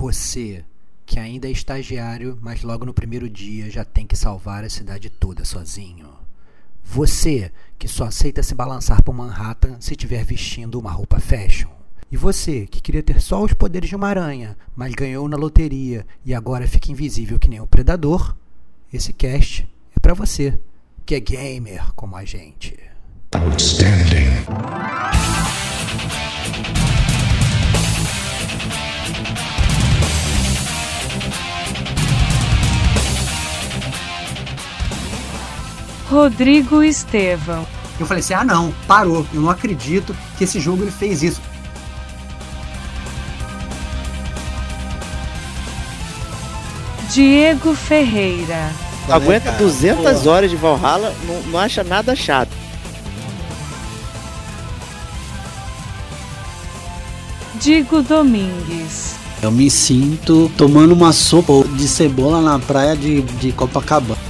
Você, que ainda é estagiário, mas logo no primeiro dia já tem que salvar a cidade toda sozinho. Você, que só aceita se balançar por Manhattan se estiver vestindo uma roupa fashion. E você, que queria ter só os poderes de uma aranha, mas ganhou na loteria e agora fica invisível que nem um predador, esse cast é para você, que é gamer como a gente. Outstanding. Rodrigo Estevão. Eu falei assim: ah, não, parou. Eu não acredito que esse jogo ele fez isso. Diego Ferreira. Aguenta 200 horas de Valhalla, não, não acha nada chato. Digo Domingues. Eu me sinto tomando uma sopa de cebola na praia de, de Copacabana.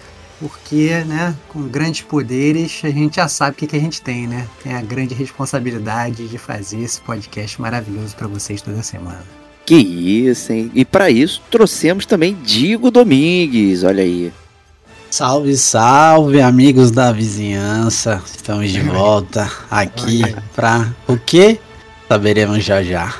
porque, né, com grandes poderes, a gente já sabe o que, que a gente tem, né? Tem a grande responsabilidade de fazer esse podcast maravilhoso para vocês toda semana. Que isso, hein? E para isso trouxemos também Diego Domingues, olha aí. Salve, salve, amigos da vizinhança. Estamos de volta aqui para o que? Saberemos já já.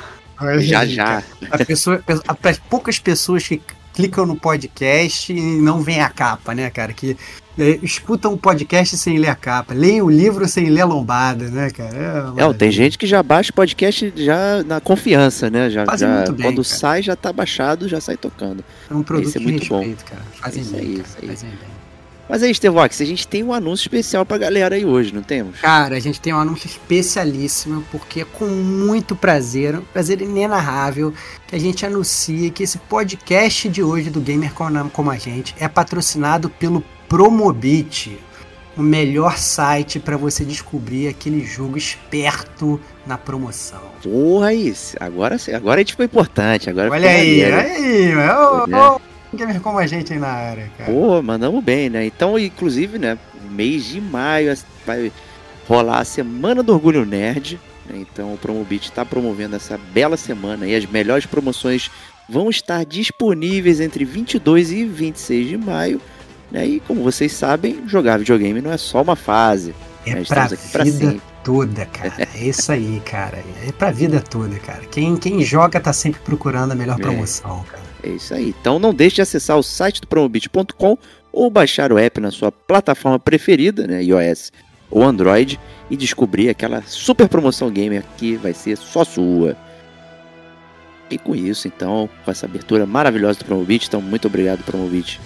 Já já. A pessoa, a, poucas pessoas que clicam no podcast e não vem a capa, né, cara? Que é, escutam o podcast sem ler a capa, leem o livro sem ler a lombada, né, cara? É, é tem gente que já baixa o podcast já na confiança, né? Já, já bem, quando cara. sai já tá baixado, já sai tocando. É um produto Esse é muito respeito, bom. cara. Fazem isso bem, aí, cara. Isso aí. Fazem bem. Mas aí, Estevox, a gente tem um anúncio especial pra galera aí hoje, não temos? Cara, a gente tem um anúncio especialíssimo, porque é com muito prazer, um prazer inenarrável, que a gente anuncia que esse podcast de hoje do Gamer Como a Gente é patrocinado pelo Promobit, o melhor site para você descobrir aquele jogo esperto na promoção. Porra, isso. Agora, agora a gente ficou importante. Agora olha aí, olha aí, meu gamer como a gente aí na área, cara. Pô, mandamos bem, né? Então, inclusive, né, mês de maio vai rolar a Semana do Orgulho Nerd. Né? Então, o Promobit está promovendo essa bela semana e as melhores promoções vão estar disponíveis entre 22 e 26 de maio. Né? E como vocês sabem, jogar videogame não é só uma fase. É né? pra vida sempre. toda, cara. É isso aí, cara. É pra vida toda, cara. Quem, quem joga tá sempre procurando a melhor é. promoção, cara. É isso aí. Então não deixe de acessar o site do promobit.com ou baixar o app na sua plataforma preferida, né, iOS ou Android, e descobrir aquela super promoção gamer que vai ser só sua. E com isso, então, com essa abertura maravilhosa do Promobit, então muito obrigado Promobit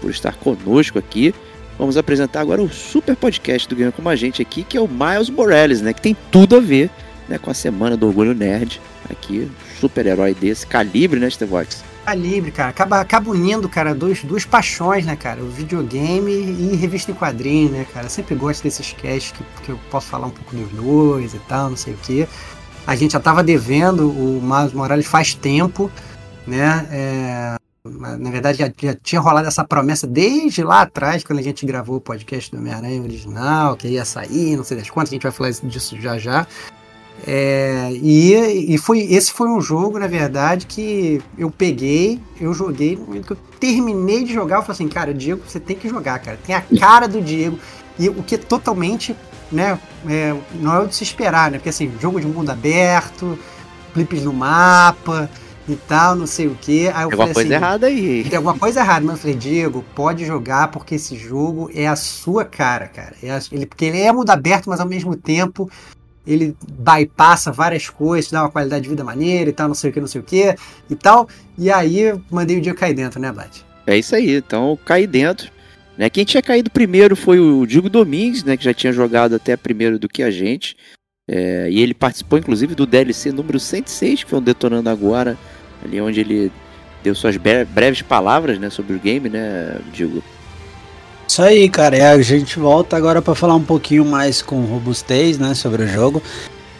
por estar conosco aqui. Vamos apresentar agora o super podcast do Gamer Como a Gente aqui, que é o Miles Morales, né, que tem tudo a ver né, com a Semana do Orgulho Nerd. Aqui, super-herói desse calibre, né, Stevox? Calibre, cara. Acaba, acaba unindo, cara, dois, duas paixões, né, cara? O videogame e revista em quadrinho, né, cara? Eu sempre gosto desses casts que, que eu posso falar um pouco dos dois e tal, não sei o quê. A gente já tava devendo o Miles Morales faz tempo, né? É, na verdade, já, já, tinha rolado essa promessa desde lá atrás, quando a gente gravou o podcast do Homem-Aranha original, que ia sair, não sei das quantas, a gente vai falar disso já já. É, e, e foi, esse foi um jogo, na verdade, que eu peguei, eu joguei, no momento que eu terminei de jogar, eu falei assim, cara, Diego, você tem que jogar, cara. Tem a cara do Diego. E o que é totalmente, né, é, não é o de se esperar, né? Porque assim, jogo de mundo aberto, clipes no mapa e tal, não sei o que. Aí eu tem alguma coisa assim, errada aí. Tem alguma coisa errada, mas eu falei, Diego, pode jogar porque esse jogo é a sua cara, cara. É a, ele, porque ele é mundo aberto, mas ao mesmo tempo ele bypassa várias coisas, dá uma qualidade de vida maneira e tal, não sei o que, não sei o que e tal. E aí mandei o dia cair dentro, né, Blat? É isso aí, então caí dentro. Né? Quem tinha caído primeiro foi o Diego Domingues, né, que já tinha jogado até primeiro do que a gente. É, e ele participou inclusive do DLC número 106, que foi um Detonando Agora, ali onde ele deu suas bre- breves palavras né, sobre o game, né, Digo? Isso aí, cara. E a gente volta agora para falar um pouquinho mais com robustez, né, sobre o jogo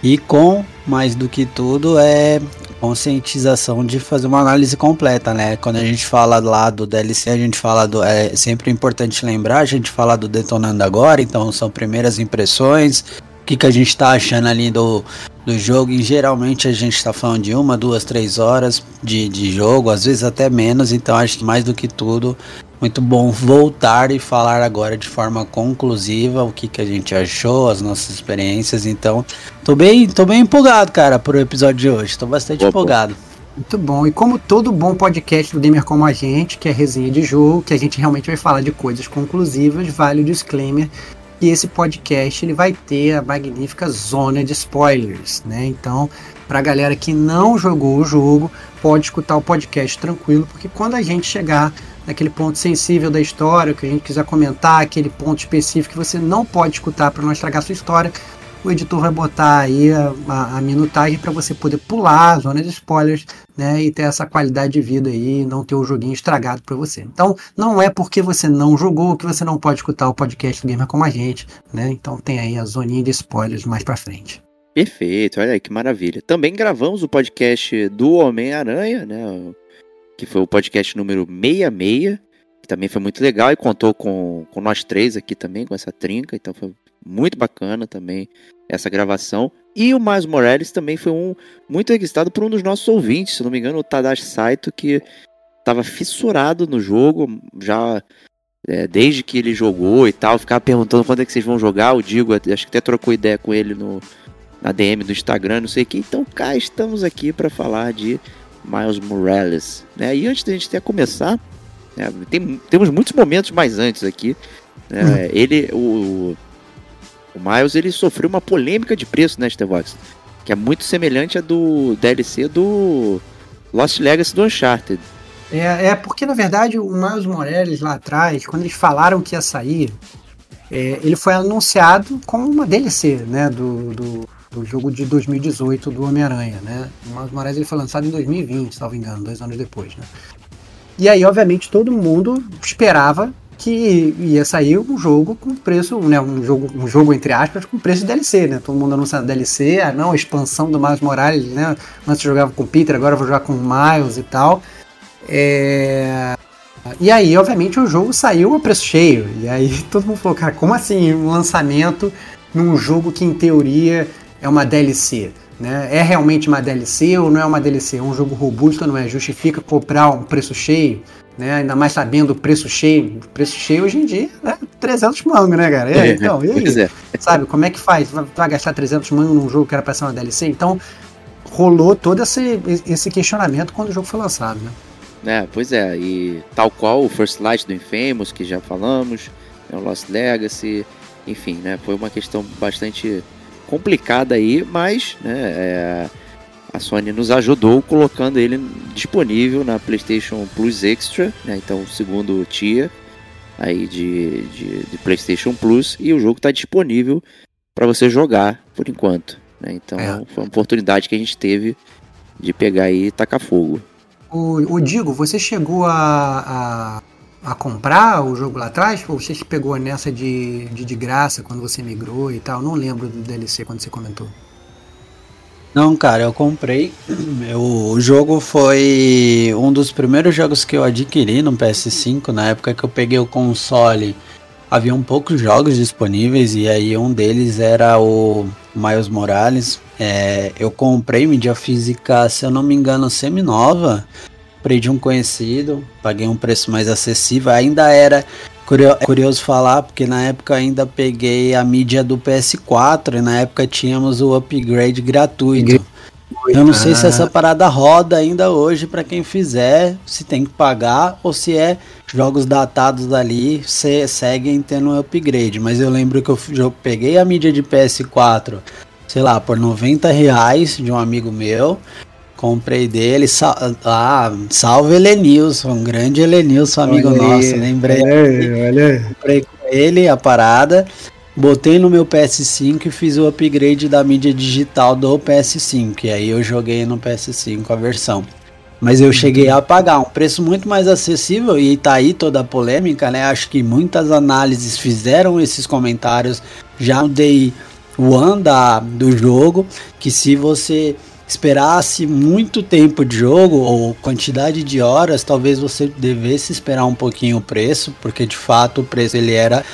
e com mais do que tudo é conscientização de fazer uma análise completa, né? Quando a gente fala lá do DLC, a gente fala do é sempre importante lembrar, a gente fala do detonando agora, então são primeiras impressões, o que que a gente tá achando ali do do jogo e geralmente a gente está falando de uma, duas, três horas de, de jogo, às vezes até menos, então acho que mais do que tudo muito bom voltar e falar agora de forma conclusiva o que, que a gente achou, as nossas experiências. Então, tô bem, tô bem empolgado, cara, pro episódio de hoje. Tô bastante Opa. empolgado. Muito bom. E como todo bom podcast do Gamer Como a Gente, que é resenha de jogo, que a gente realmente vai falar de coisas conclusivas, vale o disclaimer que esse podcast ele vai ter a magnífica zona de spoilers, né? Então, pra galera que não jogou o jogo, pode escutar o podcast tranquilo, porque quando a gente chegar naquele ponto sensível da história, que a gente quiser comentar, aquele ponto específico que você não pode escutar para não estragar sua história, o editor vai botar aí a, a- a minutagem para você poder pular a zona de spoilers, né, e ter essa qualidade de vida aí, não ter o joguinho estragado para você. Então, não é porque você não jogou que você não pode escutar o podcast do Gamer como a gente, né? Então tem aí a zoninha de spoilers mais para frente. Perfeito, olha aí que maravilha. Também gravamos o podcast do Homem-Aranha, né? Que foi o podcast número 66, que também foi muito legal e contou com, com nós três aqui também, com essa trinca, então foi muito bacana também essa gravação. E o Miles Morales também foi um muito requisitado por um dos nossos ouvintes, se não me engano, o Tadashi Saito, que estava fissurado no jogo, já é, desde que ele jogou e tal, ficava perguntando quando é que vocês vão jogar, o Digo, acho que até trocou ideia com ele no, na DM do Instagram, não sei o que. Então cá estamos aqui para falar de Miles Morales. Né? E antes da gente até começar, né, tem- temos muitos momentos mais antes aqui. né? Ele, o, o Miles, ele sofreu uma polêmica de preço, né, Stevox? Que é muito semelhante à do DLC do Lost Legacy do Uncharted. É, é porque, na verdade, o Miles Morales lá atrás, quando eles falaram que ia sair, é, ele foi anunciado como uma DLC, né, do, do, do jogo de 2018 do Homem-Aranha, né? O Miles Morales ele foi lançado em 2020, se não me engano, dois anos depois, né? E aí, obviamente, todo mundo esperava que ia sair um jogo com preço, né, um jogo, um jogo entre aspas, com preço de DLC, né? Todo mundo anunciando DLC, ah não, expansão do Miles Morales, né? Antes eu jogava com o Peter, agora eu vou jogar com o Miles e tal. É... E aí, obviamente, o jogo saiu a preço cheio. E aí todo mundo falou, cara, como assim um lançamento num jogo que em teoria é uma DLC? Né? É realmente uma DLC ou não é uma DLC? É um jogo robusto, não é? Justifica comprar um preço cheio? Né? Ainda mais sabendo o preço cheio. O preço cheio hoje em dia é 300 mangos, né, cara? Aí, então, e aí? É. Sabe, como é que faz? Vai, vai gastar 300 mangos num jogo que era pra ser uma DLC? Então, rolou todo esse, esse questionamento quando o jogo foi lançado, né? É, pois é, e tal qual o First Light do Infamous, que já falamos, né, o Lost Legacy, enfim, né, foi uma questão bastante complicada aí, mas né, é, a Sony nos ajudou colocando ele disponível na PlayStation Plus Extra, né, então o segundo tier aí de, de, de PlayStation Plus, e o jogo está disponível para você jogar por enquanto. Né, então É. foi uma oportunidade que a gente teve de pegar aí e tacar fogo. O, o Digo, você chegou a, a, a comprar o jogo lá atrás? Ou você pegou nessa de, de, de graça quando você migrou e tal? Não lembro do DLC quando você comentou. Não, cara, eu comprei. Eu- o jogo foi um dos primeiros jogos que eu adquiri no PS5. Na época que eu peguei o console, haviam poucos jogos disponíveis e aí um deles era o Miles Morales. É, eu comprei mídia física, se eu não me engano, semi-nova. Comprei de um conhecido, paguei um preço mais acessível. Ainda era é curioso falar, porque na época ainda peguei a mídia do PS4 e na época tínhamos o upgrade gratuito. Eu não sei se Ah. essa parada roda ainda hoje pra quem fizer, se tem que pagar ou se é jogos datados dali, se seguem tendo um upgrade. Mas eu lembro que eu, eu peguei a mídia de PS4, sei lá, por 90 reais de um amigo meu. Comprei dele, sal, ah, salve Elenilson, um grande Elenilson, amigo Olha aí, nosso, lembrei Olha aí, olha aí. comprei com ele a parada. botei no meu PS5 e fiz o upgrade da mídia digital do PS5. E aí eu joguei no PS5 a versão. Mas eu cheguei a pagar um preço muito mais acessível e tá aí toda a polêmica, né? Acho que muitas análises fizeram esses comentários já no Day One da, do jogo, que se você esperasse muito tempo de jogo ou quantidade de horas, talvez você devesse esperar um pouquinho o preço, porque de fato o preço ele era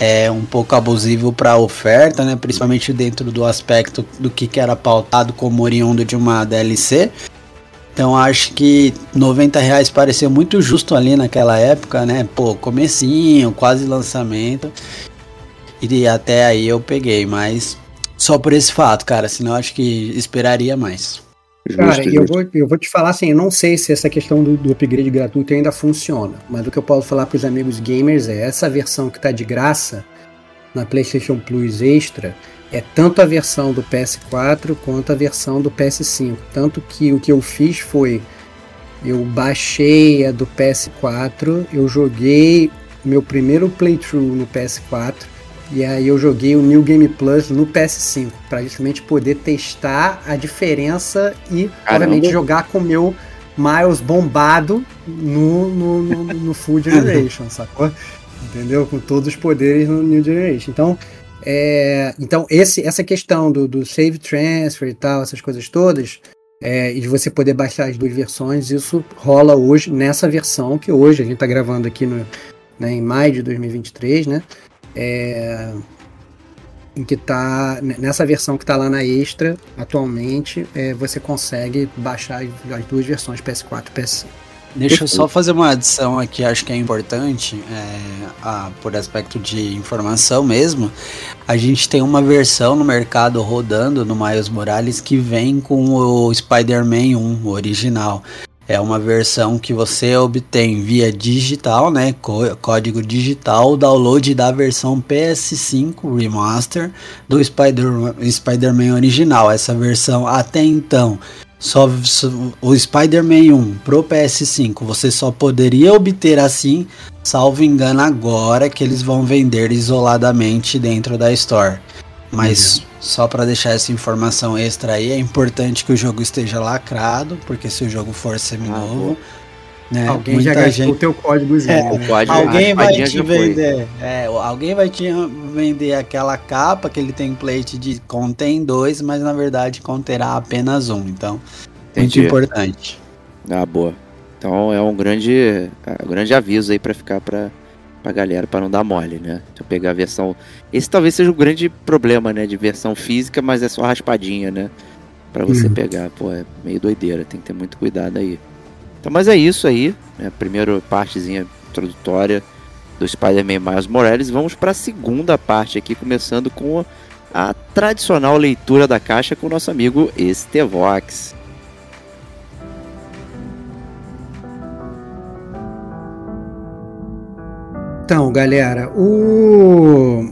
é um pouco abusivo para a oferta, né? Principalmente dentro do aspecto do que, que era pautado como oriundo de uma DLC. Então acho que 90 reais pareceu muito justo ali naquela época, né? Pô, comecinho, quase lançamento. E até aí eu peguei, mas só por esse fato, cara. Senão acho que esperaria mais. Cara, eu, Vou, eu vou te falar assim, eu não sei se essa questão do, do upgrade gratuito ainda funciona, mas o que eu posso falar para os amigos gamers é essa versão que está de graça na PlayStation Plus Extra é tanto a versão do PS4 quanto a versão do PS5. Tanto que o que eu fiz foi eu baixei a do PS4, eu joguei meu primeiro playthrough no PS4 e aí eu joguei o New Game Plus no PS5 para justamente poder testar a diferença e Caramba. obviamente jogar com o meu Miles bombado no, no, no, no Full Generation, sacou? Entendeu? Com todos os poderes no New Generation. Então, é, então esse, essa questão do, do save transfer e tal, essas coisas todas, é, e de você poder baixar as duas versões, isso rola hoje nessa versão que hoje a gente está gravando aqui no, né, em maio de 2023, né? É, em que tá nessa versão que está lá na extra atualmente, é, você consegue baixar as duas versões PS4 e PS5. Deixa eu só fazer uma adição aqui, acho que é importante, é, a, por aspecto de informação mesmo. A gente tem uma versão no mercado rodando no Miles Morales que vem com o Spider-Man 1 o original. É uma versão que você obtém via digital, né? Código digital, download da versão PS5 Remaster do Spider-Man Spider original. Essa versão até então só, o Spider-Man 1 pro PS5 você só poderia obter assim, salvo engano agora que eles vão vender isoladamente dentro da Store. Mas uhum. Só para deixar essa informação extra aí, é importante que o jogo esteja lacrado, porque se o jogo for seminovo, ah, né? Alguém já gastou gente... o teu códigozinho. É, né? código, alguém vai te vender. É, alguém vai te vender aquela capa, aquele template de contém dois, mas na verdade conterá apenas um. Então, Entendi. muito importante. Ah, boa. Então é um grande, é um grande aviso aí para ficar para pra galera para não dar mole, né? Se eu pegar a versão. Esse talvez seja o grande problema, né? De versão física, mas é só raspadinha, né? Para você uhum. pegar. Pô, é meio doideira, tem que ter muito cuidado aí. Então, mas é isso aí, né? Primeira partezinha introdutória do Spider-Man Miles Morales. Vamos para a segunda parte aqui, começando com a tradicional leitura da caixa com o nosso amigo Estevox. Então, galera, o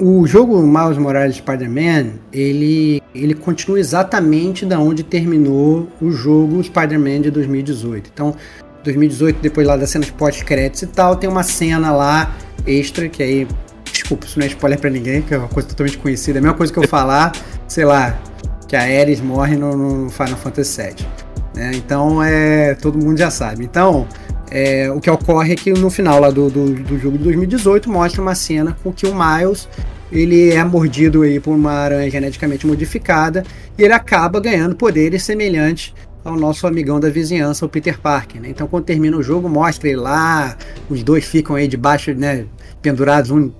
o jogo Miles Morales Spider-Man, ele, ele continua exatamente da onde terminou o jogo Spider-Man de 2018. Então, 2018, depois lá das cenas pós-créditos e tal, tem uma cena lá extra, que aí, desculpa, isso não é spoiler pra ninguém, que é uma coisa totalmente conhecida. É a mesma coisa que eu falar, sei lá, que a Ares morre no, no Final Fantasy VII. Né? Então, é, todo mundo já sabe. Então, é, o que ocorre é que no final lá do, do, do, jogo de 2018 mostra uma cena com que o Miles ele é mordido aí por uma aranha geneticamente modificada e ele acaba ganhando poderes semelhantes ao nosso amigão da vizinhança, o Peter Parker. Né? Então, quando termina o jogo, mostra ele lá, os dois ficam aí debaixo, né, pendurados, um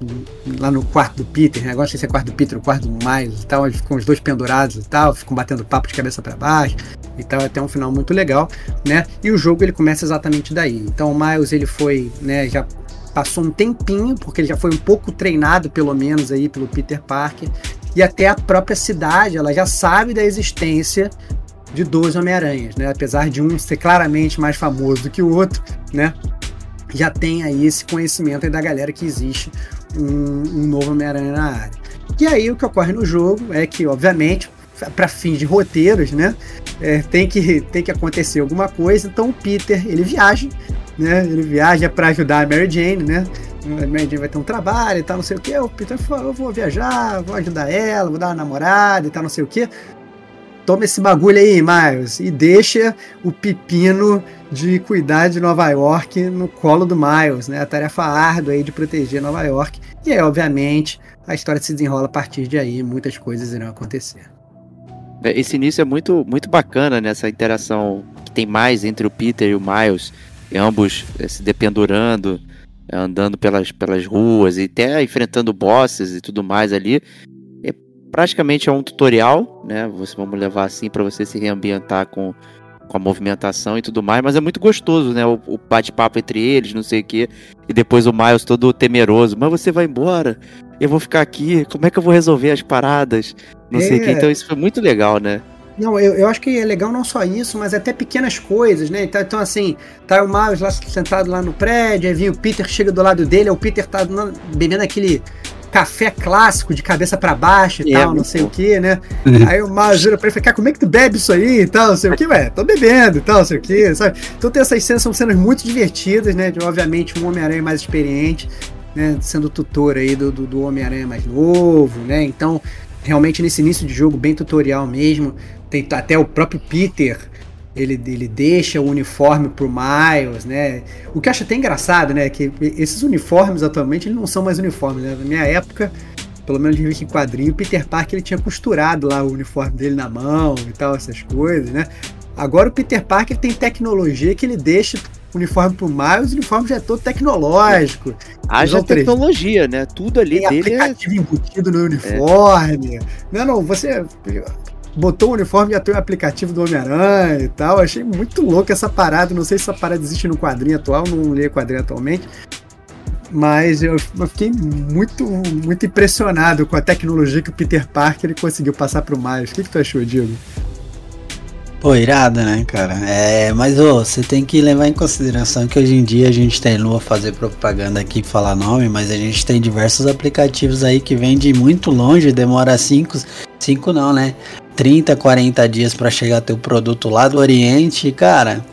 lá no quarto do Peter, né? Agora se é quarto do Peter, o quarto do Miles e tal, eles ficam os dois pendurados e tal, ficam batendo papo de cabeça para baixo e tal, até um final muito legal, né? E o jogo ele começa exatamente daí. Então, o Miles ele foi, né, já passou um tempinho, porque ele já foi um pouco treinado, pelo menos, aí pelo Peter Parker, e até a própria cidade, ela já sabe da existência de dois Homem-Aranhas, né? Apesar de um ser claramente mais famoso do que o outro, né? Já tem aí esse conhecimento aí da galera que existe um, um novo Homem-Aranha na área. E aí o que ocorre no jogo é que, obviamente, para fins de roteiros, né? É, tem, que, tem que acontecer alguma coisa. Então o Peter ele viaja né? Ele viaja para ajudar a Mary Jane, né? a Mary Jane vai ter um trabalho e tal, não sei o que. O Peter falou, eu vou viajar, vou ajudar ela, vou dar uma namorada e tal, não sei o que. Toma esse bagulho aí, Miles, e deixa o pepino de cuidar de Nova York no colo do Miles, né? A tarefa árdua aí de proteger Nova York. E aí, obviamente, a história se desenrola a partir de aí, muitas coisas irão acontecer. É, Esse início é muito, muito bacana nessa interação que tem mais entre o Peter e o Miles, e ambos eh, se dependurando, eh, andando pelas, pelas ruas e até enfrentando bosses e tudo mais ali. É, praticamente é um tutorial, né? Você vamos levar assim para você se reambientar com, com a movimentação e tudo mais, mas é muito gostoso, né? O, o bate-papo entre eles, não sei o quê. E depois o Miles todo temeroso, mas você vai embora, eu vou ficar aqui, como é que eu vou resolver as paradas? Não sei o É. quê. Então isso foi muito legal, né? Não, eu, eu acho que é legal não só isso, mas até pequenas coisas, né? Então, então, assim, tá o Miles lá sentado lá no prédio, aí vem o Peter, chega do lado dele, aí o Peter tá bebendo aquele café clássico de cabeça pra baixo e É, tal, não sei bom. o que, né? Aí o vira pra ele fala, cara, como é que tu bebe isso aí e tal, não sei o que, ué, tô bebendo e tal, não sei o que, sabe? Então tem essas cenas, são cenas muito divertidas, né? De, obviamente, um Homem-Aranha mais experiente, né? Sendo tutor aí do, do, do Homem-Aranha mais novo, né? Então, realmente nesse início de jogo, bem tutorial mesmo, tem até o próprio Peter, ele, ele deixa o uniforme pro Miles, né? O que eu acho até engraçado, né? Que esses uniformes atualmente eles não são mais uniformes, né? Na minha época, pelo menos de em quadrinho, o Peter Parker ele tinha costurado lá o uniforme dele na mão e tal, essas coisas, né? Agora o Peter Parker tem tecnologia que ele deixa o uniforme pro Miles, o uniforme já é todo tecnológico. Haja tecnologia, né? Tudo ali Tem dele é. aplicativo embutido no uniforme. Não, não, você botou o uniforme e já tem o aplicativo do Homem-Aranha e tal. Achei muito louco essa parada. Não sei se essa parada existe no quadrinho atual, não leio quadrinho atualmente. Mas eu fiquei muito, muito impressionado com a tecnologia que o Peter Parker ele conseguiu passar pro Miles. O que, que tu achou, Diego? Pô, irado, né, cara? É, mas ô, você tem que levar em consideração que hoje em dia a gente tem, não vou fazer propaganda aqui e falar nome, mas a gente tem diversos aplicativos aí que vêm de muito longe, demora 5, 5 não, né? 30, 40 dias pra chegar teu produto lá do Oriente, e, cara.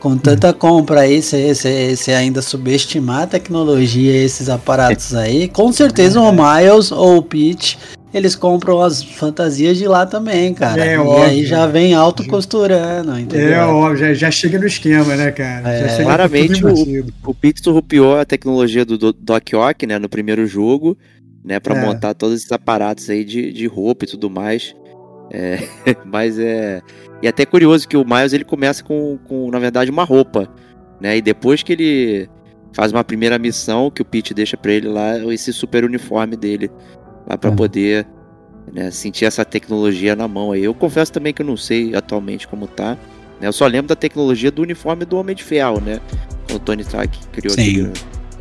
Com tanta compra aí, você ainda subestimar a tecnologia e esses aparatos aí, com certeza o Miles ou o Peach eles compram as fantasias de lá também, cara. É, e óbvio. aí já vem auto costurando, entendeu? É, ó, já, já chega no esquema, né, cara? É, claramente o-. O Peter surrupiou a tecnologia do Do- Doc Ock, né? No primeiro jogo, né? Pra É. montar todos esses aparatos aí de, de roupa e tudo mais. É, mas é. E até curioso que o Miles ele começa com, com, na verdade, uma roupa, né? E depois que ele faz uma primeira missão, que o Pete deixa pra ele lá, esse super uniforme dele, lá pra É. poder né, sentir essa tecnologia na mão aí. Eu confesso também que eu não sei atualmente como tá. né? Eu só lembro da tecnologia do uniforme do Homem de Ferro, né? O Tony Stark criou Sim. aquele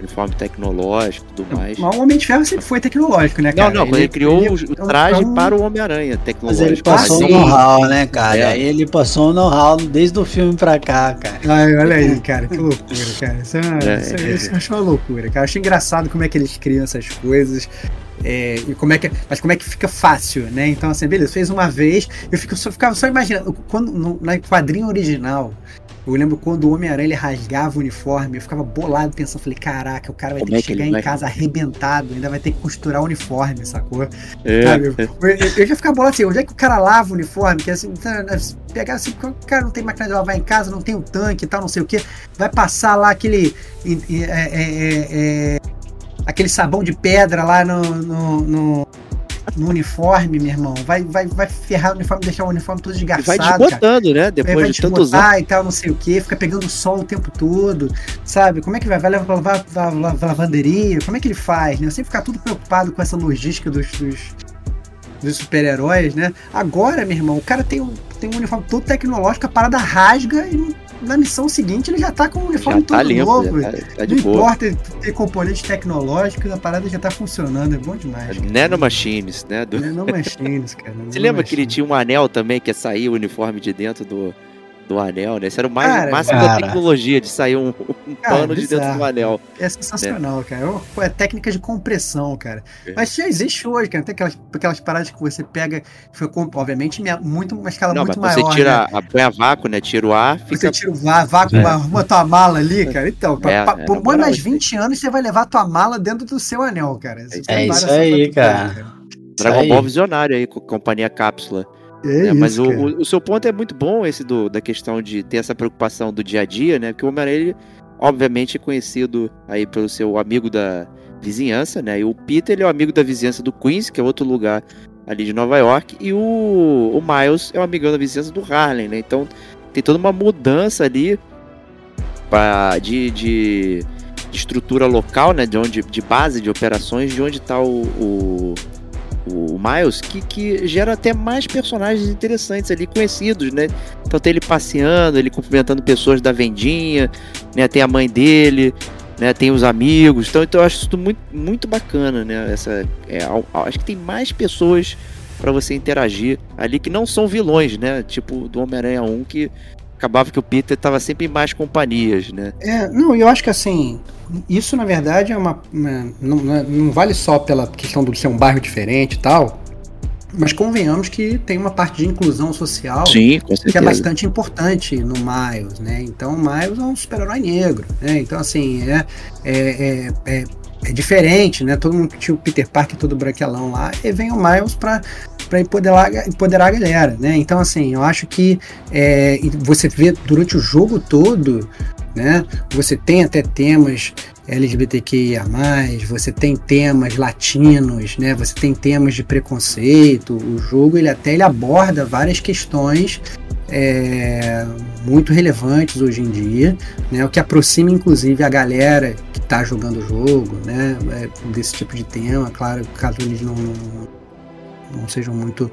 uniforme tecnológico e tudo mais. Mas o Homem de Ferro sempre foi tecnológico, né, Não, cara? não, quando ele criou o, o é traje é um- para o Homem-Aranha Mas tecnológico. ele passou sim. o know-how, né, cara? É. Aí ele passou o know-how desde o filme pra cá, cara. Ai, olha aí, cara, que loucura, cara. Isso, é, É. isso, isso eu acho uma loucura, cara. Eu acho engraçado como é que eles criam essas coisas. é, e como é que, mas como é que fica fácil, né? Então, assim, beleza, fez uma vez, eu fico, só, ficava só imaginando, quando, no, na quadrinho original, eu lembro quando o Homem-Aranha ele rasgava o uniforme, eu ficava bolado pensando, falei, caraca, o cara vai Como ter é que chegar em vai- casa arrebentado, ainda vai ter que costurar o uniforme, sacou? É, Sabe? Eu, eu, eu já ficava bolado assim, onde é que o cara lava o uniforme? Que assim, tá, né, pegar assim, o cara não tem máquina de lavar em casa, não tem o tanque e tal, não sei o que, vai passar lá aquele. é, é, é, é, aquele sabão de pedra lá no. no, no- no uniforme, meu irmão. Vai, vai, vai ferrar o uniforme, deixar o uniforme todo e vai desbotando, né? Depois vai de tantos anos. e tal, não sei o que, fica pegando sol o tempo todo, sabe? Como é que vai? Vai levar pra lavar, lavar, lavar lavanderia? Como é que ele faz, né? Eu sempre ficar tudo preocupado com essa logística dos, dos, dos super-heróis, né? Agora, meu irmão, o cara tem um, tem um uniforme todo tecnológico, a parada rasga e na missão seguinte ele já tá com o uniforme Já tá todo limpo, novo. já tá, tá de não boa. importa ter componentes tecnológicos, a parada já tá funcionando, é bom demais. cara. Nanomachines, né? Do... Não machines, cara. Você lembra que ele tinha um anel também que ia sair o uniforme de dentro do, do anel, né? Esse era o mais, Cara, máximo da cara. tecnologia, de sair um, um Cara, pano de dentro do anel. É sensacional, cara. É É técnica de compressão, cara. Mas já existe hoje, cara. Tem aquelas, aquelas paradas que você pega, foi com- obviamente, minha- muito, uma escala Não, mas muito você maior. tira, né? a, põe a vácuo, né? Tira o ar, Você fica... tira o vá- vácuo, É. arruma tua mala ali, cara. Então, pra, É, pra- é, por moral, mais isso aí. 20 anos você vai levar tua mala dentro do seu anel, cara. Você É tem isso aí, cara. Dragon. Ball visionário aí, com a companhia cápsula. É, É, mas isso, o, o- seu ponto é muito bom, esse do, da questão de ter essa preocupação do dia a dia, né? Porque o Homem-Aranha, obviamente, é conhecido aí pelo seu amigo da vizinhança, né? E o Peter, ele é o amigo da vizinhança do Queens, que é outro lugar ali de Nova York. E o, o Miles é o amigão da vizinhança do Harlem, né? Então tem toda uma mudança ali pra, de, de, de estrutura local, né? De, onde, de base de operações, de onde está o, o, o Miles, que, que gera até mais personagens interessantes ali, conhecidos, né? Então tem ele passeando, ele cumprimentando pessoas da vendinha, né? Tem a mãe dele, né? Tem os amigos. Então, então eu acho isso muito, muito bacana, né? Essa, é, acho que tem mais pessoas para você interagir ali que não são vilões, né? Tipo do Homem-Aranha 1 que acabava que o Peter tava sempre em mais companhias, né? É, não, eu acho que assim, isso na verdade é uma. não, não é- vale só pela questão do ser um bairro diferente e tal, mas convenhamos que tem uma parte de inclusão social Sim, que é bastante importante no Miles, né? Então o Miles é um super-herói negro, né? Então assim, é, é, é, é, é diferente, né? Todo mundo tinha o Peter Parker todo branquelão lá, e vem o Miles para para empoderar, empoderar a galera, né? Então assim, eu acho que é, e você vê durante o jogo todo, né? Você tem até temas LGBTQIA+, você tem temas latinos, né? Você tem temas de preconceito. O jogo ele até ele aborda várias questões é, muito relevantes hoje em dia, né? O que aproxima inclusive a galera que está jogando o jogo, né? é, desse tipo de tema, claro, caso eles não, não, não sejam muito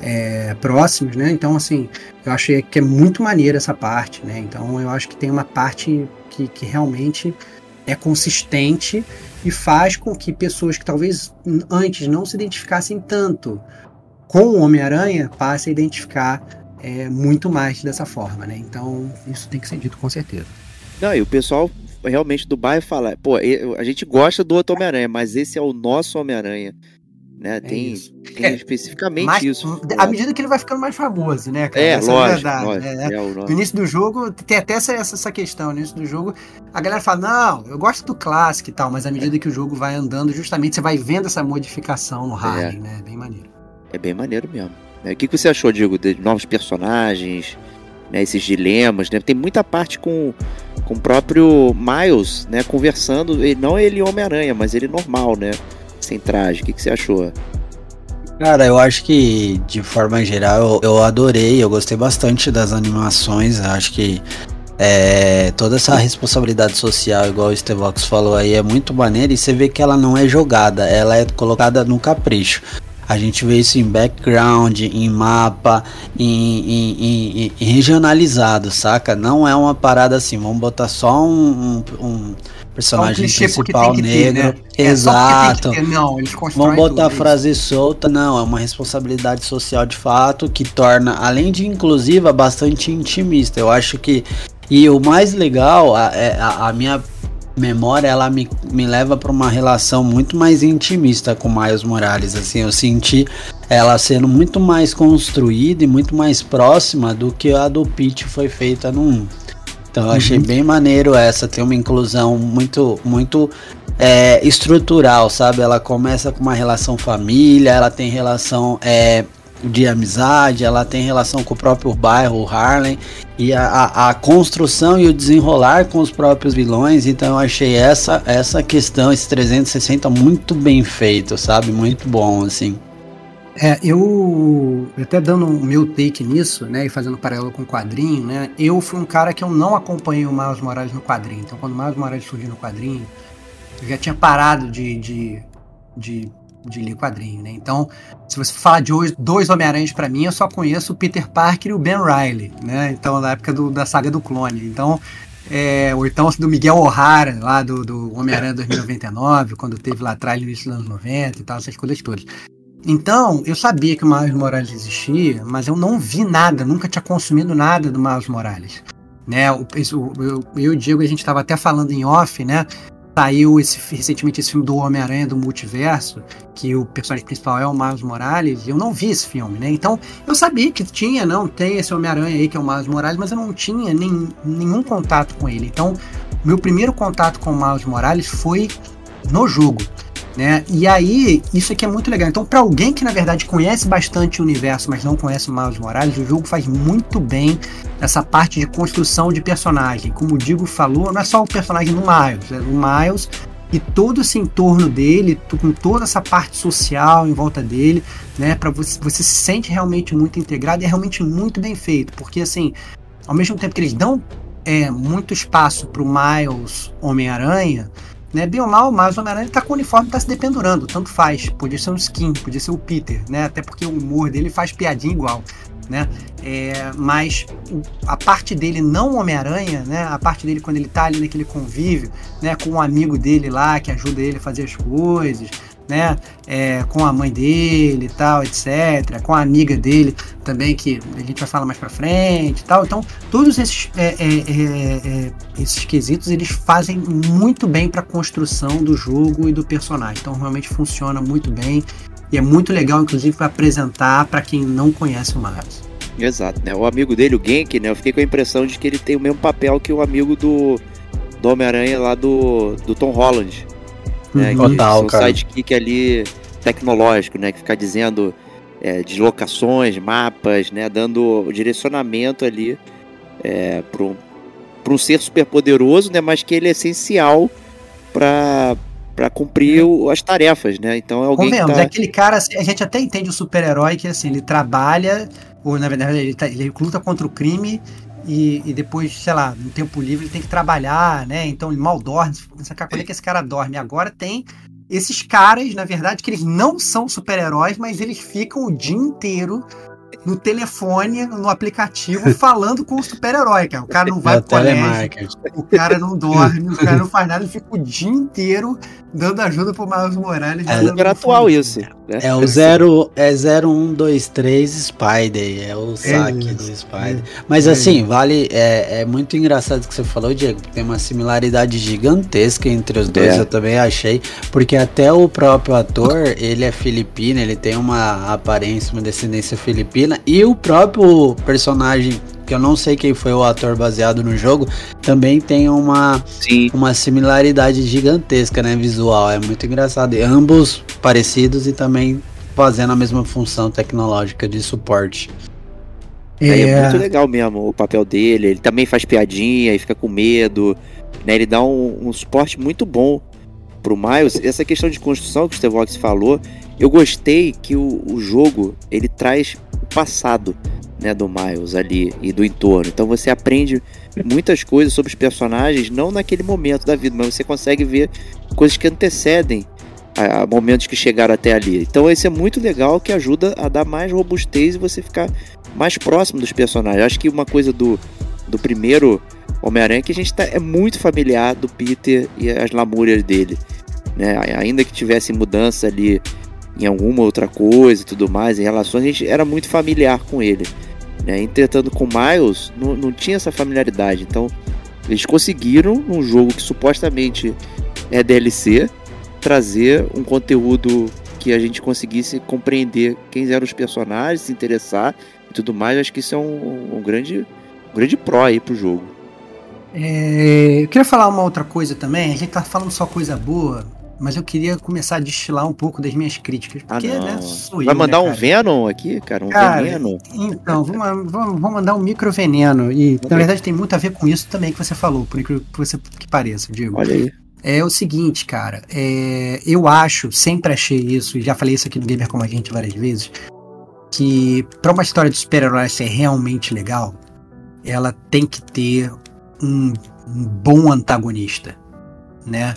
é, próximos, né? Então assim, eu achei que é muito maneiro essa parte, né? Então eu acho que tem uma parte que, que realmente é consistente e faz com que pessoas que talvez antes não se identificassem tanto com o Homem-Aranha passem a identificar é, muito mais dessa forma, né? Então isso tem que ser dito com certeza. Não, e o pessoal realmente do bairro fala, pô, a gente gosta do outro Homem-Aranha, mas esse é o nosso Homem-Aranha. Né? Tem, isso. tem É, especificamente Mas, isso. à medida que ele vai ficando mais famoso, né, cara? É, Essa a lógico, verdade, lógico. né? É. No início do jogo, tem até essa, essa, questão. No início do jogo, a galera fala: Não, eu gosto do clássico e tal, mas à medida que o jogo vai andando, justamente você vai vendo essa modificação no Harley, né? Bem maneiro. É bem maneiro mesmo. né? O que, que você achou, Diego, de novos personagens, né, esses dilemas, né? Tem muita parte com, com o próprio Miles, né, conversando, não ele Homem-Aranha, mas ele normal, né, sem traje. O que, que você achou? Cara, eu acho que de forma geral eu, adorei, eu gostei bastante das animações, acho que é, toda essa responsabilidade social, igual o Stevox falou aí, é muito maneira e você vê que ela não é jogada, ela é colocada no capricho. A gente vê isso em background, em mapa, em- em- em- em regionalizado, saca? Não é uma parada assim, vamos botar só um, um- um personagem clichê porque principal tem que ter, negro. né? É, Exato. ter. Não, eles botar a tudo, é frase solta, não, é uma responsabilidade social de fato que torna, além de inclusiva, bastante intimista. Eu acho que. E o mais legal, a, é- a, a minha memória, ela me, me leva para uma relação muito mais intimista com Miles Morales. Assim, eu senti ela sendo muito mais construída e muito mais próxima do que a do Pete foi feita no 1. Então eu achei bem maneiro essa, tem uma inclusão muito, muito é, estrutural, sabe? Ela começa com uma relação família, ela tem relação é, de amizade, ela tem relação com o próprio bairro, o Harlem, e a, a, a construção e o desenrolar com os próprios vilões. Então eu achei essa, essa questão, esse 360 muito bem feito, sabe? Muito bom, assim. É, eu até dando o meu take nisso, né, e fazendo paralelo com o quadrinho, né, eu fui um cara que eu não acompanhei o Miles Morales no quadrinho. Então, quando o Miles Morales surgiu no quadrinho, eu já tinha parado de, de, de, de ler quadrinho, né. Então, se você falar de hoje, dois Homem-Aranhas pra mim, eu só conheço o Peter Parker e o Ben Riley, né, então na época do, da saga do clone. Então, é, ou então do Miguel O'Hara, lá do, do Homem-Aranha 2099, quando teve lá atrás no início dos anos 90 e tal, essas coisas todas. Então, eu sabia que o Miles Morales existia, mas eu não vi nada, nunca tinha consumido nada do Miles Morales. Né? Eu, eu e o Diego, a gente estava até falando em off, né? Saiu esse, recentemente esse filme do Homem-Aranha do Multiverso, que o personagem principal é o Miles Morales, e eu não vi esse filme, né? Então, eu sabia que tinha, não, tem esse Homem-Aranha aí que é o Miles Morales, mas eu não tinha nem, nenhum contato com ele. Então, meu primeiro contato com o Miles Morales foi no jogo. Né? E aí, isso aqui é muito legal. Então, para alguém que na verdade conhece bastante o universo, mas não conhece o Miles Morales, o jogo faz muito bem essa parte de construção de personagem. Como o Digo falou, não é só o personagem do Miles, é o Miles e todo esse entorno dele, com toda essa parte social em volta dele, né? Para você, você se sente realmente muito integrado e é realmente muito bem feito, porque assim, ao mesmo tempo que eles dão é, muito espaço para o Miles Homem-Aranha, né? Bem ou mal, mas o Homem-Aranha tá com o uniforme tá se dependurando, tanto faz. Podia ser um skin, podia ser o Peter, né? Até porque o humor dele faz piadinha igual. Né? É, mas a parte dele não Homem-Aranha, né? A parte dele quando ele tá ali naquele convívio, né? Com um amigo dele lá que ajuda ele a fazer as coisas, né? É, com a mãe dele e tal, etc. Com a amiga dele também, que a gente vai falar mais pra frente e tal. Então, todos esses, é, é, é, é esses quesitos, eles fazem muito bem pra construção do jogo e do personagem. Então, realmente funciona muito bem. E é muito legal, inclusive, para apresentar para quem não conhece o Miles. Exato, né? O amigo dele, o Genk, né? Eu fiquei com a impressão de que ele tem o mesmo papel que o amigo do, do Homem-Aranha lá do, do Tom Holland. Né? Uhum. Total, um cara. sidekick ali tecnológico, né? Que fica dizendo é, deslocações, mapas, né? Dando direcionamento ali é, para um, um ser super poderoso, né? Mas que ele é essencial para para cumprir o, as tarefas, né? Então é alguém que tá... é aquele cara, assim, a gente até entende o super-herói que assim, ele trabalha, ou na verdade ele, tá, ele luta contra o crime e, e, depois, sei lá, no tempo livre ele tem que trabalhar, né? Então ele mal dorme. Você quando é que esse cara dorme? Agora tem esses caras, na verdade, que eles não são super-heróis, mas eles ficam o dia inteiro no telefone, no aplicativo, falando com o super-herói, cara. O cara não vai É pro colégio, o cara não dorme, o cara não faz nada, ele fica o dia inteiro dando ajuda pro Miles Morales. É super atual isso. Né? É o 0 é 0123 Spider, é o saque isso, do Spider. Mas é assim, vale. É, é muito engraçado o que você falou, Diego, porque tem uma similaridade gigantesca entre os dois, É. eu também achei. Porque até o próprio ator, ele é filipino, ele tem uma aparência, uma descendência filipina, e o próprio personagem, que eu não sei quem foi o ator baseado no jogo, também tem uma Sim. uma similaridade gigantesca, né, visual. É muito engraçado. E ambos parecidos e também fazendo a mesma função tecnológica de suporte. É, É, muito legal mesmo o papel dele. Ele também faz piadinha e fica com medo. Né? Ele dá um, um suporte muito bom pro Miles. Essa questão de construção que o Stevox falou, eu gostei que o, o jogo ele traz passado né, do Miles ali e do entorno. Então você aprende muitas coisas sobre os personagens, não naquele momento da vida, mas você consegue ver coisas que antecedem a, a momentos que chegaram até ali. Então isso é muito legal que ajuda a dar mais robustez e você ficar mais próximo dos personagens. Acho que uma coisa do, do primeiro Homem-Aranha é que a gente tá, é muito familiar do Peter e as lamúrias dele. Né? Ainda que tivesse mudança ali em alguma outra coisa e tudo mais, em relações, a gente era muito familiar com ele. Né? Entretanto, com Miles, não, não tinha essa familiaridade. Então, eles conseguiram, num jogo que supostamente é DLC, trazer um conteúdo que a gente conseguisse compreender quem eram os personagens, se interessar e tudo mais. Acho que isso é um, um grande, um grande pró aí pro jogo. É, eu queria falar uma outra coisa também. A gente tá falando só coisa boa, mas eu queria começar a destilar um pouco das minhas críticas. Ah, Porque, não. né, Vai eu, mandar né, um? Venom aqui, cara? Um Cara, veneno? Então, vamos, mandar um micro veneno. E na verdade tem muito a ver com isso também que você falou, por incrível que, você, que pareça, Diego. Olha aí. É o seguinte, cara. é, eu acho, sempre achei isso, e já falei isso aqui no Gamer Como a Gente várias vezes, que pra uma história de super-herói ser realmente legal, ela tem que ter um, um bom antagonista, né?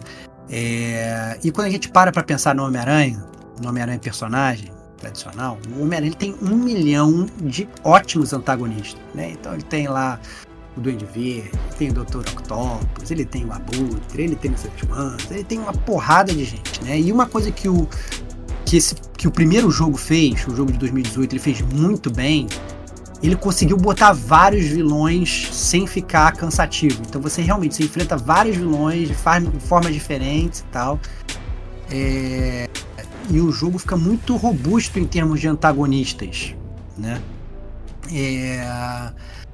É, e quando a gente para pra pensar no Homem-Aranha, no Homem-Aranha personagem tradicional, o Homem-Aranha tem um milhão de ótimos antagonistas, né? Então ele tem lá o Duende Verde, tem o Dr. Octopus, ele tem o Abutre, ele tem os humanos, ele tem uma porrada de gente, né? E uma coisa que o que, esse, que o primeiro jogo fez, o jogo de 2018, ele fez muito bem, ele conseguiu botar vários vilões sem ficar cansativo. Então você realmente se enfrenta vários vilões de formas diferentes e tal. É... E o jogo fica muito robusto em termos de antagonistas, né? É...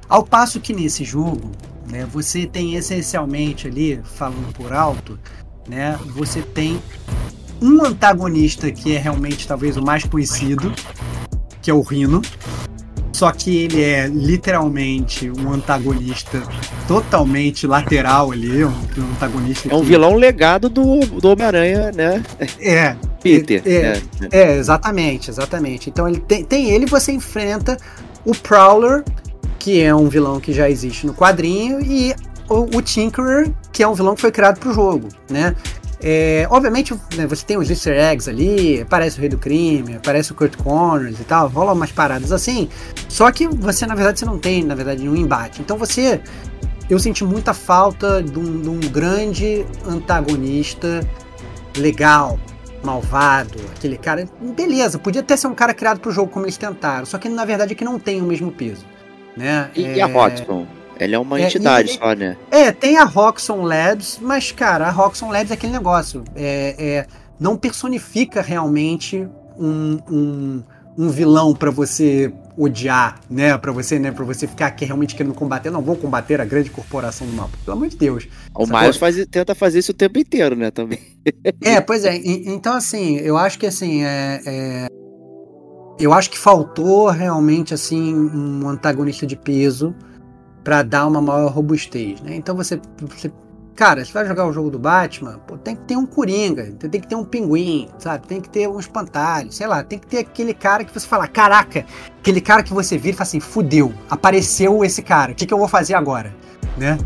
Ao passo que nesse jogo, né, você tem essencialmente ali, falando por alto, né, você tem um antagonista que é realmente talvez o mais conhecido, que é o Rino, só que ele é literalmente um antagonista totalmente lateral ali, um, um antagonista. É um que... vilão legado do, do Homem-Aranha, né? É. Peter. É, é, é, exatamente, exatamente. Então ele tem, tem ele você enfrenta o Prowler, que é um vilão que já existe no quadrinho, e o, o Tinkerer, que é um vilão que foi criado para o jogo, né? É, obviamente, né, você tem os easter eggs ali, aparece o Rei do Crime, aparece o Kurt Connors e tal, rola umas paradas assim. Só que você, na verdade, você não tem, na verdade, nenhum embate. Então você. Eu senti muita falta de um, de um grande antagonista legal, malvado, aquele cara. Beleza, podia até ser um cara criado pro jogo como eles tentaram, só que na verdade aqui não tem o mesmo peso. Né? E, é... e a Hotspur? Ele é uma é, entidade e, só, né? É, tem a Roxxon Labs, mas, cara, a Roxxon Labs é aquele negócio. É, é não personifica realmente um, um, um vilão para você odiar, né? Para você, né? Para você ficar aqui realmente querendo combater. Não vou combater a grande corporação do mal. Pelo amor de Deus. O Miles faz, tenta fazer isso o tempo inteiro, né? Também. É, pois é. E, então, assim, eu acho que assim é, é, eu acho que faltou realmente assim um antagonista de peso para dar uma maior robustez, né? Então você, você cara, você vai jogar o jogo do Batman, pô, tem que ter um Coringa, tem que ter um Pinguim, sabe? Tem que ter um Espantalho, sei lá, tem que ter aquele cara que você fala, caraca, aquele cara que você vira e fala assim, fudeu, apareceu esse cara, o que, que eu vou fazer agora, né?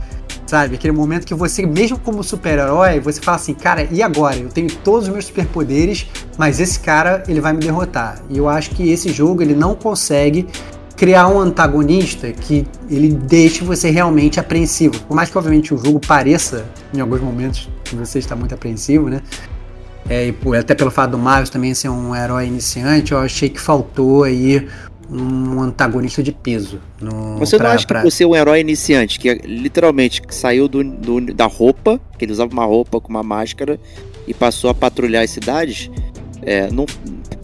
Sabe, aquele momento que você, mesmo como super-herói, você fala assim, cara, e agora? Eu tenho todos os meus superpoderes, mas esse cara, ele vai me derrotar. E eu acho que esse jogo, ele não consegue criar um antagonista que ele deixe você realmente apreensivo. Por mais que, obviamente, o jogo pareça, em alguns momentos, que você está muito apreensivo, né? É, e até pelo fato do Miles também ser um herói iniciante, eu achei que faltou aí um antagonista de peso. No, você pra, não acha pra... que você é um herói iniciante, que literalmente saiu do, do, da roupa, que ele usava uma roupa com uma máscara e passou a patrulhar as cidades? É, não,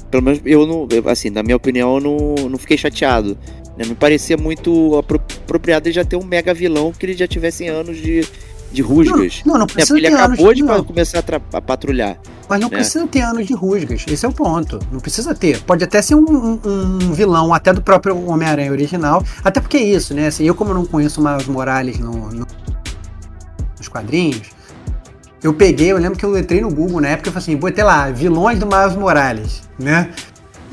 pelo menos eu não, assim, na minha opinião, eu não, não fiquei chateado. Né? Me parecia muito apropriado ele já ter um mega vilão que ele já tivesse anos de, de rusgas. Não, não, não né? precisa né? Ele acabou de, de começar a, a, patrulhar. Mas não né? precisa ter anos de rusgas, esse é o ponto. Não precisa ter. Pode até ser um, um, um vilão, até do próprio Homem-Aranha original. Até porque é isso, né? Assim, eu, como não conheço o Miles Morales no, no, nos quadrinhos, eu peguei, eu lembro que eu entrei no Google na época e falei assim, botei lá, vilões do Miles Morales, né?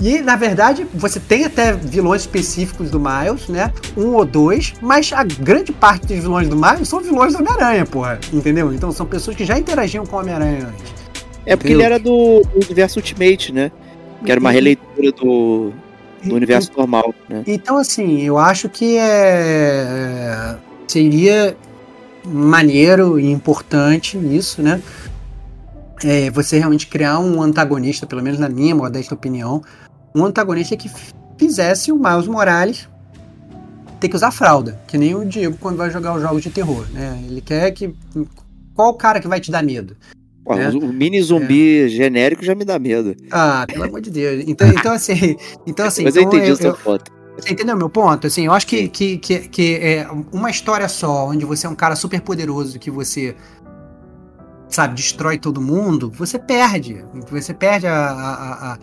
E na verdade você tem até vilões específicos do Miles, né? Um ou dois, mas a grande parte dos vilões do Miles são vilões do Homem-Aranha, porra. Entendeu? Então são pessoas que já interagiam com o Homem-Aranha antes. É porque entendeu? ele era do, universo Ultimate, né? Que era uma releitura do, do universo normal, né? Então, assim, eu acho que é. Seria maneiro e importante isso, né? É você realmente criar um antagonista, pelo menos na minha modesta opinião, um antagonista que fizesse o Miles Morales ter que usar fralda, que nem o Diego quando vai jogar os jogos de terror, né? Ele quer que qual cara que vai te dar medo? Pô, né? O mini zumbi é. genérico já me dá medo. Ah, pelo amor de Deus. Então, então assim, então assim. Mas então, eu entendi eu, a sua foto. Você entendeu meu ponto? Assim, eu acho que, que, que, que, é uma história só, onde você é um cara super poderoso, que você, sabe, destrói todo mundo, você perde. Você perde a, a, a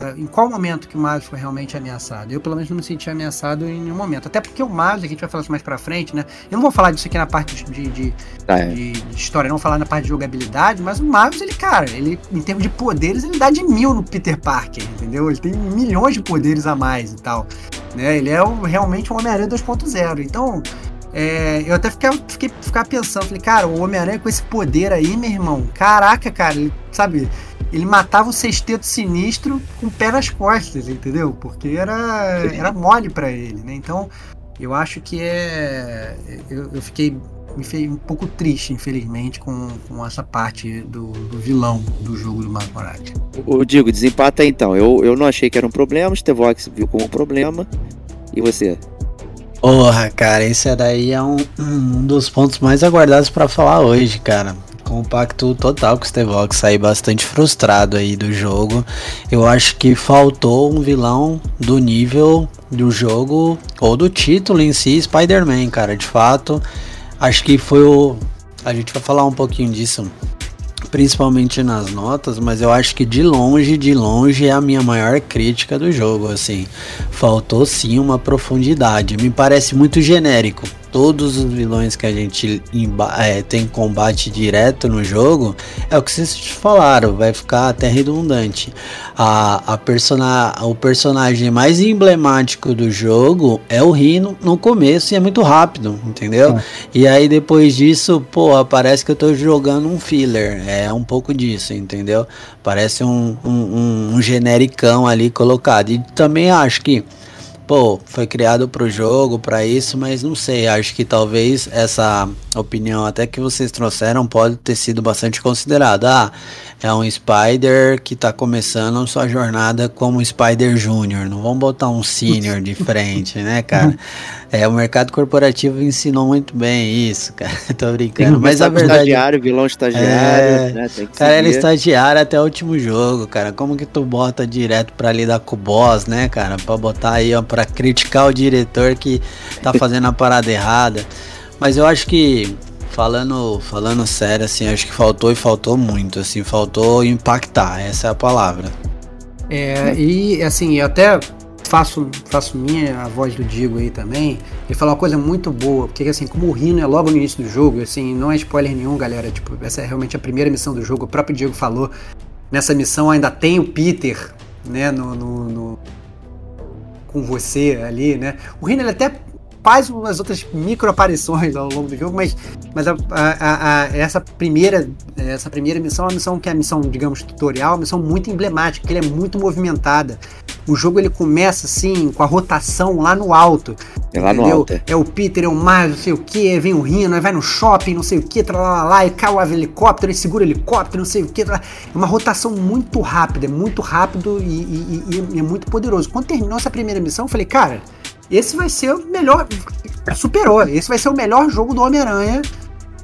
é, em qual momento que o Miles foi realmente ameaçado? Eu, pelo menos, não me senti ameaçado em nenhum momento. Até porque o Miles, a gente vai falar isso mais pra frente, né? Eu não vou falar disso aqui na parte de, de, ah, é. de, de história, não vou falar na parte de jogabilidade, mas o Miles, ele, cara, ele, em termos de poderes, ele dá de mil no Peter Parker, entendeu? Ele tem milhões de poderes a mais e tal. Né? Ele é o, realmente um Homem-Aranha 2.0. Então, é, eu até fiquei, fiquei ficar pensando, falei, cara, o Homem-Aranha com esse poder aí, meu irmão, caraca, cara, ele, sabe, ele matava o sexteto sinistro com o pé nas costas, entendeu? Porque era, era mole para ele, né? Então, eu acho que é. Eu, eu, fiquei um pouco triste, infelizmente, com, com essa parte do, do vilão do jogo do Miles Morales. O Digo, desempata então. Eu, eu não achei que era um problema, o Stevox viu como um problema. E você? Porra, cara, esse daí é um, um dos pontos mais aguardados para falar hoje, cara. Compacto total com o Stevox, saí bastante frustrado aí do jogo. Eu acho que faltou um vilão do nível do jogo ou do título em si, Spider-Man, cara. De fato, acho que foi o. A gente vai falar um pouquinho disso principalmente nas notas, mas eu acho que de longe, de longe é a minha maior crítica do jogo, assim. Faltou sim uma profundidade. Me parece muito genérico todos os vilões que a gente é, tem combate direto no jogo, é o que vocês falaram, vai ficar até redundante. A, a persona, o personagem mais emblemático do jogo é o Rino no começo e é muito rápido, entendeu? É. E aí depois disso, pô, parece que eu tô jogando um filler. É um pouco disso, entendeu? Parece um, um, um, um genericão ali colocado. E também acho que pô, foi criado pro jogo, para isso, mas não sei, acho que talvez essa opinião até que vocês trouxeram pode ter sido bastante considerada. Ah, é um Spider que tá começando sua jornada como Spider Júnior. Não vamos botar um Senior de frente, né, cara? É, o mercado corporativo ensinou muito bem isso, cara. Tô brincando. Mas a verdade. Estagiário, vilão estagiário, é... né? Tem que cara, ele é estagiário até o último jogo, cara. Como que tu bota direto pra lidar com o boss, né, cara? Pra botar aí, ó, pra criticar o diretor que tá fazendo a parada errada. Mas eu acho que falando, falando sério, assim, acho que faltou e faltou muito, assim, faltou impactar, essa é a palavra. É, e assim, eu até faço, faço minha a voz do Digo aí também, e falar uma coisa muito boa, porque assim, como o Rino é logo no início do jogo, assim, não é spoiler nenhum, galera, tipo, essa é realmente a primeira missão do jogo, o próprio Diego falou, nessa missão ainda tem o Peter, né, no, no, no com você ali, né, o Rino ele até faz umas outras micro aparições ao longo do jogo, mas, mas a, a, a, essa primeira essa primeira missão é uma missão que é a missão, digamos, tutorial, uma missão muito emblemática, que ele é muito movimentada. O jogo ele começa assim, com a rotação lá no alto. É lá entendeu? no alto. É. é o Peter, é o Miles, não sei o que, vem o Rino, vai no shopping, não sei o que, lá, lá, e cai o helicóptero, e segura o helicóptero, não sei o que. É uma rotação muito rápida, é muito rápido e, e, e, e é muito poderoso. Quando terminou essa primeira missão, eu falei, cara, esse vai ser o melhor. Superou. Esse vai ser o melhor jogo do Homem-Aranha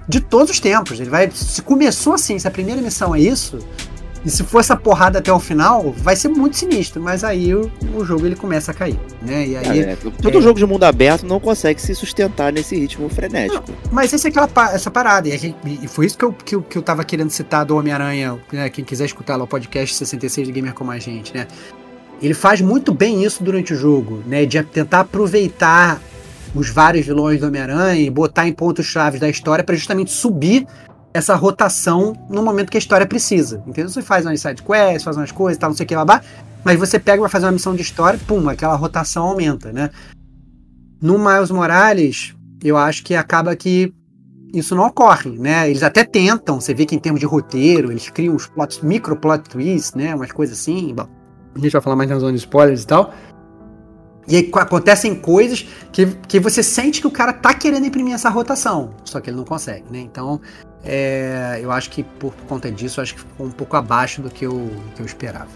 de todos os tempos. Ele vai. Se começou assim, se a primeira missão é isso, e se for essa porrada até o final, vai ser muito sinistro. Mas aí o, o jogo ele começa a cair, né? E aí, é, todo é... jogo de mundo aberto não consegue se sustentar nesse ritmo frenético. Não, mas essa é aquela essa parada. E, gente, e, foi isso que eu, que, que eu tava querendo citar do Homem-Aranha. Né? Quem quiser escutar lá o podcast 66 de Gamer Como a Gente, né? Ele faz muito bem isso durante o jogo, né? De tentar aproveitar os vários vilões do Homem-Aranha e botar em pontos chaves da história para justamente subir essa rotação no momento que a história precisa. Entendeu? Você faz umas side quests, faz umas coisas, tal, não sei o que, babá, mas você pega para fazer uma missão de história, pum, aquela rotação aumenta, né? No Miles Morales, eu acho que acaba que isso não ocorre, né? Eles até tentam, você vê que em termos de roteiro, eles criam uns plots, micro plot twists, né? Umas coisas assim, bom, a gente vai falar mais na zona de spoilers e tal. E aí acontecem coisas que, que você sente que o cara tá querendo imprimir essa rotação, só que ele não consegue, né? Então, é, eu acho que por conta disso, acho que ficou um pouco abaixo do que eu, que eu esperava.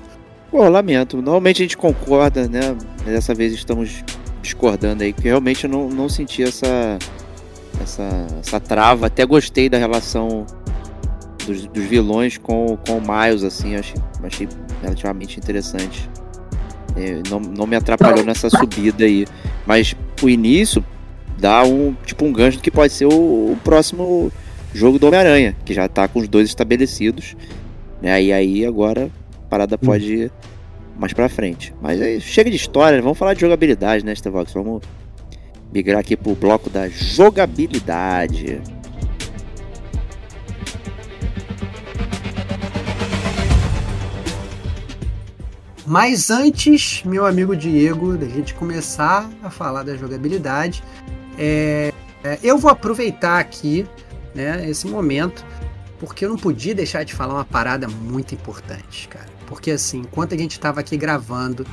Pô, lamento. Normalmente a gente concorda, né? Dessa vez estamos discordando aí, porque realmente eu não, não senti essa, essa, essa trava. Até gostei da relação dos, dos vilões com, com o Miles, assim, achei, achei relativamente interessante. É, não, não me atrapalhou nessa subida aí. Mas o início dá um tipo um gancho que pode ser o, o próximo jogo do Homem-Aranha, que já tá com os dois estabelecidos. Né? E aí agora a parada hum. pode ir mais pra frente. Mas aí, chega de história, né? vamos falar de jogabilidade, né, Stevox? Vamos migrar aqui pro bloco da jogabilidade. Mas antes, meu amigo Diego, da gente começar a falar da jogabilidade, é, é, eu vou aproveitar aqui né, esse momento, porque eu não podia deixar de falar uma parada muito importante, cara. Porque assim, enquanto a gente estava aqui gravando,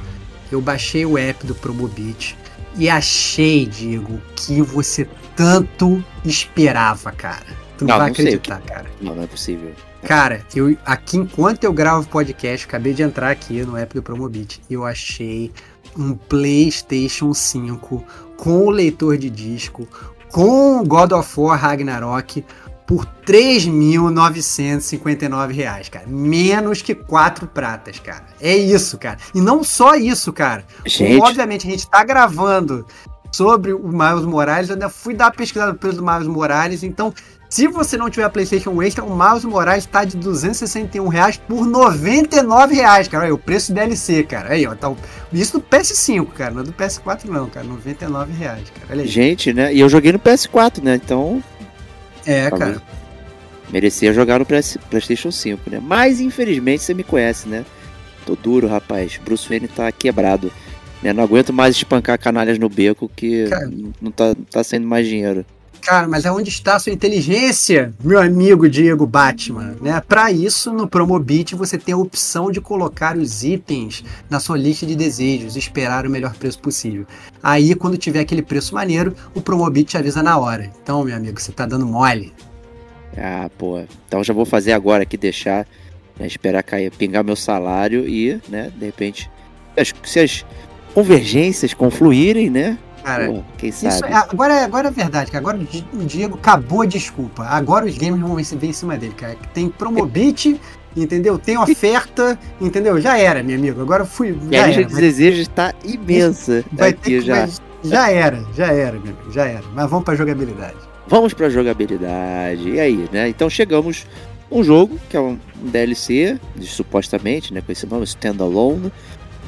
eu baixei o app do Promobit e achei, Diego, que você tanto esperava, cara. Tu não, Não, vai não acreditar, cara. Não, não é possível. Cara, eu aqui enquanto eu gravo podcast, acabei de entrar aqui no app do Promobit, eu achei um PlayStation 5 com o leitor de disco, com o God of War Ragnarok por 3.959 reais, cara. Menos que quatro pratas, cara. É isso, cara. E não só isso, cara. Gente, obviamente, a gente tá gravando sobre o Miles Morales, eu ainda fui dar pesquisada do Miles Morales, então se você não tiver a PlayStation Extra, o Miles Morales está de 261 reais por 99 reais, cara. Aí, o preço do DLC, cara. Aí, ó, tá isso do PS5, cara, não é do PS4 não, cara. 99 reais, cara. Olha aí. gente, né? E eu joguei no PS4, né? Então É, Tá cara. merecia jogar no PlayStation 5, né? Mas infelizmente você me conhece, né? Tô duro, rapaz. Bruce Wayne tá quebrado. Né? Não aguento mais espancar canalhas no beco que Cara. não tá, não tá sendo mais dinheiro. Cara, mas aonde está a sua inteligência, meu amigo Diego Batman? Né? Para isso, no Promobit você tem a opção de colocar os itens na sua lista de desejos esperar o melhor preço possível. Aí, quando tiver aquele preço maneiro, o Promobit te avisa na hora. Então, meu amigo, você tá dando mole. Ah, pô. Então já vou fazer agora aqui, deixar, né, esperar cair, pingar meu salário e, né, de repente, se as convergências confluírem, né? Cara, quem Isso sabe? é, agora, é- agora é verdade, que agora o Di- o Diego acabou a desculpa. Agora os games vão vir em cima dele, cara. Tem Promobit, entendeu? Tem oferta, entendeu? Já era, meu amigo. Agora fui. E a Já lista de desejos está imensa Vai aqui ter já. já era, já era, meu amigo, já era. Mas vamos pra jogabilidade. Vamos pra jogabilidade. E aí, né? Então chegamos um jogo que é um DLC, de- supostamente, né, com esse nome Standalone,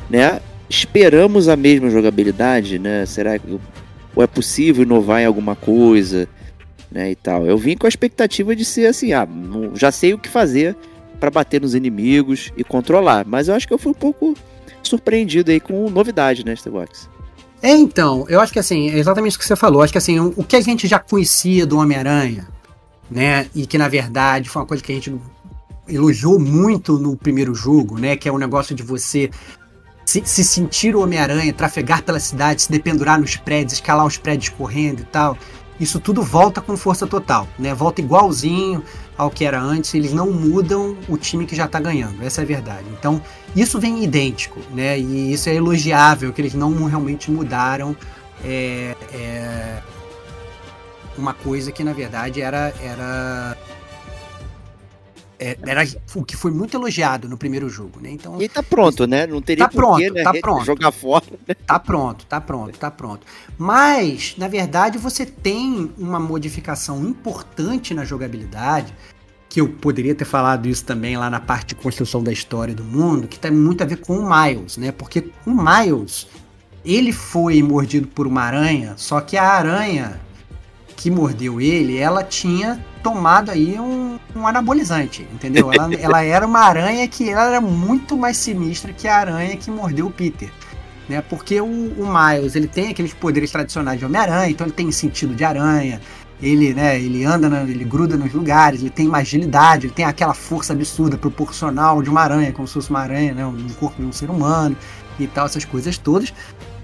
né? Esperamos a mesma jogabilidade, né? Será que ou é possível inovar em alguma coisa, né, e tal. Eu vim com a expectativa de ser assim, ah, já sei o que fazer pra bater nos inimigos e controlar, mas eu acho que eu fui um pouco surpreendido aí com novidade, né, Starbox? É, então, eu acho que assim, é exatamente isso que você falou. Acho que assim, o o que a gente já conhecia do Homem-Aranha, né? E que na verdade foi uma coisa que a gente elogiou muito no primeiro jogo, né? Que é o negócio de você se, se sentir o Homem-Aranha, trafegar pela cidade, se dependurar nos prédios, escalar os prédios correndo e tal. Isso tudo volta com força total, né? Volta igualzinho ao que era antes, eles não mudam o time que já tá ganhando, essa é a verdade. Então, isso vem idêntico, né? E isso é elogiável, que eles não realmente mudaram é, é, uma coisa que na verdade era era era o que foi muito elogiado no primeiro jogo, né? Então E tá pronto, né? Não teria Tá pronto, né, tá pronto. jogar fora. Tá pronto, tá pronto, tá pronto. Mas, na verdade, você tem uma modificação importante na jogabilidade, que eu poderia ter falado isso também lá na parte de construção da história do mundo, que tem muito a ver com o Miles, né? Porque o Miles, ele foi mordido por uma aranha, só que a aranha que mordeu ele, ela tinha tomado aí um, um anabolizante, entendeu? Ela, ela era uma aranha que ela era muito mais sinistra que a aranha que mordeu o Peter né? Porque o, o Miles, ele tem aqueles poderes tradicionais de Homem-Aranha, então ele tem sentido de aranha, ele, né, ele anda, na- ele gruda nos lugares, ele tem uma agilidade, ele tem aquela força absurda proporcional de uma aranha, como se fosse uma aranha, né, no corpo de um ser humano e tal, essas coisas todas.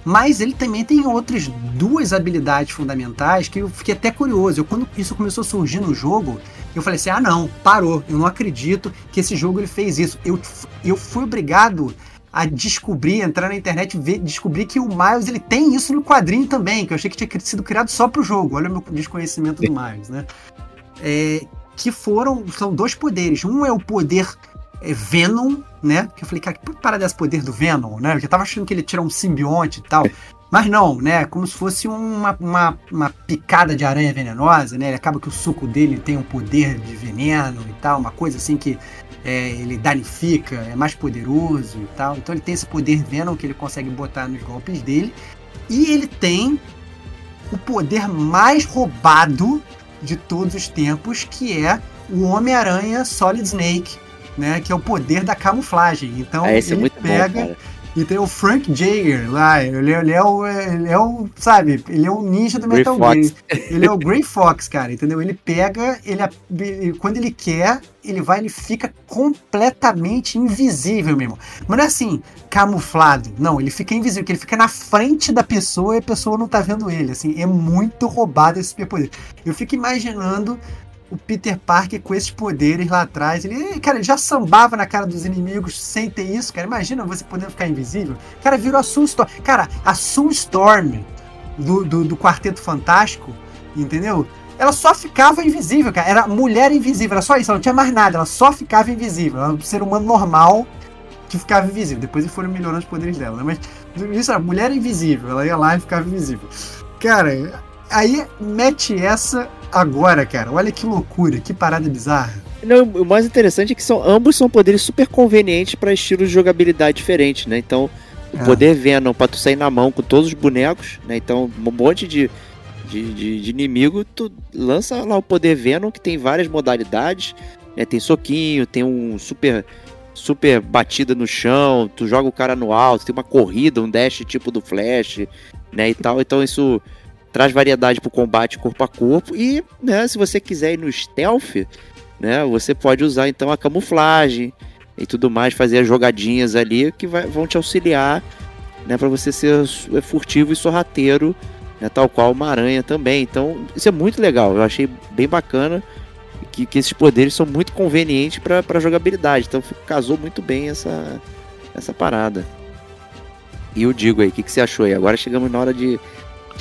Mas ele também tem outras duas habilidades fundamentais que eu fiquei até curioso. Eu, quando isso começou a surgir no jogo, eu falei assim: ah, não, parou. Eu não acredito que esse jogo ele fez isso. Eu, eu fui obrigado a descobrir, entrar na internet e ver, descobrir que o Miles ele tem isso no quadrinho também, que eu achei que tinha sido criado só pro jogo. Olha o meu desconhecimento do Miles, né? É, que foram, são dois poderes. Um é o poder é, Venom, né? Que eu falei, cara, que parada é esse poder do Venom, né? Eu tava achando que ele tira um simbionte e tal. Mas não, né? Como se fosse uma, uma, uma picada de aranha venenosa, né? Ele acaba que o suco dele tem um poder de veneno e tal, uma coisa assim que é, ele danifica, é mais poderoso e tal. Então ele tem esse poder Venom que ele consegue botar nos golpes dele. E ele tem o poder mais roubado de todos os tempos, que é o Homem-Aranha Solid Snake, né? Que é o poder da camuflagem. Então Ah, é ele muito pega bom. E tem o Frank Jaeger lá, ele, ele, é o, ele é o, sabe, ele é o ninja do Grey Metal. Gear. Ele é o Grey Fox, cara, entendeu? Ele pega, ele, ele- quando ele quer, ele vai, ele fica completamente invisível mesmo. Mas não é assim, camuflado. Não, ele fica invisível, que ele fica na frente da pessoa e a pessoa não tá vendo ele. Assim, é muito roubado esse superpoder. Eu fico imaginando o Peter Parker com esses poderes lá atrás. Ele, cara, já sambava na cara dos inimigos sem ter isso, cara. Imagina você podendo ficar invisível. Cara, virou a Sue Storm. Cara, a Sue Storm do, do, do Quarteto Fantástico, entendeu? Ela só ficava invisível, cara. Era mulher invisível, era só isso. Ela não tinha mais nada, ela só ficava invisível. Ela era um ser humano normal que ficava invisível. Depois eles foram melhorando os poderes dela, né? Mas isso era mulher invisível. Ela ia lá e ficava invisível. Cara, aí mete essa agora, cara. Olha que loucura, que parada bizarra. Não, o mais interessante é que são, ambos são poderes super convenientes para estilos de jogabilidade diferentes, né? Então, o É. poder Venom pra tu sair na mão com todos os bonecos, né? Então, um monte de, de, de- de inimigo, tu lança lá o poder Venom, que tem várias modalidades, né? Tem soquinho, tem um super super batida no chão, tu joga o cara no alto, tem uma corrida, um dash tipo do Flash, né, e tal. Então isso traz variedade pro combate corpo a corpo e, né, se você quiser ir no stealth, né, você pode usar então a camuflagem e tudo mais, fazer as jogadinhas ali que vai- vão te auxiliar, né, para você ser furtivo e sorrateiro, né, tal qual uma aranha também. Então, isso é muito legal. Eu achei bem bacana que, que esses poderes são muito convenientes para jogabilidade. Então, casou muito bem essa essa parada. E eu digo aí, o que, que você achou aí? Agora chegamos na hora de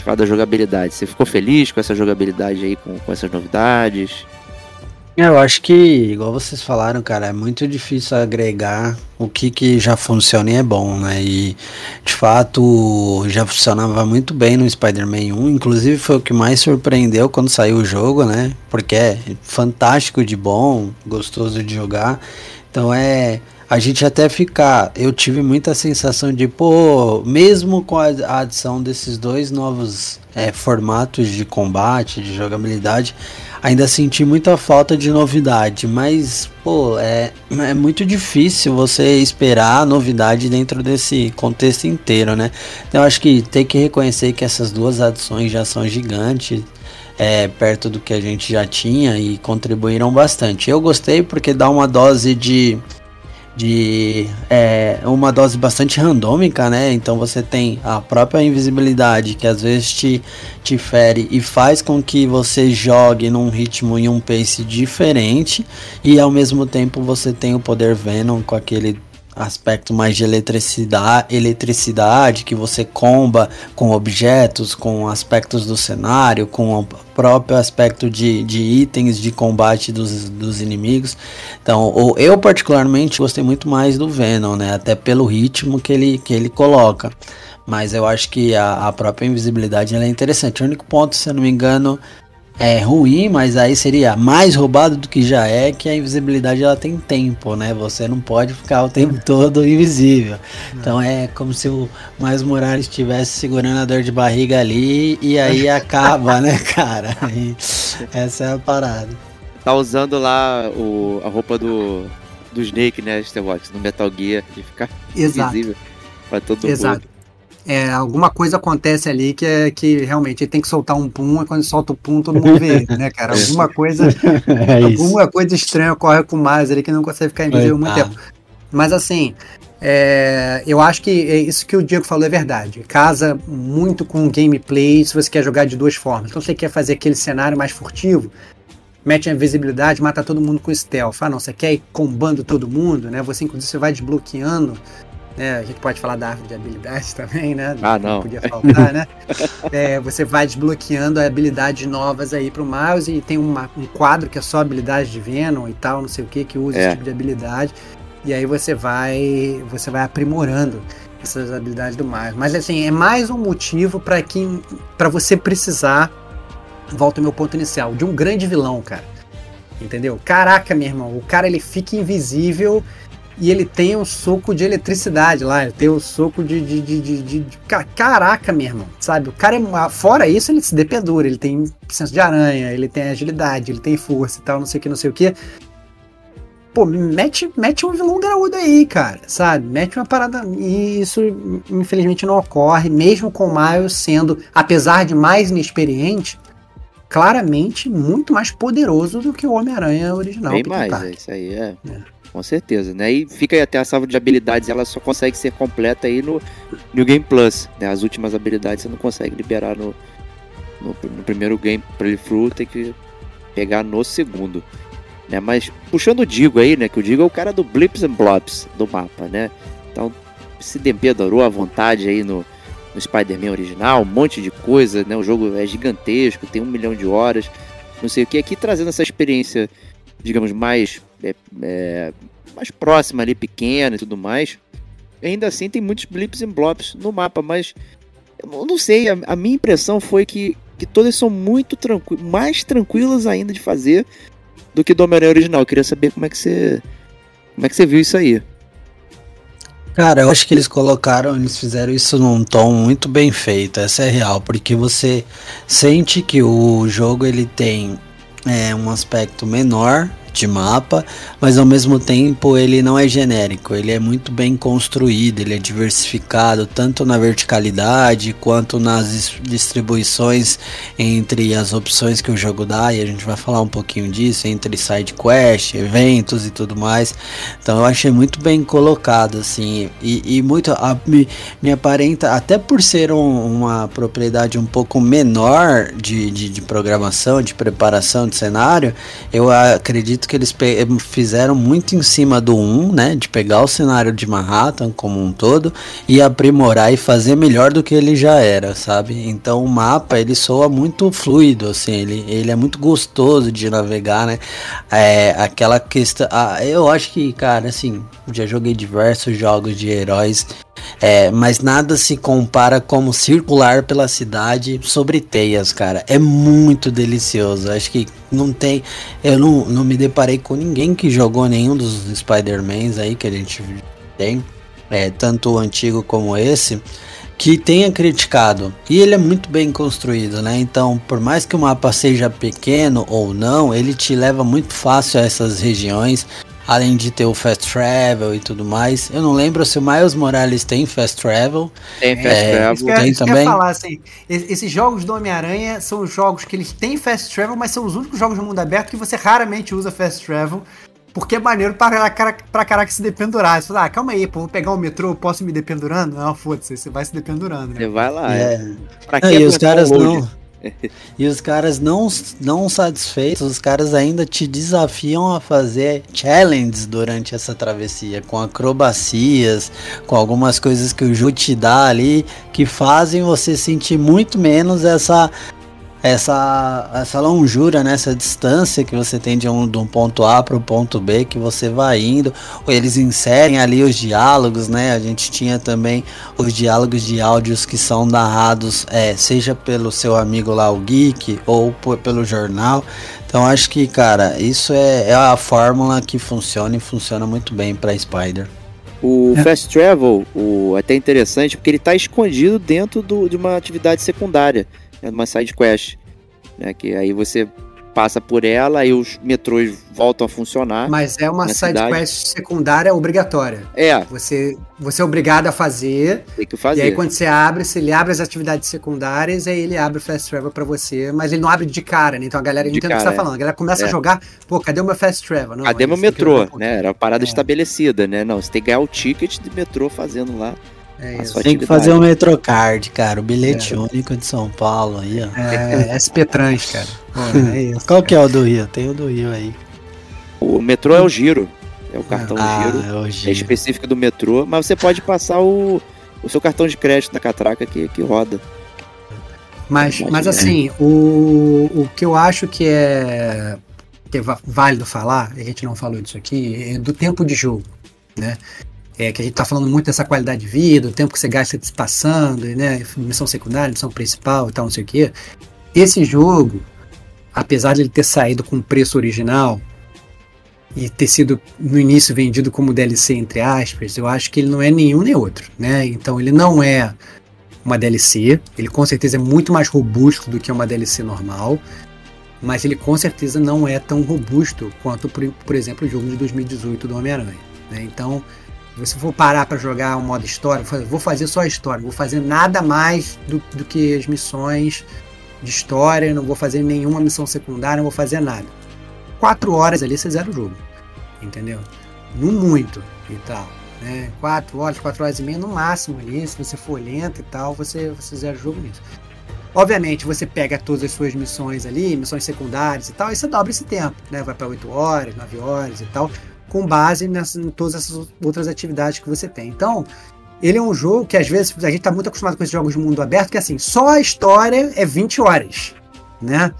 falar da jogabilidade. Você ficou feliz com essa jogabilidade aí, com, com essas novidades? É, Eu acho que, igual vocês falaram, cara, é muito difícil agregar o que, que já funciona e é bom, né? E de fato já funcionava muito bem no Spider-Man 1, inclusive foi o que mais surpreendeu quando saiu o jogo, né? Porque é fantástico de bom, gostoso de jogar. Então é. A gente até ficar. Eu tive muita sensação de, pô, mesmo com a adição desses dois novos é, formatos de combate, de jogabilidade, ainda senti muita falta de novidade, mas pô, é, é muito difícil você esperar novidade dentro desse contexto inteiro, né? Então acho que tem que reconhecer que essas duas adições já são gigantes. É, perto do que a gente já tinha e contribuíram bastante. Eu gostei porque dá uma dose de de é, uma dose bastante randômica, né? Então você tem a própria invisibilidade que às vezes te, te fere e faz com que você jogue num ritmo e um pace diferente e ao mesmo tempo você tem o poder Venom com aquele aspecto mais de eletricidade, eletricidade que você comba com objetos, com aspectos do cenário, com o próprio aspecto de, de itens de combate dos, dos inimigos. Então, eu particularmente gostei muito mais do Venom, né? Até pelo ritmo que ele, que ele coloca. Mas eu acho que a, a própria invisibilidade é interessante. O único ponto, se eu não me engano, é ruim, mas aí seria mais roubado do que já é, que a invisibilidade ela tem tempo, né? Você não pode ficar o tempo todo invisível. Então é como se o Miles Morales estivesse segurando a dor de barriga ali e aí acaba, né, cara? E essa é a parada. Tá usando lá o, a roupa do, do Snake, né, Starbox, no Metal Gear, de ficar Exato. invisível pra todo Exato. mundo. É, alguma coisa acontece ali que é que realmente ele tem que soltar um pum, e quando solta o pum, todo mundo vê ele, né, cara? Alguma coisa, É alguma coisa estranha ocorre com o Miles ali que não consegue ficar invisível muito Coitado. tempo. Mas assim, é, eu acho que é isso que o Diego falou é verdade. Casa muito com o gameplay se você quer jogar de duas formas. Então você quer fazer aquele cenário mais furtivo, mete a invisibilidade, mata todo mundo com stealth. Ah, não, você quer ir combando todo mundo, né? Você inclusive você vai desbloqueando. Né? A gente pode falar da árvore de habilidades também, né? Ah, não. podia faltar, né? É, você vai desbloqueando habilidades novas aí pro Miles e tem uma- um quadro que é só habilidade de Venom e tal, não sei o que, que usa É. esse tipo de habilidade. E aí você vai, você vai aprimorando essas habilidades do Miles. Mas assim, é mais um motivo para que para você precisar, volta ao meu ponto inicial, de um grande vilão, cara. Entendeu? Caraca, meu irmão, o cara ele fica invisível e ele tem um soco de eletricidade lá, ele tem um soco de. de, de, de- de- de- ca- Caraca, meu irmão, sabe? O cara é. Fora isso, ele se dependura, ele tem senso de aranha, ele tem agilidade, ele tem força e tal, não sei o que, não sei o que. pô, mete, mete um vilão graúdo aí, cara, sabe? Mete uma parada. E isso, infelizmente, não ocorre, mesmo com o Miles sendo, apesar de mais inexperiente, claramente muito mais poderoso do que o Homem-Aranha original. Bem Peter mais, é, isso aí é, É. Com certeza, né? E fica aí até a salva de habilidades, ela só consegue ser completa aí no New Game Plus, né? As últimas habilidades você não consegue liberar no, no, no primeiro game playthrough, tem que pegar no segundo. Né? Mas puxando o Digo aí, né? Que o Digo é o cara do Blips and Blops do mapa, né? Então se dempedorou à vontade aí no, no Spider-Man original, um monte de coisa, né? O jogo é gigantesco, tem um milhão de horas, não sei o que. Aqui trazendo essa experiência, digamos, mais, é, é, mais próxima ali, pequena e tudo mais. Ainda assim tem muitos blips e blops no mapa, mas eu não- sei, a, a minha impressão foi que, que todas são muito tranquilas, mais tranquilas ainda de fazer do que do Homem-Aranha original. Eu queria saber como é que você como é que você viu isso aí. Cara, eu acho que eles colocaram, eles fizeram isso num tom muito bem feito, essa é real, porque você sente que o jogo ele tem é, um aspecto menor de mapa, mas ao mesmo tempo ele não é genérico, ele é muito bem construído, ele é diversificado tanto na verticalidade quanto nas dis- distribuições entre as opções que o jogo dá, e a gente vai falar um pouquinho disso, entre side quest, eventos e tudo mais. Então eu achei muito bem colocado, assim, e, e muito. a- me, me aparenta, até por ser um- uma propriedade um pouco menor de, de, de programação, de preparação de cenário, eu acredito que eles pe- fizeram muito em cima do 1, né? De pegar o cenário de Manhattan como um todo e aprimorar e fazer melhor do que ele já era, sabe? Então o mapa ele soa muito fluido, assim, ele, ele é muito gostoso de navegar, né? É, aquela questão. ah, eu acho que, cara, assim, já joguei diversos jogos de heróis. É, mas nada se compara como circular pela cidade sobre teias, cara. É muito delicioso. Acho que não tem. Eu não, não me deparei com ninguém que jogou nenhum dos Spider-Mans aí que a gente tem. É, tanto o antigo como esse que tenha criticado. E ele é muito bem construído, né? Então, por mais que o mapa seja pequeno ou não, ele te leva muito fácil a essas regiões. Além de ter o fast travel e tudo mais. Eu não lembro se o Miles Morales tem fast travel. Tem Fast É, Travel. Tem também? falar, assim, es- esses jogos do Homem-Aranha são os jogos que eles têm fast travel, mas são os únicos jogos do mundo aberto que você raramente usa fast travel, porque é maneiro pra, cara- pra caraca se dependurar. Você fala, ah, calma aí, pô, vou pegar o metrô, posso me dependurando? Não, foda-se, você vai se dependurando, Você né? vai lá. É. É. Pra que e os caras não. E os caras não, não satisfeitos, os caras ainda te desafiam a fazer challenges durante essa travessia, com acrobacias, com algumas coisas que o jogo te dá ali, que fazem você sentir muito menos essa essa essa longura, né, essa distância que você tem de um, de um ponto A para o ponto B, que você vai indo. Ou eles inserem ali os diálogos, né? A gente tinha também os diálogos de áudios que são narrados, é, seja pelo seu amigo lá, o Geek, ou por- pelo jornal. Então acho que, cara, isso é, é a fórmula que funciona e funciona muito bem para Spider. O É. Fast Travel, o, é até interessante, porque ele está escondido dentro do- de uma atividade secundária, né, uma side quest. Né, que aí você passa por ela, aí os metrôs voltam a funcionar. Mas é uma side cidade. quest secundária obrigatória. É, Você, você é obrigado a fazer, tem que e fazer. aí quando você abre, se ele abre as atividades secundárias, aí ele abre o fast travel pra você, mas ele não abre de cara, né? Então a galera De entende o que você tá falando. A galera começa É. a jogar, pô, cadê o meu fast travel? Não, Cadê meu metrô, um né? Era uma parada É. estabelecida, né? Não, você tem que ganhar o ticket de metrô fazendo lá. É isso. Tem que fazer o Metrocard, cara, o bilhete único de São Paulo aí, ó. É, SP Trans, cara. Pô, é isso. Qual que é o do Rio? Tem o do Rio aí. O metrô é o giro. É o cartão Ah, giro. é o É Giro. específico do metrô, mas você pode passar o, o seu cartão de crédito na catraca que, que roda. Mas, mas assim, o, o que eu acho que é, que é válido falar, e a gente não falou disso aqui, é do tempo de jogo, né? É que a gente tá falando muito dessa qualidade de vida, o tempo que você gasta se passando, né? Missão secundária, missão principal e tal, não sei o quê. Esse jogo, apesar de ele ter saído com o preço original e ter sido no início vendido como DLC, entre aspas, eu acho que ele não é nenhum nem outro, né? Então ele não é uma DLC. Ele com certeza é muito mais robusto do que uma DLC normal. mas ele com certeza não é tão robusto quanto, por, por exemplo, o jogo de 2018 do Homem-Aranha. Né? Então, se você for parar para jogar um modo história, vou fazer só a história, vou fazer nada mais do, do que as missões de história, não vou fazer nenhuma missão secundária, não vou fazer nada. Quatro horas ali você zera o jogo, entendeu? No muito e tal. Né? Quatro horas, quatro horas e meia no máximo ali, se você for lento e tal, você, você zera o jogo nisso. Obviamente, você pega todas as suas missões ali, missões secundárias e tal, e você dobra esse tempo, né? Vai para 8 horas, 9 horas e tal, com base nessas, em todas essas outras atividades que você tem. Então, ele é um jogo que às vezes a gente está muito acostumado com esses jogos de mundo aberto, que assim, só a história é 20 horas, né?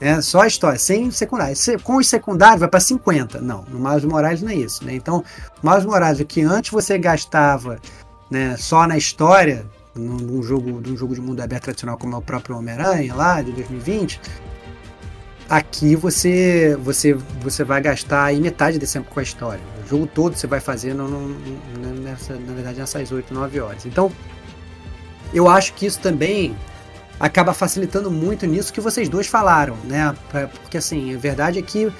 É só a história, sem secundário. Com os secundários vai para 50. Não, no Miles Morales não é isso, né? Então, Miles Morales, o que antes você gastava né, só na história, num jogo, num jogo de mundo aberto tradicional como é o próprio Homem-Aranha lá de 2020, aqui você você você vai gastar aí metade desse tempo com a história. O jogo todo você vai fazer no, no, nessa, na verdade nessas 8, 9 horas. Então, eu acho que isso também acaba facilitando muito nisso que vocês dois falaram, né? Porque assim, a verdade é que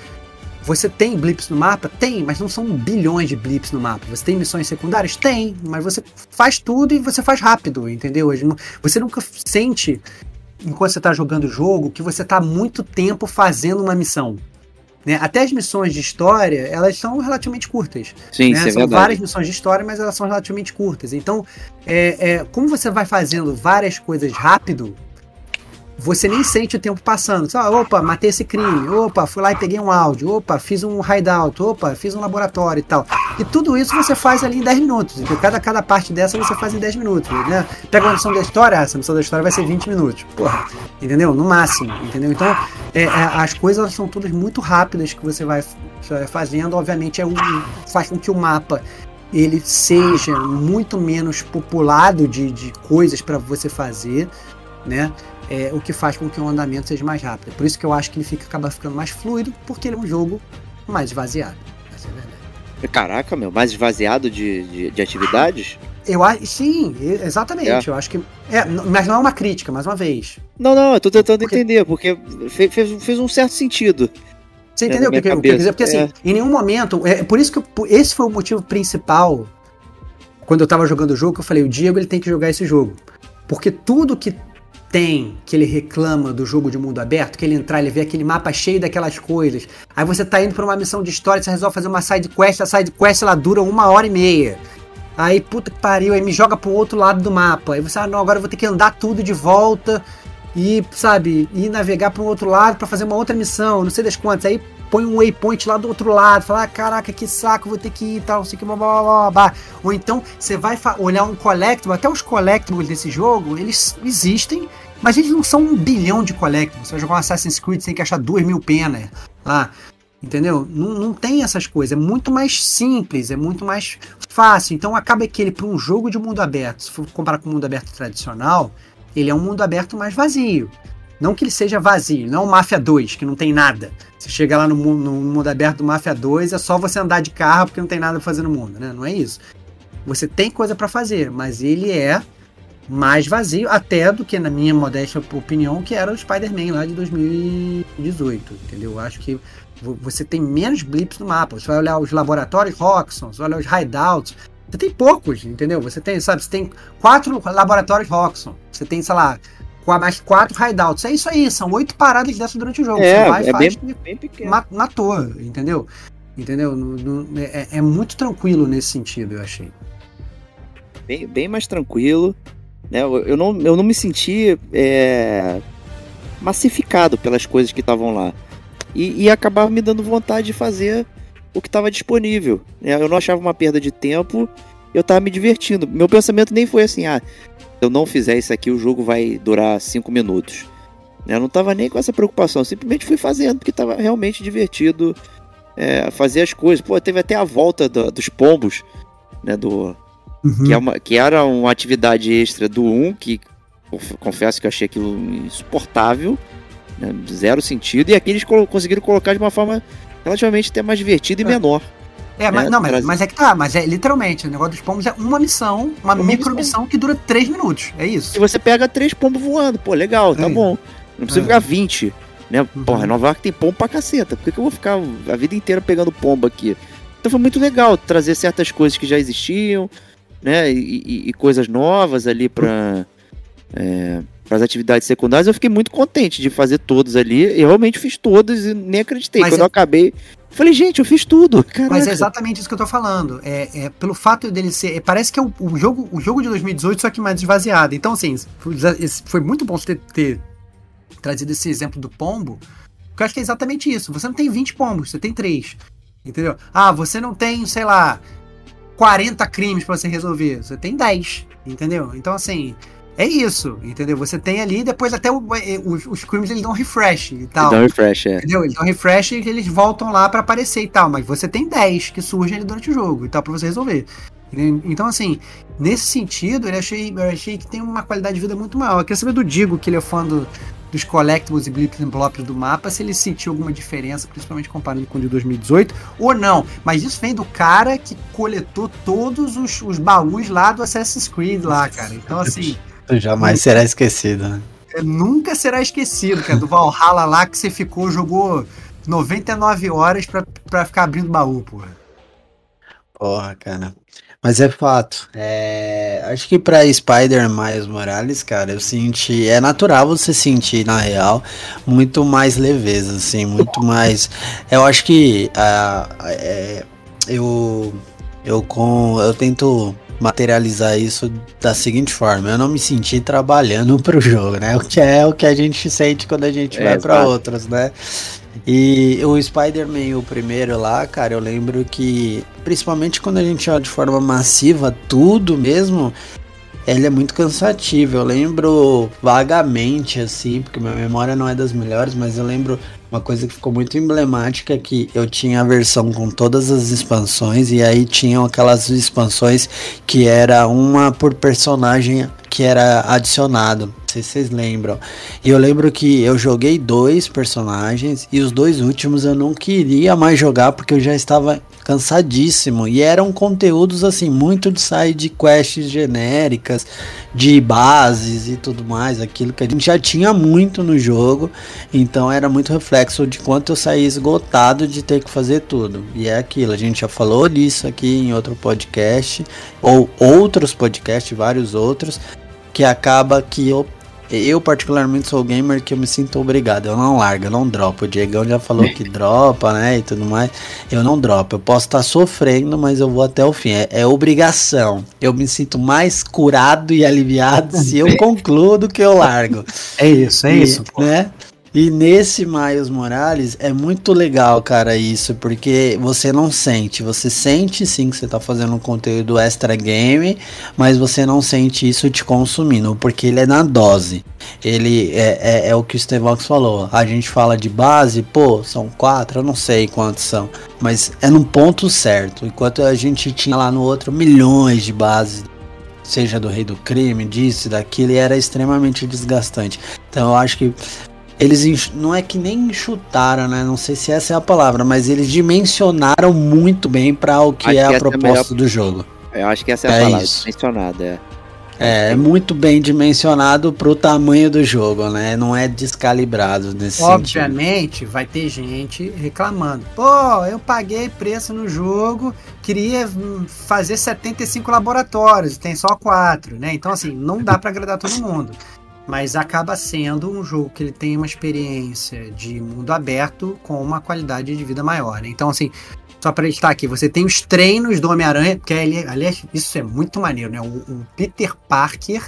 você tem blips no mapa? Tem, mas não são bilhões de blips no mapa. Você tem missões secundárias? Tem, mas você faz tudo e você faz rápido, entendeu? Você nunca sente, enquanto você está jogando o jogo, que você está muito tempo fazendo uma missão. Né? Até as missões de história, elas são relativamente curtas. Sim, né? é São verdade. várias missões de história, mas elas são relativamente curtas. Então, é, é, como você vai fazendo várias coisas rápido, você nem sente o tempo passando. Ah, opa, matei esse crime. Opa, fui lá e peguei um áudio. Opa, fiz um hideout. Opa, fiz um laboratório e tal. E tudo isso você faz ali em 10 minutos. Cada, cada parte dessa você faz em 10 minutos. Né? Pega uma missão da história, essa missão da história vai ser 20 minutos. Porra, entendeu? No máximo. Entendeu? Então, é, é, as coisas são todas muito rápidas que você vai, você vai fazendo. Obviamente, é um, faz com que o mapa ele seja muito menos populado de, de coisas para você fazer, né? é, o que faz com que o andamento seja mais rápido. Por isso que eu acho que ele fica, acaba ficando mais fluido, porque ele é um jogo mais esvaziado. Essa é a verdade. Caraca, meu, mais esvaziado de, de, de atividades? Eu acho, sim, exatamente. Eu acho que. É, mas não é uma crítica, mais uma vez. Não, não, eu tô tentando porque... entender, porque fez, fez, fez um certo sentido. Você entendeu o que, eu quero dizer? Porque assim, é. em nenhum momento. É, por isso que eu, esse foi o motivo principal. Quando eu tava jogando o jogo, eu falei, o Diego ele tem que jogar esse jogo. Porque tudo que tem, que ele reclama do jogo de mundo aberto, que ele entrar, ele vê aquele mapa cheio daquelas coisas. Aí você tá indo pra uma missão de história, você resolve fazer uma side quest, a side quest ela dura uma hora e meia. Aí, puta que pariu, aí me joga pro outro lado do mapa. Aí você, ah, não, agora eu vou ter que andar tudo de volta e, sabe, ir navegar pro outro lado para fazer uma outra missão, não sei das quantas. Aí põe um waypoint lá do outro lado, fala, ah, caraca, que saco, vou ter que ir e tal, não sei que, blá, blá, blá, blá. Ou então você vai olhar um collectible, até os collectibles desse jogo, eles existem, mas eles não são um bilhão de collectibles. Você vai jogar um Assassin's Creed, você tem que achar duas mil penas lá. Entendeu? Não, não tem essas coisas. É muito mais simples, é muito mais fácil. Então acaba que ele, para um jogo de mundo aberto, se for comparar com o mundo aberto tradicional, ele é um mundo aberto mais vazio. Não que ele seja vazio, não é o Mafia 2, que não tem nada. Você chega lá no mundo, no mundo aberto do Mafia 2, é só você andar de carro porque não tem nada pra fazer no mundo, né? Não é isso. Você tem coisa para fazer, mas ele é mais vazio até do que, na minha modesta opinião, que era o Spider-Man lá de 2018, entendeu? Eu acho que você tem menos blips no mapa. Você vai olhar os laboratórios Roxxon, você vai olhar os hideouts, você tem poucos, entendeu? Você tem, sabe, você tem quatro laboratórios Roxxon, você tem, sei lá, mais quatro hideouts. É isso aí, são oito paradas dessas durante o jogo. É, vai, é faz, bem, bem pequeno. Matou, entendeu? Entendeu? No, é, é, muito tranquilo nesse sentido, eu achei. Bem, bem mais tranquilo. Né? Eu, eu, não, eu não me senti é, massificado pelas coisas que estavam lá. E, e acabava me dando vontade de fazer o que estava disponível. Né? Eu não achava uma perda de tempo, eu estava me divertindo. Meu pensamento nem foi assim, ah, se eu não fizer isso aqui, o jogo vai durar cinco minutos. Eu não estava nem com essa preocupação, simplesmente fui fazendo, porque estava realmente divertido é, fazer as coisas. Pô, teve até a volta do, dos pombos, né, do, uhum. que, é uma, que, era uma atividade extra do 1, que confesso que eu achei aquilo insuportável, né, zero sentido, e aqui eles conseguiram colocar de uma forma relativamente até mais divertida e é. menor. É, mas, né, não, mas, mas, é que tá, mas é literalmente, o negócio dos pombos é uma missão, uma, uma micro missão. missão que dura 3 minutos, é isso. E você pega três pombos voando, pô, legal, tá é bom. Não precisa é. ficar 20. Né? Uhum. Porra, Nova York tem pombo pra caceta. Por que, que eu vou ficar a vida inteira pegando pombo aqui? Então foi muito legal trazer certas coisas que já existiam, né? E, e- e coisas novas ali pra. É, para as atividades secundárias, eu fiquei muito contente de fazer todos ali. Eu realmente fiz todos e nem acreditei. Mas Quando é- eu acabei, falei, gente, eu fiz tudo. Caraca. Mas é exatamente isso que eu tô falando. É, é pelo fato dele ser. é, parece que é o, o jogo, o jogo de 2018, só que mais esvaziado. Então, assim, foi, muito bom você ter, ter trazido esse exemplo do pombo. Porque eu acho que é exatamente isso. Você não tem 20 pombos, você tem 3. Entendeu? Ah, você não tem, sei lá, 40 crimes pra você resolver. Você tem 10. Entendeu? Então, assim. É isso, entendeu? Você tem ali, depois até o- é, os, os crimes eles dão refresh e tal. Um refresh, é. Entendeu? Eles dão refresh e eles voltam lá pra aparecer e tal. Mas você tem 10 que surgem ali durante o jogo e tal, pra você resolver. Então, assim, nesse sentido, eu achei, eu achei que tem uma qualidade de vida muito maior. Eu queria saber do Digo, que ele é fã do- dos collectibles e blips and blops do mapa, se ele sentiu alguma diferença, principalmente comparando com o de 2018, ou não. Mas isso vem do cara que coletou todos os, os baús lá do Assassin's Creed lá, cara. Então, assim. Jamais será esquecido, né? É, nunca será esquecido, cara, do Valhalla lá que você ficou, jogou 99 horas pra, pra ficar abrindo baú, porra. Porra, cara. Mas é fato. É, acho que pra Spider Miles Morales, cara, eu senti. É natural você sentir, na real, muito mais leveza, assim, muito mais. Eu acho que. ah, é, eu. Eu, com, eu tento materializar isso da seguinte forma: eu não me senti trabalhando pro jogo, né? O que é o que a gente sente quando a gente É, vai pra exato. outros, né? E o Spider-Man, o primeiro lá, cara, eu lembro que, principalmente quando a gente olha de forma massiva, tudo mesmo, ele é muito cansativo. Eu lembro vagamente, assim, porque minha memória não é das melhores, mas eu lembro uma coisa que ficou muito emblemática que eu tinha a versão com todas as expansões e aí tinham aquelas expansões que era uma por personagem que era adicionado. Sei se vocês lembram. E eu lembro que eu joguei dois personagens e os dois últimos eu não queria mais jogar porque eu já estava cansadíssimo. E eram conteúdos assim, muito de side quests genéricas, de bases e tudo mais, aquilo que a gente já tinha muito no jogo. Então era muito reflexo de quanto eu saí esgotado de ter que fazer tudo. E é aquilo, a gente já falou disso aqui em outro podcast, ou outros podcasts, vários outros, que acaba que eu particularmente sou gamer que eu me sinto obrigado, eu não largo, eu não dropo. O Diegão já falou que dropa, né, e tudo mais. Eu não dropo, eu posso estar sofrendo, mas eu vou até o fim. É, é obrigação. Eu me sinto mais curado e aliviado se eu concluo do que eu largo. É isso, é E, isso, pô. né? E nesse Miles Morales é muito legal, cara, isso, porque você não sente. Você sente sim que você tá fazendo um conteúdo extra game, mas você não sente isso te consumindo, porque ele é na dose. Ele é, é, é o que o Stevox falou. A gente fala de base, pô, são quatro, eu não sei quantos são, mas é no ponto certo. Enquanto a gente tinha lá no outro milhões de bases seja do rei do crime, disso, daquilo, e era extremamente desgastante. Então eu acho que eles não é que nem enxutaram, né? Não sei se essa é a palavra, mas eles dimensionaram muito bem para o que Acho é que a essa é a proposta do jogo. Eu acho que essa é a É palavra isso. mencionada. É. É, é muito bem dimensionado pro tamanho do jogo, né? Não é descalibrado nesse sentido. Obviamente, vai ter gente reclamando. Pô, eu paguei preço no jogo, queria hum, fazer 75 laboratórios, tem só 4, né? Então, assim, não dá pra agradar todo mundo. Mas acaba sendo um jogo que ele tem uma experiência de mundo aberto com uma qualidade de vida maior, né? Então, assim, só pra estar aqui, você tem os treinos do Homem-Aranha, que ele, aliás, isso é muito maneiro, né? O, o Peter Parker,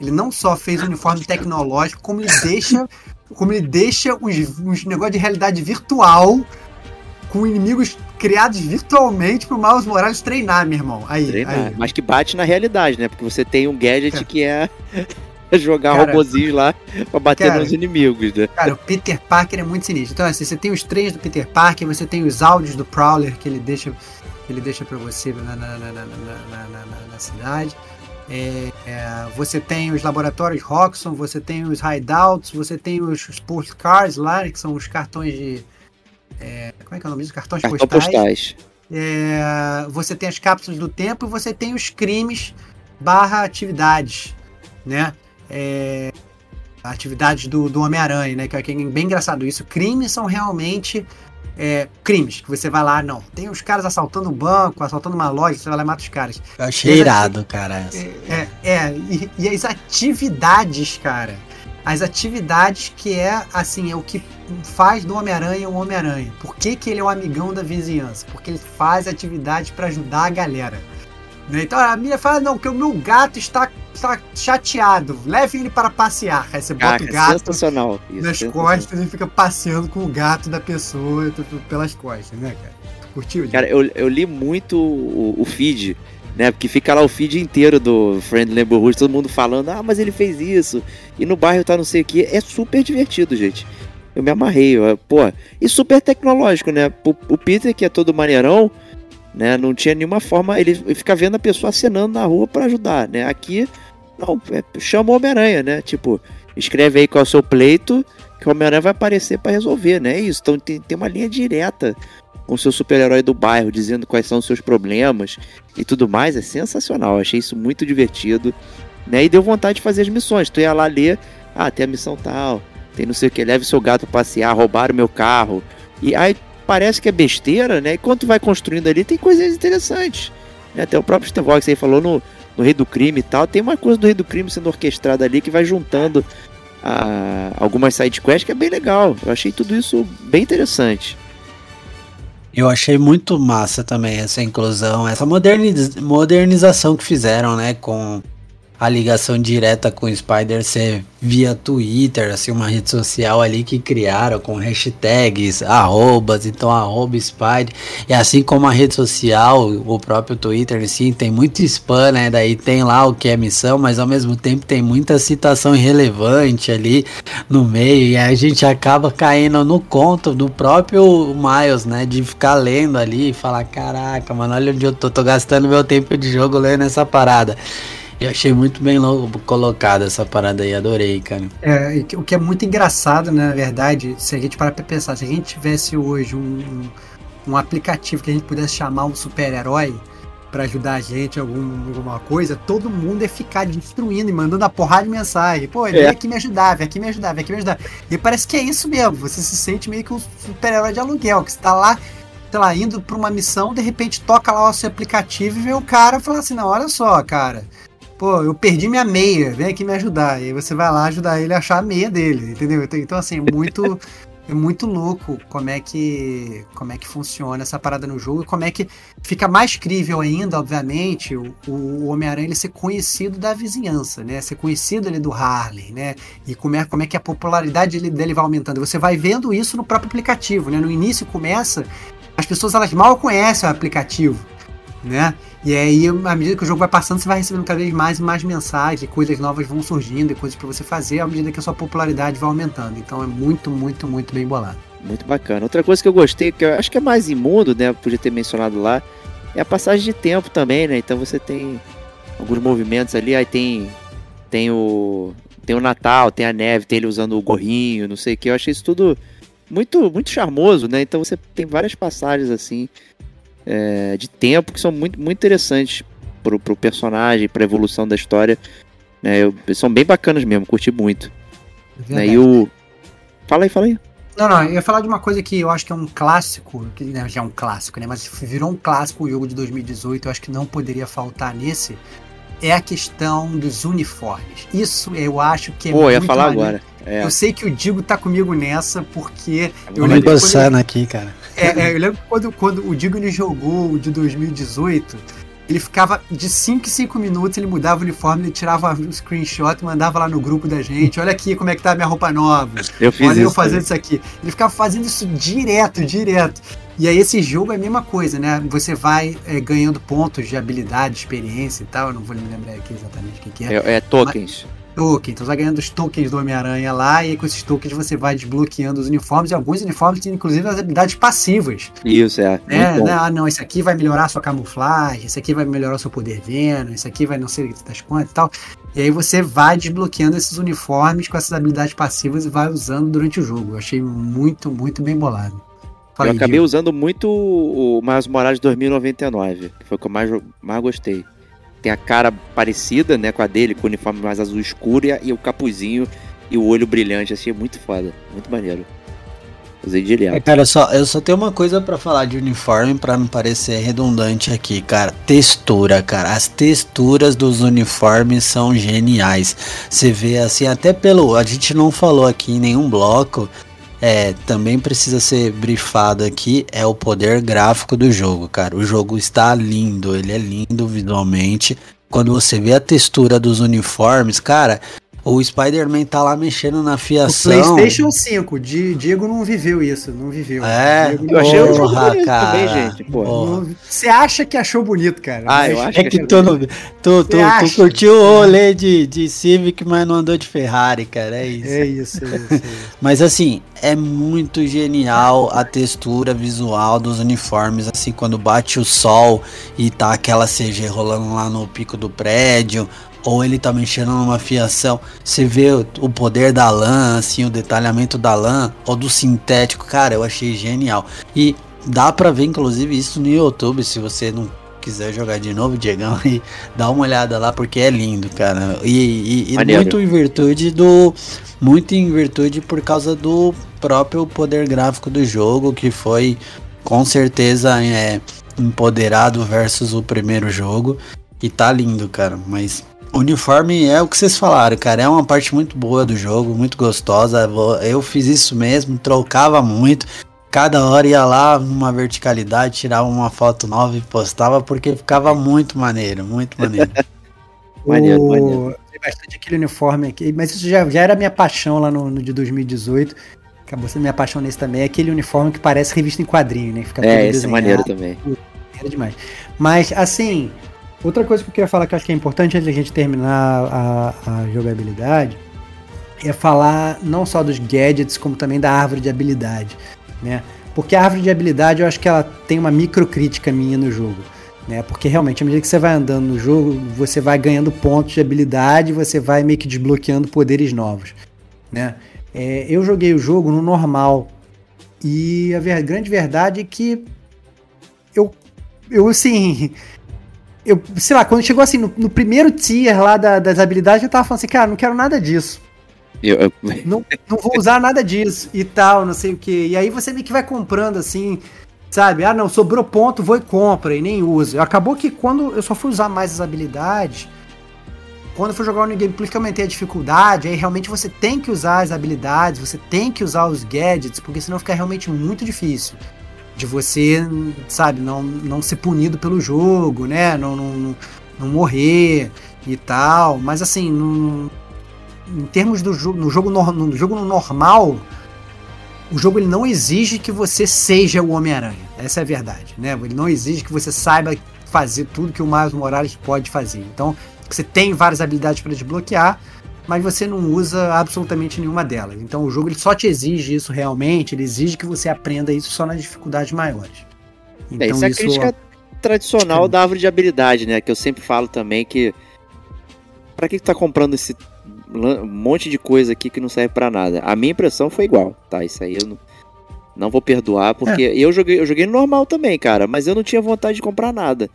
ele não só fez um uniforme tecnológico, como ele deixa como ele deixa os, os negócios de realidade virtual com inimigos criados virtualmente pro Miles Morales treinar, meu irmão. Aí, Treinar. aí. Mas que bate na realidade, né? Porque você tem um gadget que é jogar Cara, robozinhos lá pra bater cara, nos inimigos, né? Cara, o Peter Parker é muito sinistro. Então, assim, você tem os treinos do Peter Parker, você tem os áudios do Prowler que ele deixa, ele deixa pra você na, na, na, na, na, na- na- na cidade. É, é, você tem os laboratórios Roxxon, você tem os hideouts, você tem os, os postcards lá, né, que são os cartões de. é, como é que é o nome disso? Cartões Cartão postais. postais. É, você tem as cápsulas do tempo e você tem os crimes barra atividades, né? É, atividades do, do Homem-Aranha, né? Que é bem engraçado isso. Crimes são realmente é, crimes, que você vai lá, não. Tem os caras assaltando um banco, assaltando uma loja, você vai lá e mata os caras. Eu achei irado, cara. É, é, é, e, e as atividades, cara. As atividades que é, assim, é o que faz do Homem-Aranha um Homem-Aranha. Por que, que ele é o amigão da vizinhança? Porque ele faz atividades pra ajudar a galera. Né? Então a minha fala, não, que o meu gato está, está chateado. Leve ele para passear. Aí você bota Cara, o gato sensacional. Isso, nas sensacional. costas e fica passeando com o gato da pessoa pelas costas, né, cara? Curtiu? Diego? Cara, eu, eu li muito o, o feed, né? Porque fica lá o feed inteiro do Friend Neighborhood, todo mundo falando, ah, mas ele fez isso, e no bairro tá não sei o que. É super divertido, gente. Eu me amarrei, eu, pô. E super tecnológico, né? O Peter, que é todo maneirão, né? Não tinha nenhuma forma. Ele fica vendo a pessoa acenando na rua pra ajudar, né? Aqui, não, é, chama o Homem-Aranha, né? Tipo, escreve aí qual é o seu pleito, que o Homem-Aranha vai aparecer pra resolver, né? É isso. Então tem, tem uma linha direta com o seu super-herói do bairro, dizendo quais são os seus problemas e tudo mais, é sensacional. Eu achei isso muito divertido, né? E deu vontade de fazer as missões. Tu ia lá ler, ah, tem a missão tal, tem não sei o que, leve seu gato passear, roubaram meu carro. E aí parece que é besteira, né? E vai construindo ali, tem coisas interessantes. Né? Até o próprio Vox aí falou no, no Rei do Crime e tal, tem uma coisa do Rei do Crime sendo orquestrada ali que vai juntando a, algumas sidequests que é bem legal. Eu achei tudo isso bem interessante. Eu achei muito massa também essa inclusão, essa moderniz- modernização que fizeram, né, com a ligação direta com o Spider ser via Twitter, assim, uma rede social ali que criaram com hashtags, arrobas, então arroba Spider, e assim como a rede social, o próprio Twitter, sim, tem muito spam, né, daí tem lá o que é missão, mas ao mesmo tempo tem muita citação irrelevante ali no meio, e a gente acaba caindo no conto do próprio Miles, né, de ficar lendo ali e falar, caraca, mano, olha onde eu tô, tô gastando meu tempo de jogo lendo essa parada. Eu achei muito bem lo- colocada essa parada aí, adorei, cara. É, e que- o que é muito engraçado, né, na verdade, se a gente parar pra pensar, se a gente tivesse hoje um, um, um aplicativo que a gente pudesse chamar um super-herói pra ajudar a gente em algum, alguma coisa, todo mundo ia ficar destruindo e mandando a porrada de mensagem. Pô, vem É. aqui me ajudar, vem aqui me ajudar, vem aqui me ajudar. E parece que é isso mesmo, você se sente meio que um super-herói de aluguel, que você tá lá, sei lá, indo pra uma missão, de repente toca lá o seu aplicativo e vê o cara falar assim, não, olha só, cara, pô, eu perdi minha meia, vem aqui me ajudar. E aí você vai lá ajudar ele a achar a meia dele, entendeu? Então, então, assim, é muito, é muito louco como é que como é que funciona essa parada no jogo como é que fica mais crível ainda, obviamente, o, o Homem-Aranha ser conhecido da vizinhança, né? Ser conhecido ali do Harley, né? E como é, como é que a popularidade dele, dele vai aumentando. Você vai vendo isso no próprio aplicativo, né? No início começa, as pessoas elas mal conhecem o aplicativo, né? E aí, à medida que o jogo vai passando, você vai recebendo cada vez mais e mais mensagens, e coisas novas vão surgindo, e coisas para você fazer à medida que a sua popularidade vai aumentando. Então é muito, muito, muito bem bolado. Muito bacana. Outra coisa que eu gostei, que eu acho que é mais imundo, né? Podia ter mencionado lá, é a passagem de tempo também, né? Então você tem alguns movimentos ali, aí tem tem o tem o Natal, tem a neve, tem ele usando o gorrinho, não sei o que. Eu achei isso tudo muito muito charmoso, né? Então você tem várias passagens assim é, de tempo que são muito muito interessantes pro, pro personagem, pra evolução da história. Né? Eu- são bem bacanas mesmo, curti muito. Né? E o fala aí, fala aí. Não, não, eu ia falar de uma coisa que eu acho que é um clássico, que né, já é um clássico, né? Mas virou um clássico o jogo de 2018, eu acho que não poderia faltar nesse. É a questão dos uniformes. Isso eu acho que é Pô, eu ia muito falar maneiro. agora. É. Eu sei que o Digo tá comigo nessa, porque eu Tô me lembro quando- coçando aqui, cara. É, é, eu lembro quando, quando o Digo ele jogou o de 2018, ele ficava de 5 em 5 minutos, ele mudava o uniforme, ele tirava um screenshot, mandava lá no grupo da gente, olha aqui como é que tá a minha roupa nova, Eu fiz olha eu isso. fazendo isso aqui. Ele ficava fazendo isso direto, direto. E aí esse jogo é a mesma coisa, né? Você vai é, ganhando pontos de habilidade, experiência e tal, eu não vou me lembrar aqui exatamente o que, que é. É, é tokens. Token, então você vai ganhando os tokens do Homem-Aranha lá, e com esses tokens você vai desbloqueando os uniformes, e alguns uniformes têm inclusive as habilidades passivas. Isso, é. É, bom. né? Ah, não, esse aqui vai melhorar a sua camuflagem, esse aqui vai melhorar o seu poder vendo, esse aqui vai não sei das quantas e tal. E aí você vai desbloqueando esses uniformes com essas habilidades passivas e vai usando durante o jogo. Eu achei muito, muito bem bolado. Fala eu aí, acabei usando muito o Miles Morales 2099, que foi o que eu mais, mais gostei. Tem a cara parecida, né, com a dele, com o uniforme mais azul escuro e, o capuzinho e o olho brilhante, assim, é muito foda. Muito maneiro. Usei É, direto. cara, só, eu só tenho uma coisa pra falar de uniforme pra não parecer redundante aqui, cara. Textura, cara. As texturas dos uniformes são geniais. Você vê assim, até pelo. A gente não falou aqui em nenhum bloco. É, também precisa ser brifado aqui. É o poder gráfico do jogo, cara. O jogo está lindo, ele é lindo visualmente. Quando você vê a textura dos uniformes, cara. O Spider-Man tá lá mexendo na O fiação. PlayStation 5, Di- Diego não viveu isso, não viveu. É, Diego Eu achei o jogo Porra, bonito cara. também, gente. Porra. Você acha que achou bonito, cara? Ah, eu mas- acho É que tu, não, tu, tu, tu curtiu o rolê de, de Civic, mas não andou de Ferrari, cara. É isso. É isso, é isso. É isso. Mas assim, é muito genial a textura visual dos uniformes. Assim, quando bate o sol e tá aquela CG rolando lá no pico do prédio. Ou ele tá mexendo numa fiação, você vê o, o poder da lã, assim, o detalhamento da lã, ou do sintético, cara, eu achei genial. E dá pra ver, inclusive, isso no YouTube, se você não quiser jogar de novo, Diegão, e dá uma olhada lá, porque é lindo, cara. E, e- e muito em virtude do. Muito em virtude por causa do próprio poder gráfico do jogo, que foi com certeza é, empoderado versus o primeiro jogo. E tá lindo, cara. Mas uniforme é o que vocês falaram, cara. É uma parte muito boa do jogo, muito gostosa. Eu fiz isso mesmo, trocava muito. Cada hora ia lá numa verticalidade, tirava uma foto nova e postava, porque ficava muito maneiro, muito maneiro. Maneiro, O- maneiro. Tem bastante aquele uniforme aqui, mas isso já, já era minha paixão lá no, no de 2018. Acabou sendo minha paixão nesse também. É aquele uniforme que parece revista em quadrinho, né? Fica É, esse é maneiro também. Era demais. Mas, assim, outra coisa que eu queria falar que eu acho que é importante antes da gente terminar a, a jogabilidade é falar não só dos gadgets, como também da árvore de habilidade, né? Porque a árvore de habilidade eu acho que ela tem uma microcrítica minha no jogo, né? Porque realmente, à medida que você vai andando no jogo, você vai ganhando pontos de habilidade, você vai meio que desbloqueando poderes novos, né? É, eu joguei o jogo no normal e a ver- grande verdade é que eu, eu assim, eu, sei lá, quando chegou assim no, no primeiro tier lá da- das habilidades, eu tava falando assim, cara, não quero nada disso. Eu- eu- Não, não vou usar nada disso e tal, não sei o que. E aí você meio que vai comprando assim, sabe? Ah, não, sobrou ponto, vou e compra e nem uso. Acabou que quando eu só fui usar mais as habilidades, quando eu fui jogar o New Game Plus que eu aumentei a dificuldade, aí realmente você tem que usar as habilidades, você tem que usar os gadgets, porque senão fica realmente muito difícil de você, sabe, não, não ser punido pelo jogo, né? Não, não, não, morrer e tal. Mas assim, em termos do jogo, no jogo, nor- no jogo normal, o jogo ele não exige que você seja o Homem-Aranha. Essa é a verdade, né? Ele não exige que você saiba fazer tudo que o Miles Morales pode fazer. Então, você tem várias habilidades para desbloquear, mas você não usa absolutamente nenhuma delas. Então, o jogo ele só te exige isso realmente, ele exige que você aprenda isso só nas dificuldades maiores. Então, É, isso é a crítica tradicional da árvore de habilidade, né? Que eu sempre falo também que. Pra que que tá comprando esse monte de coisa aqui que não serve pra nada? A minha impressão foi igual, tá? Isso aí eu não, não vou perdoar, porque eu joguei, eu joguei no normal também, cara, mas eu não tinha vontade de comprar nada.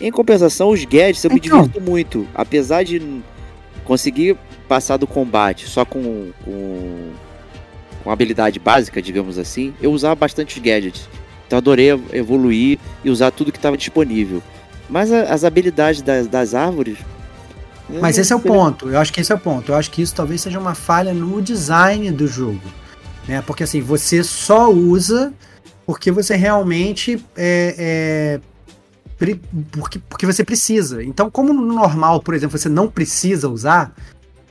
Em compensação, os gadgets eu me Então. divirto muito. Apesar de conseguir passar do combate só com, com, com habilidade básica, digamos assim, eu usava bastante os gadgets. Então adorei ev- evoluir e usar tudo que estava disponível. Mas a- as habilidades das, das árvores. Mas esse é o ponto. Eu acho que esse é o ponto. Eu acho que isso talvez seja uma falha no design do jogo. Né? Porque assim, você só usa porque você realmente é, é, porque, porque você precisa. Então, como no normal, por exemplo, você não precisa usar,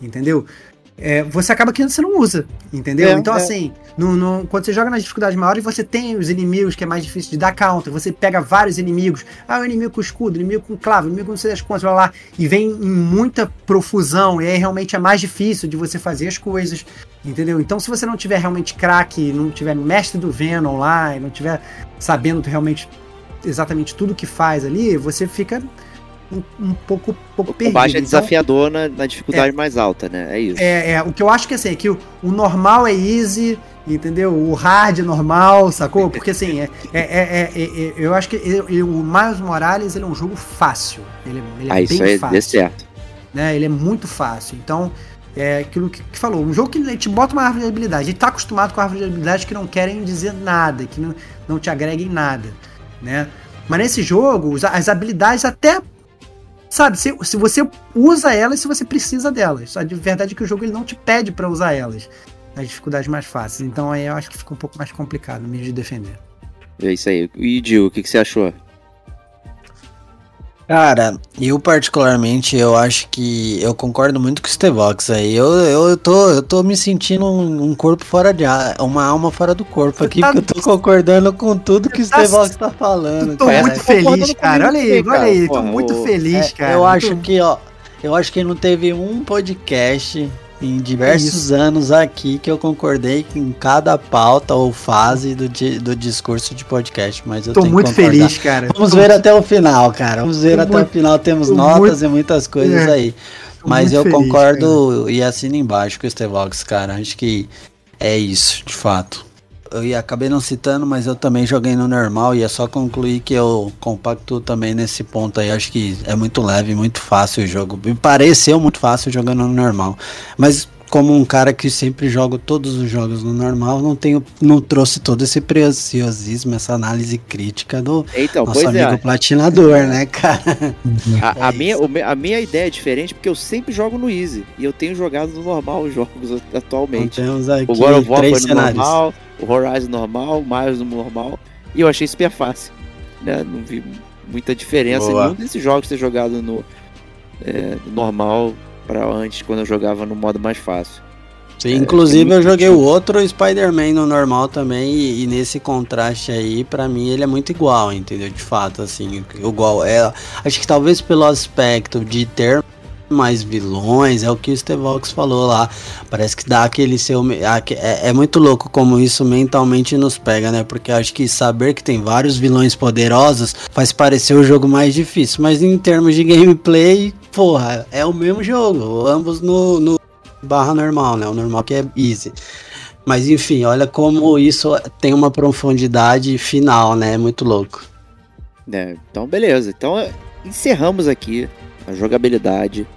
entendeu? É, você acaba que você não usa, entendeu? É, então, é. assim, no, no- quando você joga nas dificuldades maiores, você tem os inimigos que é mais difícil de dar counter, você pega vários inimigos, ah, o inimigo com escudo, inimigo com clavo, inimigo com não sei das quantas, blá, blá, e vem em muita profusão, e aí realmente é mais difícil de você fazer as coisas, entendeu? Então, se você não tiver realmente craque, não tiver mestre do Venom lá, e não tiver sabendo realmente exatamente tudo que faz ali, você fica um, um pouco, pouco O perdido. combate é Então, desafiador na, na dificuldade mais alta, né? É isso. é, é, o que eu acho que assim, é que o, o normal é easy, entendeu? O hard é normal, sacou? Porque assim, é, é, é- é- é- eu acho que ele- o Miles Morales ele é um jogo fácil. Ele, é- ele é ah, isso bem aí fácil. dê certo. Né? Ele é muito fácil. Então, É aquilo que, que falou, um jogo que te bota uma árvore de habilidade. Ele tá acostumado com árvore de habilidade que não querem dizer nada, que não, não te agreguem nada, né? Mas nesse jogo, as habilidades até. Sabe, se, se você usa elas, se você precisa delas. A de verdade é que o jogo ele não te pede pra usar elas. Nas dificuldades mais fáceis. Então aí eu acho que fica um pouco mais complicado meio de defender. É isso aí. E Dil, o que, que você achou? Cara, eu particularmente, eu acho que eu concordo muito com o Stevox aí. Eu, eu, eu, tô, eu tô me sentindo um, um corpo fora de uma alma fora do corpo aqui, tá- porque eu tô concordando com tudo que o tá- Stevox tá falando. Tô cara. muito feliz, cara. Olha aí, olha cara. aí. Tô muito feliz, É, cara. eu acho que, ó, eu acho que não teve um podcast em diversos anos aqui que eu concordei em cada pauta ou fase do, di- do discurso de podcast, mas eu Tô tenho muito feliz, cara. Vamos Tô ver até o final, cara. Vamos ver Tô até muito- o final. Temos tô notas muito- e muitas coisas É, aí. tô Mas muito eu feliz, concordo e assino embaixo com o Stevox, cara. Acho que é isso, de fato. Eu acabei não citando, mas eu também joguei no normal e é só concluir que eu compacto também nesse ponto aí. Acho que é muito leve, muito fácil o jogo. Me pareceu muito fácil jogando no normal. Mas como um cara que sempre joga todos os jogos no normal, não tenho, não trouxe todo esse preciosismo, essa análise crítica do Então, nosso pois amigo é. platinador, né, cara? A, a É minha, a minha ideia é diferente porque eu sempre jogo no Easy. E eu tenho jogado no normal os jogos a- Então atualmente. temos aqui O God of War foi no cenários. normal, o Horizon normal, o Miles no normal. E eu achei super fácil. Né? Não vi muita diferença Boa. em nenhum desses jogos ter jogado no é, no normal para antes, quando eu jogava no modo mais fácil. Sim, É, inclusive eu joguei o outro Spider-Man no normal também e, e nesse contraste aí, pra mim ele é muito igual, entendeu? De fato, assim, igual é, acho que talvez pelo aspecto de ter mais vilões, é o que o Stevox falou lá. Parece que dá aquele seu é, é muito louco como isso mentalmente nos pega, né? Porque acho que saber que tem vários vilões poderosos faz parecer o jogo mais difícil, mas em termos de gameplay, porra, é o mesmo jogo, ambos no- no barra normal, né? O normal que é easy. Mas enfim, olha como isso tem uma profundidade final, né? Muito louco. É, então, beleza. Então, é, encerramos aqui a jogabilidade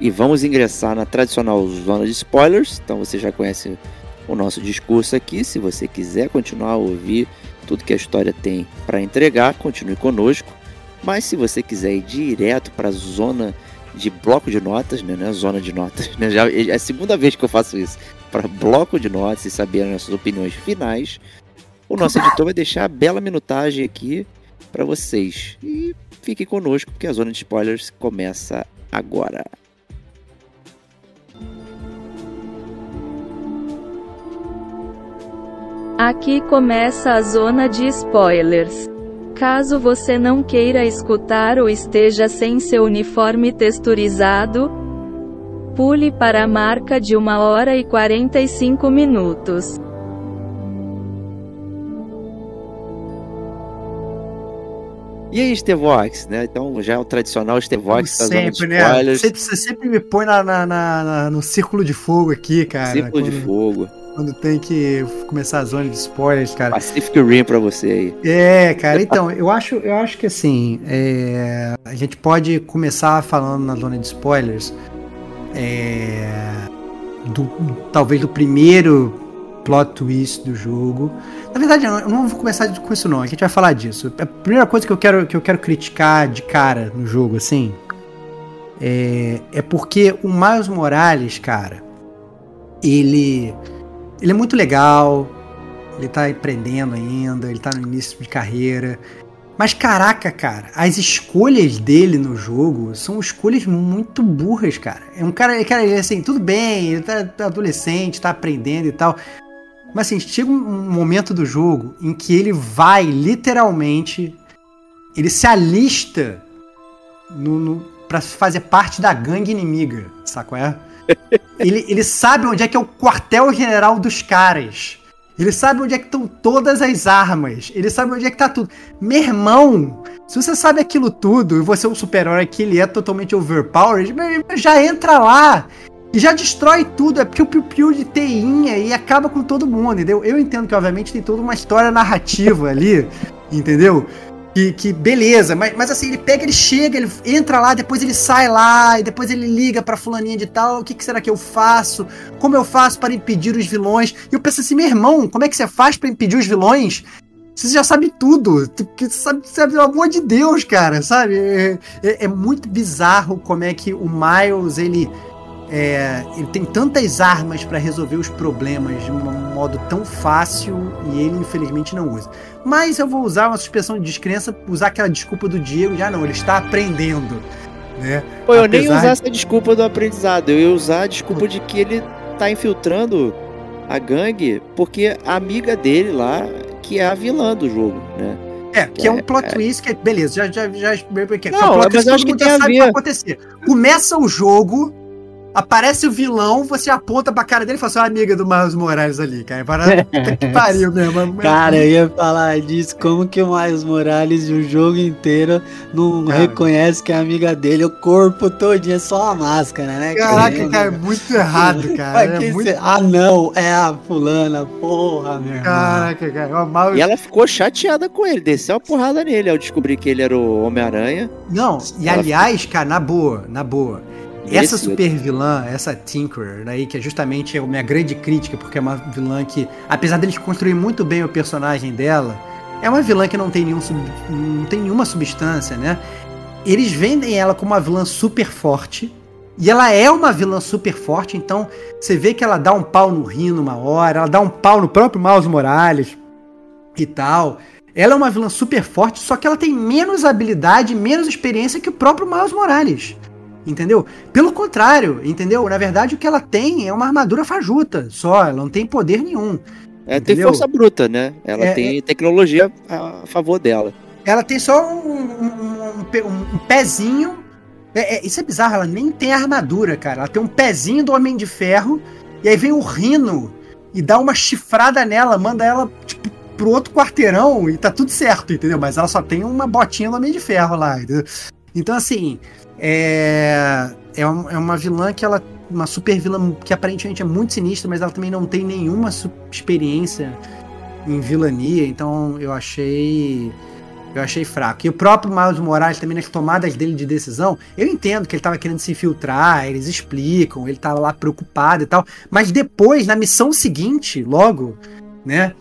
e vamos ingressar na tradicional zona de spoilers. Então, você já conhece o nosso discurso aqui. Se você quiser continuar a ouvir tudo que a história tem para entregar, continue conosco. Mas se você quiser ir direto para a zona de bloco de notas, né, né, zona de notas, né, já é a segunda vez que eu faço isso, para bloco de notas e saber as nossas opiniões finais, o nosso editor vai deixar a bela minutagem aqui para vocês. E fiquem conosco, porque a zona de spoilers começa agora. Aqui começa a zona de spoilers. Caso você não queira escutar ou esteja sem seu uniforme texturizado, pule para a marca de 1 hora e 45 minutos. E aí, Stevox, né? Então já é o tradicional Como Stevox da zona de sempre, né? Você sempre me põe na, na- na- no círculo de fogo aqui, cara. Círculo de quando, fogo. Quando tem que começar a zona de spoilers, cara. Pacific Rim pra você aí. É, cara, então, eu acho, eu acho que assim, é, a gente pode começar falando na zona de spoilers, é, do, talvez do primeiro plot twist do jogo. Na verdade, eu não vou começar com isso não, a gente vai falar disso. A primeira coisa que eu quero, que eu quero criticar de cara no jogo, assim, é, é porque o Miles Morales, cara, ele, ele é muito legal, ele tá empreendendo ainda, ele tá no início de carreira. Mas caraca, cara, as escolhas dele no jogo são escolhas muito burras, cara. É um cara, cara ele, assim, tudo bem, ele tá, tá adolescente, tá aprendendo e tal. Mas assim, chega um momento do jogo em que ele vai literalmente. Ele se alista no, no, pra fazer parte da gangue inimiga, saco é? Ele, ele sabe onde é que é o quartel-general dos caras. Ele sabe onde é que estão todas as armas. Ele sabe onde é que tá tudo. Meu irmão, se você sabe aquilo tudo e você é um super-herói que ele é totalmente overpowered, já entra lá e já destrói tudo. É piu-piu-piu de teinha e acaba com todo mundo, entendeu? Eu entendo que, obviamente, tem toda uma história narrativa ali, entendeu? Que, que beleza, mas, mas assim, ele pega, ele chega, ele entra lá, depois ele sai lá, e depois ele liga pra fulaninha de tal, o que, que será que eu faço? Como eu faço para impedir os vilões? E eu penso assim, meu irmão, como é que você faz para impedir os vilões? Você já sabe tudo, que sabe, sabe, pelo amor de Deus, cara, sabe? É, é, é muito bizarro como é que o Miles, ele é, ele tem tantas armas para resolver os problemas de um modo tão fácil e ele infelizmente não usa. Mas eu vou usar uma suspensão de descrença, usar aquela desculpa do Diego, já não, ele está aprendendo. Né? Pô, eu nem ia usar essa desculpa do aprendizado, eu ia usar a desculpa de que ele tá infiltrando a gangue porque a amiga dele lá, que é a vilã do jogo, né? É, que é, é um plot é. twist que é, beleza, já já já que não, que é um plot mas eu acho que tem a ver. acontecer. Começa o jogo Aparece o vilão, você aponta pra cara dele e fala assim: amiga do Miles Morales ali, cara. Para... que pariu mesmo. Cara, eu ia falar disso. Como que o Miles Morales o jogo inteiro não cara. reconhece que é amiga dele, o corpo todinho é só a máscara, né? Caraca, cara, é muito errado, cara. É muito... Ah, não, é a fulana, porra, meu irmão. Caraca, cara. Miles... E ela ficou chateada com ele, desceu a porrada nele ao descobrir que ele era o Homem-Aranha. Não, e ela aliás, ficou... cara, na boa, na boa essa super vilã, essa Tinkerer, aí, que é justamente a minha grande crítica, porque é uma vilã que, apesar deles construir muito bem o personagem dela, é uma vilã que não tem, nenhum, não tem nenhuma substância, né? Eles vendem ela como uma vilã super forte, e ela é uma vilã super forte, então você vê que ela dá um pau no Rino uma hora, ela dá um pau no próprio Miles Morales e tal. Ela é uma vilã super forte, só que ela tem menos habilidade, menos experiência que o próprio Miles Morales entendeu? Pelo contrário, entendeu? Na verdade, o que ela tem é uma armadura fajuta só, ela não tem poder nenhum. Ela tem força bruta, né? Ela é, tem é... tecnologia a favor dela. Ela tem só um, um, um, um pezinho. É, é, isso é bizarro, ela nem tem armadura, cara. Ela tem um pezinho do Homem de Ferro, e aí vem o Rino e dá uma chifrada nela, manda ela, tipo, pro outro quarteirão e tá tudo certo, entendeu? Mas ela só tem uma botinha do Homem de Ferro lá, entendeu? Então, assim, é, é, uma, é uma vilã que ela. Uma super vilã que aparentemente é muito sinistra, mas ela também não tem nenhuma experiência em vilania, então eu achei. Eu achei fraco. E o próprio Miles Morales também nas tomadas dele de decisão, eu entendo que ele estava querendo se infiltrar, eles explicam, ele estava lá preocupado e tal. Mas depois, na missão seguinte, logo, né?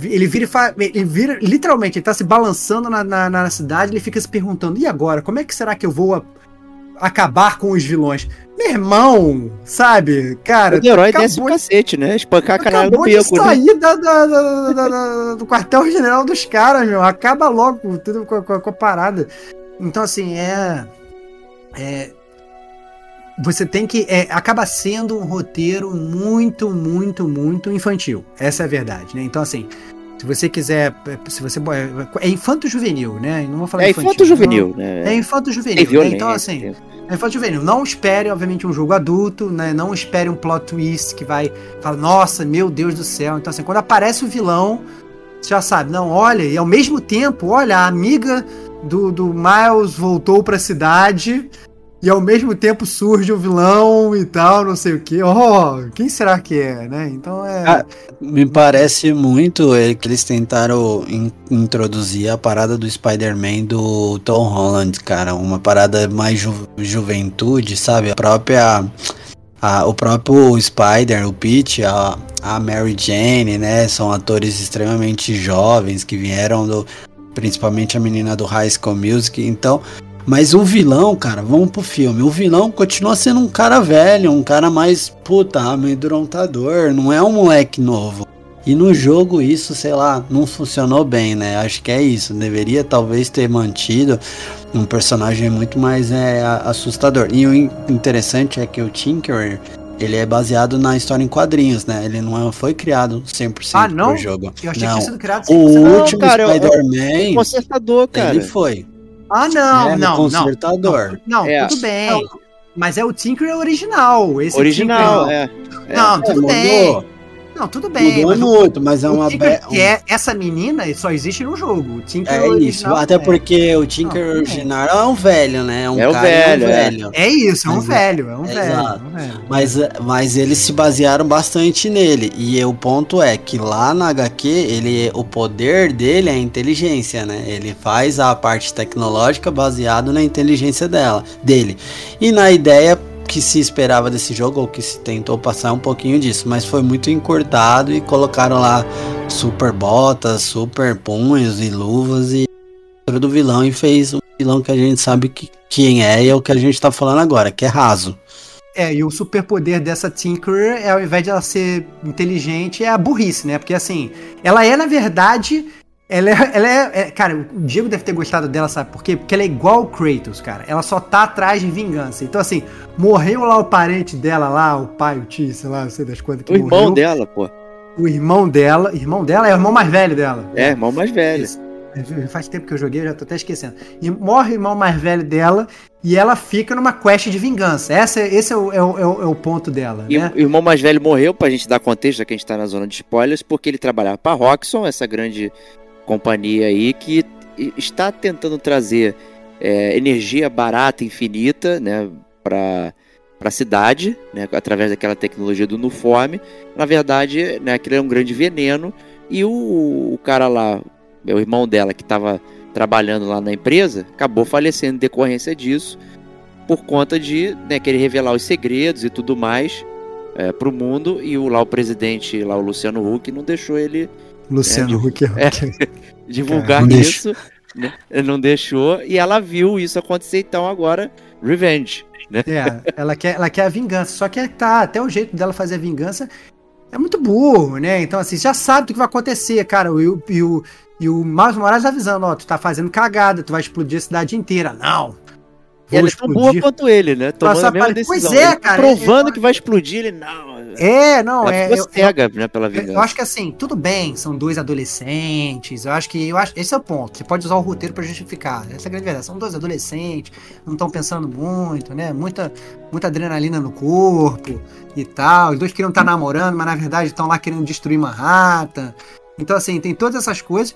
Ele vira, ele vira literalmente, ele tá se balançando na, na, na, cidade, ele fica se perguntando: e agora? Como é que será que eu vou acabar com os vilões. Meu irmão, sabe? Cara. O herói desce o cacete, né? Espancar a canal do beco. Né? sair né? da, da, da, do quartel-general dos caras, meu. Acaba logo tudo com, com, com, a parada. Então, assim, é. É. Você tem que. É, acaba sendo um roteiro muito, muito, muito infantil. Essa é a verdade, né? Então, assim. Se você quiser, se você é infanto juvenil, né? Não vou falar é infanto juvenil, né? É infanto juvenil. Né? Então assim, é infanto juvenil. Não espere, obviamente, um jogo adulto, né? Não espere um plot twist que vai falar, nossa, meu Deus do céu. Então assim, quando aparece o vilão, você já sabe, não, olha, e ao mesmo tempo, olha, a amiga do, do Miles voltou para a cidade e ao mesmo tempo surge o vilão e tal, não sei o que. Oh, quem será que é, né? Então é. Ah, me parece muito é, que eles tentaram in introduzir a parada do Spider-Man do Tom Holland, cara. Uma parada mais ju juventude, sabe? A própria. A, o próprio Spider, o Pete, a, a Mary Jane, né? São atores extremamente jovens que vieram do. Principalmente a menina do High School Music. Então, mas o vilão, cara, vamos pro filme. O vilão continua sendo um cara velho, um cara mais, puta, amedrontador, não é um moleque novo. E no jogo isso, sei lá, não funcionou bem, né? Acho que é isso. Deveria talvez ter mantido um personagem muito mais é, assustador. E o interessante é que o Tinker, ele é baseado na história em quadrinhos, né? Ele não foi criado 100% ah, não? pro jogo. Eu achei não. que tinha sido criado 100%. O último Spider-Man, consertador, cara. Ele foi. Ah, não, é, não, consertador. não. Não, é. tudo bem. Não, mas é o Tinker original. Esse original, é. é. Não, tudo bem. Não, tudo bem. Mudou mas o- muito, mas é o uma. Tinker, be- que é essa menina só existe no jogo. O Tinker É isso, original até é. porque o Tinker Não, original é um velho, né? É um É o cara, velho, é um é. velho. É isso, é um Mas é- velho, é um velho, é um velho. Mas, mas eles se basearam bastante nele. E o ponto é que lá na HQ, ele, o poder dele é a inteligência, né? Ele faz a parte tecnológica baseado na inteligência dela, dele. E na ideia que se esperava desse jogo, ou que se tentou passar um pouquinho disso, mas foi muito encurtado e colocaram lá super botas, super punhos e luvas e do vilão e fez um vilão que a gente sabe que, quem é e é o que a gente tá falando agora, que é raso. É, e o superpoder dessa Tinkerer é, ao invés de ela ser inteligente, é a burrice, né? Porque assim, ela é, na verdade. Ela é, ela é, é- Cara, o Diego deve ter gostado dela, sabe por quê? Porque ela é igual o Kratos, cara. Ela só tá atrás de vingança. Então, assim, morreu lá o parente dela lá, o pai, o tio, sei lá, não sei das quantas que O irmão morreu. dela, pô. O irmão dela. Irmão dela é o irmão mais velho dela. É, irmão mais velho. Isso. Faz tempo que eu joguei, eu já tô até esquecendo. E morre o irmão mais velho dela e ela fica numa quest de vingança. Essa, esse é o, é o, é o- é o ponto dela, E né? o irmão mais velho morreu, pra gente dar contexto, já que a gente tá na zona de spoilers, porque ele trabalhava pra Roxxon, essa grande companhia aí, que está tentando trazer é, energia barata, infinita, né, pra, pra cidade, né, através daquela tecnologia do Nuform. Na verdade, né, aquilo é um grande veneno, e o, o cara lá, o irmão dela, que estava trabalhando lá na empresa, acabou falecendo em decorrência disso, por conta de né, querer revelar os segredos e tudo mais é, pro mundo, e o, lá o presidente, lá o Luciano Huck, não deixou ele Luciano é, Huck. é. divulgar não isso, né? Não deixou, e ela viu isso acontecer, então agora, revenge. Né? É, ela quer, ela quer a vingança. Só que tá, até o jeito dela fazer a vingança é muito burro, né? Então, assim, já sabe o que vai acontecer, cara. E o, e o, e o Miles Morales avisando, ó, tu tá fazendo cagada, tu vai explodir a cidade inteira. Não. E ela é tão boa quanto ele, né? Tomando a mesma para- Pois decisão. é, Ele tá cara, Provando eu- que vai explodir, ele não. É, não, ela é. ficou eu- eu- cega né, pela Eu, vingança. eu acho que assim, tudo bem, são dois adolescentes. Eu acho que eu acho, esse é o ponto. Você pode usar o roteiro pra justificar. Essa é a grande verdade. São dois adolescentes, não estão pensando muito, né? Muita, muita adrenalina no corpo e tal. Os dois queriam estar namorando, mas na verdade estão lá querendo destruir Manhattan. Então, assim, tem todas essas coisas.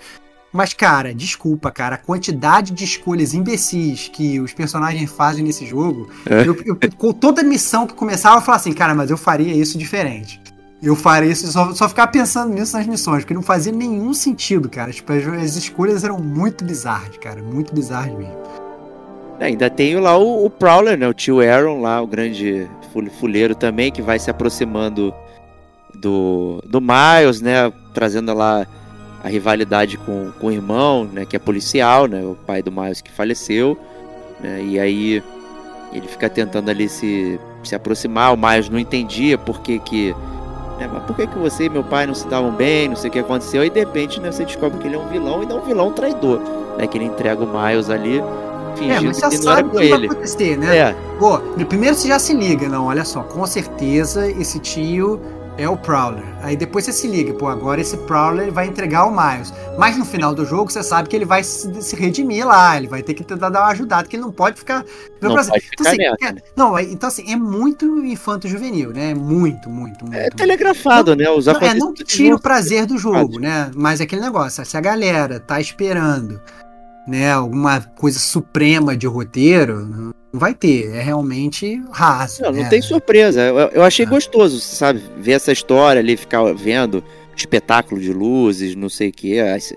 Mas, cara, desculpa, cara, a quantidade de escolhas imbecis que os personagens fazem nesse jogo. É. Eu, eu- com toda missão que começava, eu falava assim, cara, mas eu faria isso diferente. Eu faria isso, só, só ficava pensando nisso nas missões, porque não fazia nenhum sentido, cara. Tipo, as, as escolhas eram muito bizarras, cara. Muito bizarras mesmo. É, Ainda tem lá o, o Prowler, né? O tio Aaron lá, o grande ful- fuleiro também, que vai se aproximando do, do Miles, né? Trazendo lá a rivalidade com, com o irmão, né? Que é policial, né? O pai do Miles que faleceu. Né, e aí ele fica tentando ali se, se aproximar. O Miles não entendia por que que... né, mas por que que você e meu pai não se davam bem? Não sei o que aconteceu. E de repente, né? Você descobre que ele é um vilão e não um vilão traidor. Né, que ele entrega o Miles ali É, fingindo mas você que não era com que vai ele. acontecer, né? É, Pô, primeiro você já se liga, não, olha só, com certeza esse tio é o Prowler. Aí depois você se liga, pô, agora esse Prowler vai entregar o Miles. Mas no final do jogo você sabe que ele vai se, se redimir lá, ele vai ter que tentar dar uma ajudada, que ele não pode ficar. Não Então, pode ficar assim, nessa, é- né? não, é- então assim, é muito infanto-juvenil, né? Muito, muito, muito. é muito. telegrafado, né? Os Não, é, não que tire o prazer do jogo, né? Mas é aquele negócio, se a galera tá esperando, né, alguma coisa suprema de roteiro, não vai ter. É realmente raso. Não, não né? tem surpresa. Eu, eu achei Ah. gostoso, sabe? Ver essa história ali, ficar vendo espetáculo de luzes, não sei o que, as,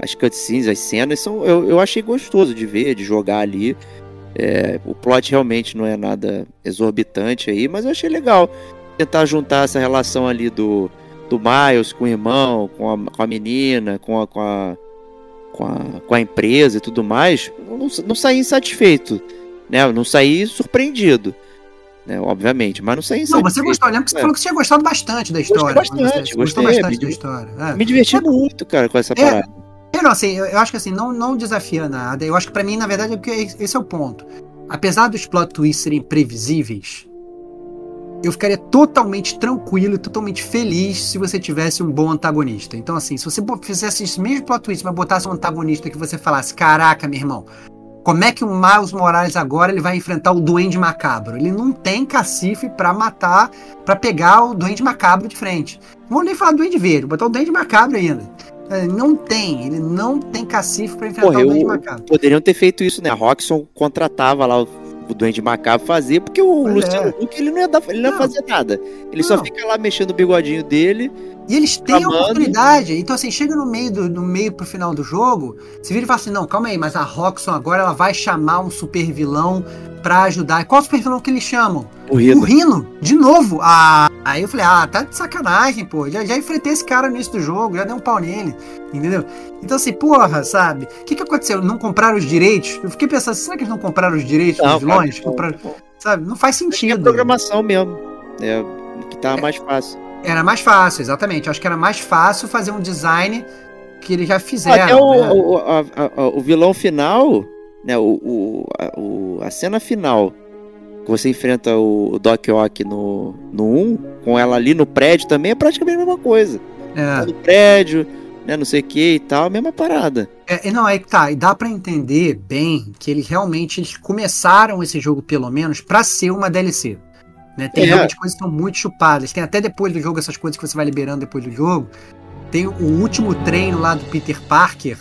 as cutscenes, as cenas, são, eu, eu achei gostoso de ver, de jogar ali. É, o plot realmente não é nada exorbitante aí, mas eu achei legal tentar juntar essa relação ali do, do Miles com o irmão, com a, com a menina, com a, com, a, com, a, com a empresa e tudo mais. Não, não saí insatisfeito, né? Eu Não saí surpreendido. Né, obviamente, mas não saí Não, insatisfeito. você gostou, lembro que você É. falou que você tinha gostado bastante da história. bastante, quando você- você gostou gostei, bastante da história. é. Me diverti muito, cara, com essa É. parada. É, não, assim, eu, eu acho que assim, não, não desafia nada. Eu acho que pra mim, na verdade, é porque esse é o ponto. Apesar dos plot twists serem previsíveis, eu ficaria totalmente tranquilo e totalmente feliz se você tivesse um bom antagonista. Então, assim, se você fizesse esse mesmo plot twist, mas botasse um antagonista que você falasse, caraca, meu irmão, Como é que o Miles Morales agora ele vai enfrentar o Duende Macabro? Ele não tem cacife pra matar, pra pegar o Duende Macabro de frente. Não vou nem falar do Duende Verde, vou botar o Duende Macabro ainda. Ele não tem, ele não tem cacife pra enfrentar o Duende Macabro. Poderiam ter feito isso, né? A Roxxon contratava lá o, o Duende Macabro fazer, porque o Pois Luciano é. Huck ele não ia, dar, ele não ia Não. fazer nada. Ele só Não. fica lá mexendo o bigodinho dele. E eles têm a Chamando. oportunidade. Então, assim, chega no meio, do, no meio pro final do jogo, você vira e fala assim: não, calma aí, mas a Roxxon agora ela vai chamar um super vilão pra ajudar. E qual super vilão que eles chamam? O O Rino. Rino, de novo. Ah, aí eu falei, ah, tá de sacanagem, pô. Já, já enfrentei esse cara no início do jogo, já dei um pau nele, entendeu? Então, assim, porra, sabe? O que, que aconteceu? Não compraram os direitos? Eu fiquei pensando, será que eles não compraram os direitos Não, dos vilões? cara. Compraram- sabe? Não faz que é sentido. programação mesmo. É, que tá mais fácil. Era mais fácil, exatamente. Eu acho que era mais fácil fazer um design que eles já fizeram. Até o, né? o, a- a- o vilão final, né? O, o, a, o- a cena final, que você enfrenta o Doc Ock no, no 1, com ela ali no prédio também, é praticamente a mesma coisa. É. Tá no prédio, né? Não sei o que e tal, mesma parada. É, não, é que tá, e dá pra entender bem que eles realmente eles começaram esse jogo, pelo menos, pra ser uma DLC. Né? Tem É. realmente coisas que são muito chupadas. Tem até depois do jogo essas coisas que você vai liberando depois do jogo. Tem o último treino lá do Peter Parker.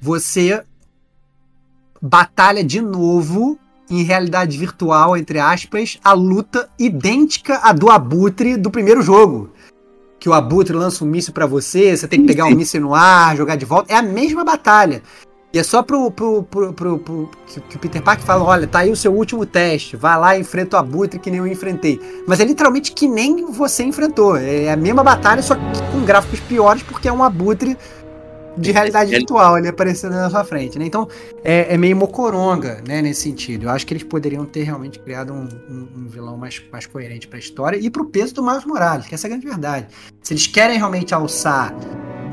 Você batalha de novo em realidade virtual, entre aspas, a luta idêntica à do Abutre do primeiro jogo. Que o Abutre lança um míssil pra você, você tem que pegar o míssil no ar, jogar de volta. É a mesma batalha. E é só pro, pro, pro, pro- pro- que, que o Peter Parker fala: olha, tá aí o seu último teste, vai lá e enfrenta o Abutre que nem eu enfrentei. Mas é literalmente que nem você enfrentou. É a mesma batalha, só que com gráficos piores, porque é um Abutre de realidade Ele- virtual ali aparecendo na sua frente, né? Então é, é meio mocoronga, né, nesse sentido. Eu acho que eles poderiam ter realmente criado um, um- um vilão mais, mais coerente pra história e pro peso do Miles Morales, que essa é a grande verdade. Se eles querem realmente alçar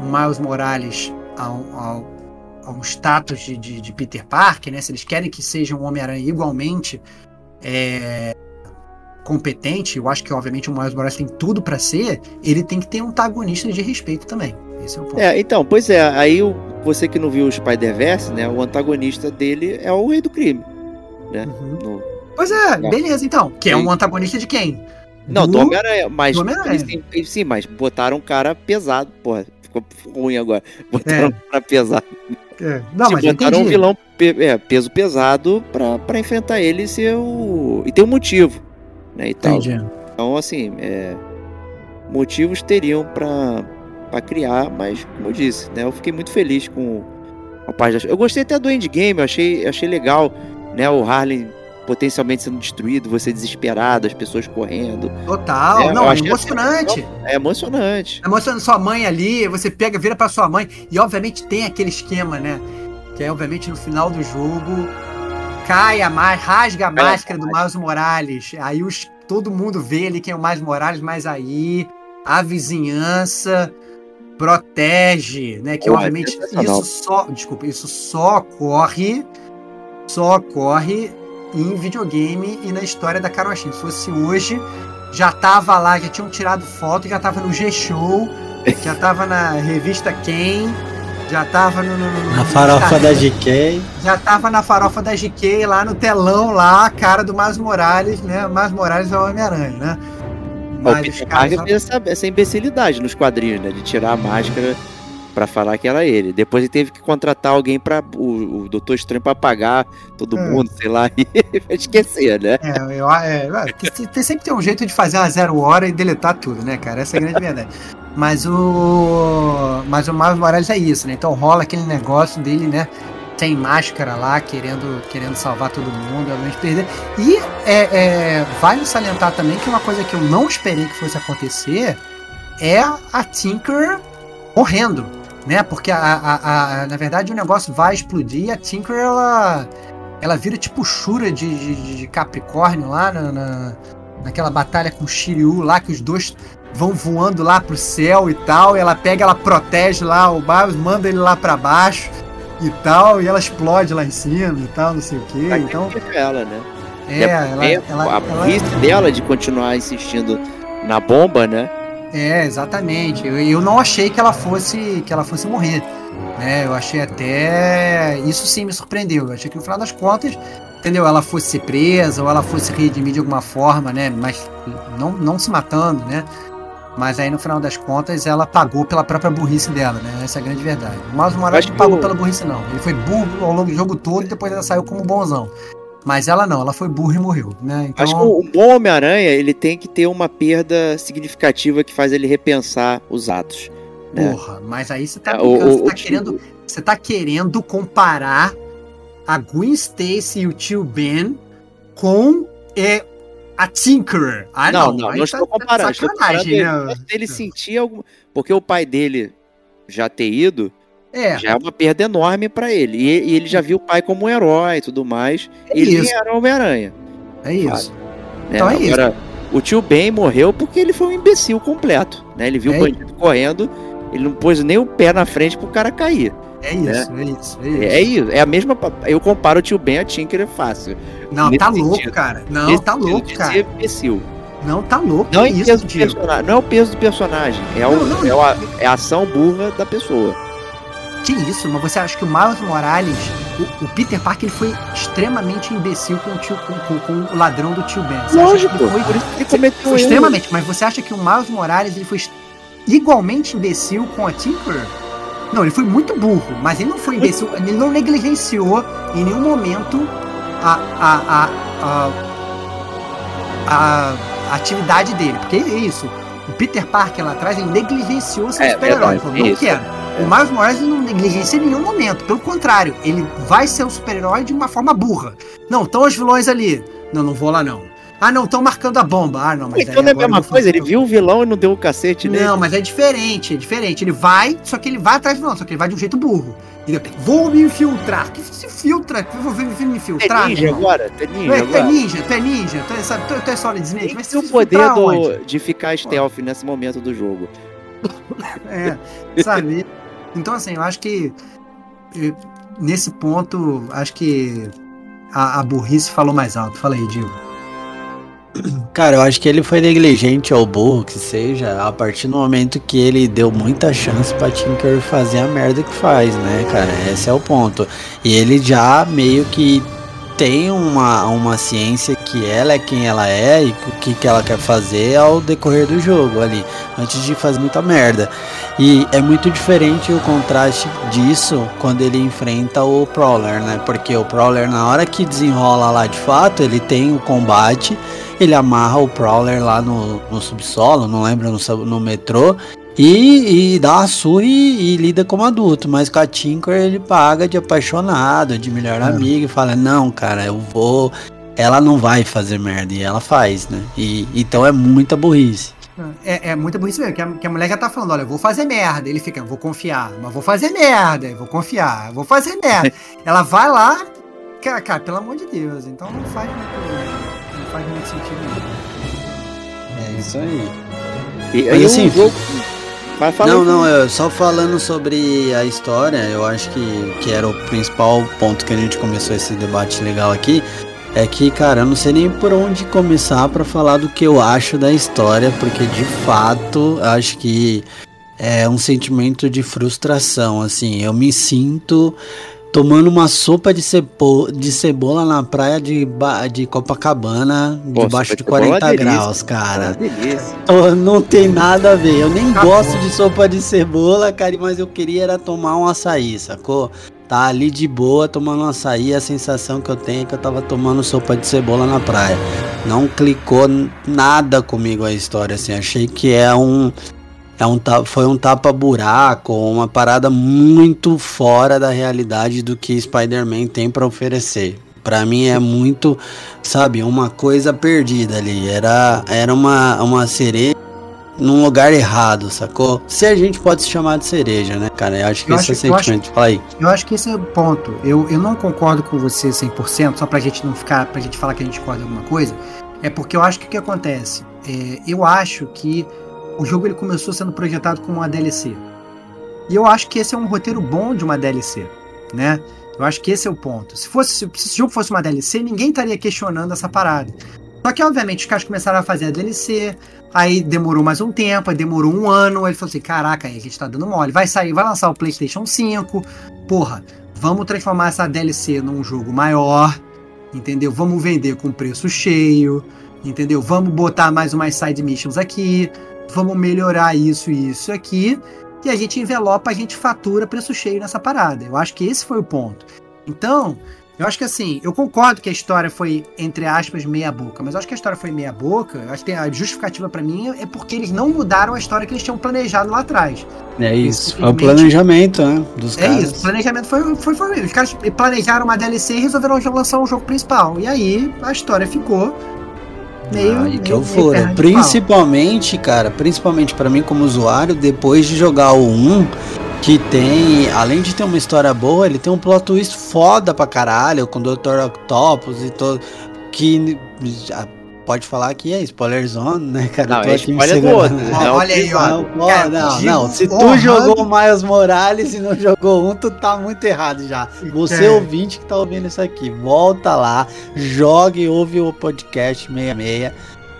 o Miles Morales ao, ao, a um status de, de, de Peter Parker, né? Se eles querem que seja um Homem-Aranha igualmente é, competente, eu acho que obviamente o Miles Morales tem tudo pra ser, ele tem que ter um antagonista de respeito também. Esse é o ponto. É, então, pois é, aí o, você que não viu o Spider-Verse, né? O antagonista dele é o Rei do Crime. Né? Uhum. No- Pois é, beleza, então. Que é Sim. um antagonista de quem? Não, do Homem-Aranha, mas. do eles têm- sim, mas botaram um cara pesado, porra. Ficou ruim agora. Botaram É. um cara pesado. É. Não, Tipo, mas botaram um vilão pe- é, peso pesado pra, pra enfrentar ele e ser o. E tem um motivo. Né, e tal. Entendi. Então, assim, é, motivos teriam pra, pra criar, mas, como eu disse, né, eu fiquei muito feliz com a parte. Eu gostei até do endgame, eu achei, achei legal, né, o Harley potencialmente sendo destruído, você desesperado, as pessoas correndo. Total. É, não, é emocionante. É emocionante. É emocionante sua mãe ali, você pega, vira pra sua mãe. E obviamente tem aquele esquema, né? Que é obviamente no final do jogo. Cai a máscara, rasga a a máscara do Miles Morales. Aí os, todo mundo vê ali quem é o Miles Morales, mas aí a vizinhança protege, né? Que Porra, obviamente isso só. Desculpa, isso só ocorre. Só ocorre em videogame e na história da Carochinha. Se fosse hoje, já tava lá, já tinham tirado foto, já tava no G-Show, já tava na revista Quem, já tava no, no- no- Na no farofa da GK. Já tava na farofa da GK, lá no telão, lá, a cara do Miles Morales, né? Miles Morales é o Homem-Aranha, né? O Mas os Peter Parker fez essa, essa imbecilidade nos quadrinhos, né, de tirar a máscara pra falar que era ele. Depois ele teve que contratar alguém para o, o Doutor Estranho pra pagar todo É. mundo, sei lá, e esquecer, né? É, eu, é, tem- tem- sempre tem um jeito de fazer uma zero hora e deletar tudo, né, cara? Essa é a grande verdade. Mas o. Mas o Miles Morales é isso, né? Então rola aquele negócio dele, né? Sem máscara lá, querendo, querendo salvar todo mundo, obviamente perder. E é, é, vale salientar também que uma coisa que eu não esperei que fosse acontecer é a Tinker morrendo, né? Porque a, a- a- na verdade o negócio vai explodir e a Tinker ela ela vira tipo Shura de, de- de Capricórnio lá na, na- naquela batalha com o Shiryu lá, que os dois vão voando lá pro céu e tal, e ela pega, ela protege lá o Miles, manda ele lá pra baixo e tal, e ela explode lá em cima e tal, não sei o que. Pra Então, ela, né? é, E ela, é- ela, a ela- burrice dela de continuar insistindo na bomba, né? É, exatamente. Eu, eu não achei que ela fosse que ela fosse morrer. Né? Eu achei até. Isso sim me surpreendeu. Eu achei que no final das contas, entendeu? Ela fosse ser presa ou ela fosse redimir de alguma forma, né? Mas não, não se matando, né? Mas aí no final das contas ela pagou pela própria burrice dela, né? Essa é a grande verdade. O Miles Morales não pagou pela burrice, não. Ele foi burro ao longo do jogo todo e depois ela saiu como bonzão. Mas ela não, ela foi burra e morreu, né? Então... Acho que o bom Homem-Aranha, ele tem que ter uma perda significativa que faz ele repensar os atos. Né? Porra, mas aí você tá, é, o, você, tá querendo, você tá querendo comparar a Gwen Stacy e o tio Ben com é, a Tinkerer. Ah, não, não, não, não estou tá, comparando. Tá sacanagem, estou comparando né? ele sentir algum. Porque o pai dele já ter ido, é. Já é uma perda enorme para ele. E, e, ele já viu o pai como um herói e tudo mais. É ele isso. era Homem-Aranha. É isso. Né? Então é Agora, isso. o tio Ben morreu porque ele foi um imbecil completo. Né? Ele viu é o bandido isso. correndo, ele não pôs nem o pé na frente pro cara cair. É isso, né? é isso, é isso. É, isso. É a mesma. Eu comparo o tio Ben a Tinker é fácil. Não, tá louco, cara. Não, tá louco, cara. Ser imbecil. Não, tá louco. Não, é peso do personagem, não é o peso do personagem, é, não, o, não, é, a, é a ação burra da pessoa. Que isso? Mas você acha que o Miles Morales, o, o Peter Parker, ele foi extremamente imbecil com o, tio, com, com, com o ladrão do tio Ben? Você Lógico, ele foi, ele cometeu foi extremamente. Mas você acha que o Miles Morales ele foi igualmente imbecil com a Tinker? Não, ele foi muito burro, mas ele não foi imbecil, ele não negligenciou em nenhum momento a, a, a, a, a atividade dele. Porque é isso. O Peter Parker lá atrás ele negligenciou seu é, super-herói. Não quero. O Miles Morales não negligencia em nenhum momento. Pelo contrário, ele vai ser o super-herói de uma forma burra. Não, estão os vilões ali. Não, não vou lá não. Ah, não, estão marcando a bomba. Ah, não, mas Então não é a mesma coisa, ele viu o vilão e não deu o cacete nele. Não, mas é diferente, é diferente. Ele vai, só que ele vai atrás do vilão, só que ele vai de um jeito burro. Vou me infiltrar. Que se filtra? Vou me infiltrar? É ninja agora? É ninja, é, agora. é ninja, tu é ninja, tu é, sabe, tu, tu é Solid Snake. Mas o poder do, de ficar stealth nesse momento do jogo. é, sabe? Então, assim, eu acho que eh, nesse ponto, acho que a, a burrice falou mais alto. Fala aí, Diego. Cara, eu acho que ele foi negligente ou burro, que seja, a partir do momento que ele deu muita chance pra Tinker fazer a merda que faz, né, cara? Esse é o ponto. E ele já meio que tem uma, uma ciência que ela é quem ela é e o que, que ela quer fazer ao decorrer do jogo ali, antes de fazer muita merda. E é muito diferente o contraste disso quando ele enfrenta o Prowler, né? Porque o Prowler, na hora que desenrola lá de fato, ele tem o combate, ele amarra o Prowler lá no, no subsolo, não lembro, no, no metrô, e, e, dá uma surra e, e, lida como adulto, mas com a Tinker ele paga de apaixonado, de melhor é. amigo e fala: Não, cara, eu vou. Ela não vai fazer merda, e ela faz, né? E, então é muita burrice. É, é muita burrice mesmo, que a, que a mulher já tá falando: Olha, eu vou fazer merda. Ele fica: Vou confiar, mas vou fazer merda, vou confiar, vou fazer merda. ela vai lá, cara, cara, pelo amor de Deus, então não faz muito, não faz muito sentido. É isso aí. E, aí, assim, um jogo não, não, eu, só falando sobre a história, eu acho que, que era o principal ponto que a gente começou esse debate legal aqui. É que, cara, eu não sei nem por onde começar para falar do que eu acho da história, porque de fato acho que é um sentimento de frustração. Assim, eu me sinto tomando uma sopa de, cebo de cebola na praia de, de Copacabana, Pô, debaixo de 40 é graus, cara. Oh, não tem nada a ver. Eu nem tá gosto de sopa de cebola, cara, mas eu queria era tomar um açaí, sacou? Tá ali de boa tomando um açaí, a sensação que eu tenho é que eu tava tomando sopa de cebola na praia. Não clicou nada comigo a história, assim. Achei que é um é um, foi um tapa-buraco, uma parada muito fora da realidade do que Spider-Man tem para oferecer. Para mim é muito, sabe, uma coisa perdida ali. Era, era uma, uma cereja num lugar errado, sacou? Se a gente pode se chamar de cereja, né, cara? Eu acho que eu esse acho, é o sentimento. Fala aí. Eu acho que esse é o ponto. Eu, eu não concordo com você 100%, só pra gente não ficar, pra gente falar que a gente concorda em alguma coisa. É porque eu acho que o que acontece? É, eu acho que o jogo ele começou sendo projetado como uma DLC. E eu acho que esse é um roteiro bom de uma DLC, né? Eu acho que esse é o ponto. Se fosse se esse jogo fosse uma DLC, ninguém estaria questionando essa parada. Só que, obviamente, os caras começaram a fazer a DLC, aí demorou mais um tempo, aí demorou um ano, aí ele falou assim, caraca, aí a gente tá dando mole, vai sair, vai lançar o Playstation 5, porra, vamos transformar essa DLC num jogo maior, entendeu? Vamos vender com preço cheio, entendeu? Vamos botar mais umas side missions aqui, vamos melhorar isso e isso aqui, e a gente envelopa, a gente fatura preço cheio nessa parada. Eu acho que esse foi o ponto. Então, eu acho que assim, eu concordo que a história foi, entre aspas, meia boca, mas eu acho que a história foi meia boca. Eu acho que a justificativa para mim é porque eles não mudaram a história que eles tinham planejado lá atrás. É isso, é o planejamento, né? Dos é caras. isso, o planejamento foi, foi, foi. Os caras planejaram uma DLC e resolveram lançar um jogo principal. E aí a história ficou meio. Ah, e que de pau. Principalmente, cara, principalmente pra mim como usuário, depois de jogar o 1, que tem, além de ter uma história boa, ele tem um plot twist foda pra caralho, com o Dr. Octopus e todo. Que pode falar que é spoiler zone, né, cara? Não, Eu tô é aqui me spoiler do outro. Ó, É o olha aí, ó. Não, não, digo não. Se tu honrando- jogou Miles Morales e não jogou um, tu tá muito errado já. Você É. ouvinte que tá ouvindo isso aqui, volta lá, jogue e ouve o podcast 66,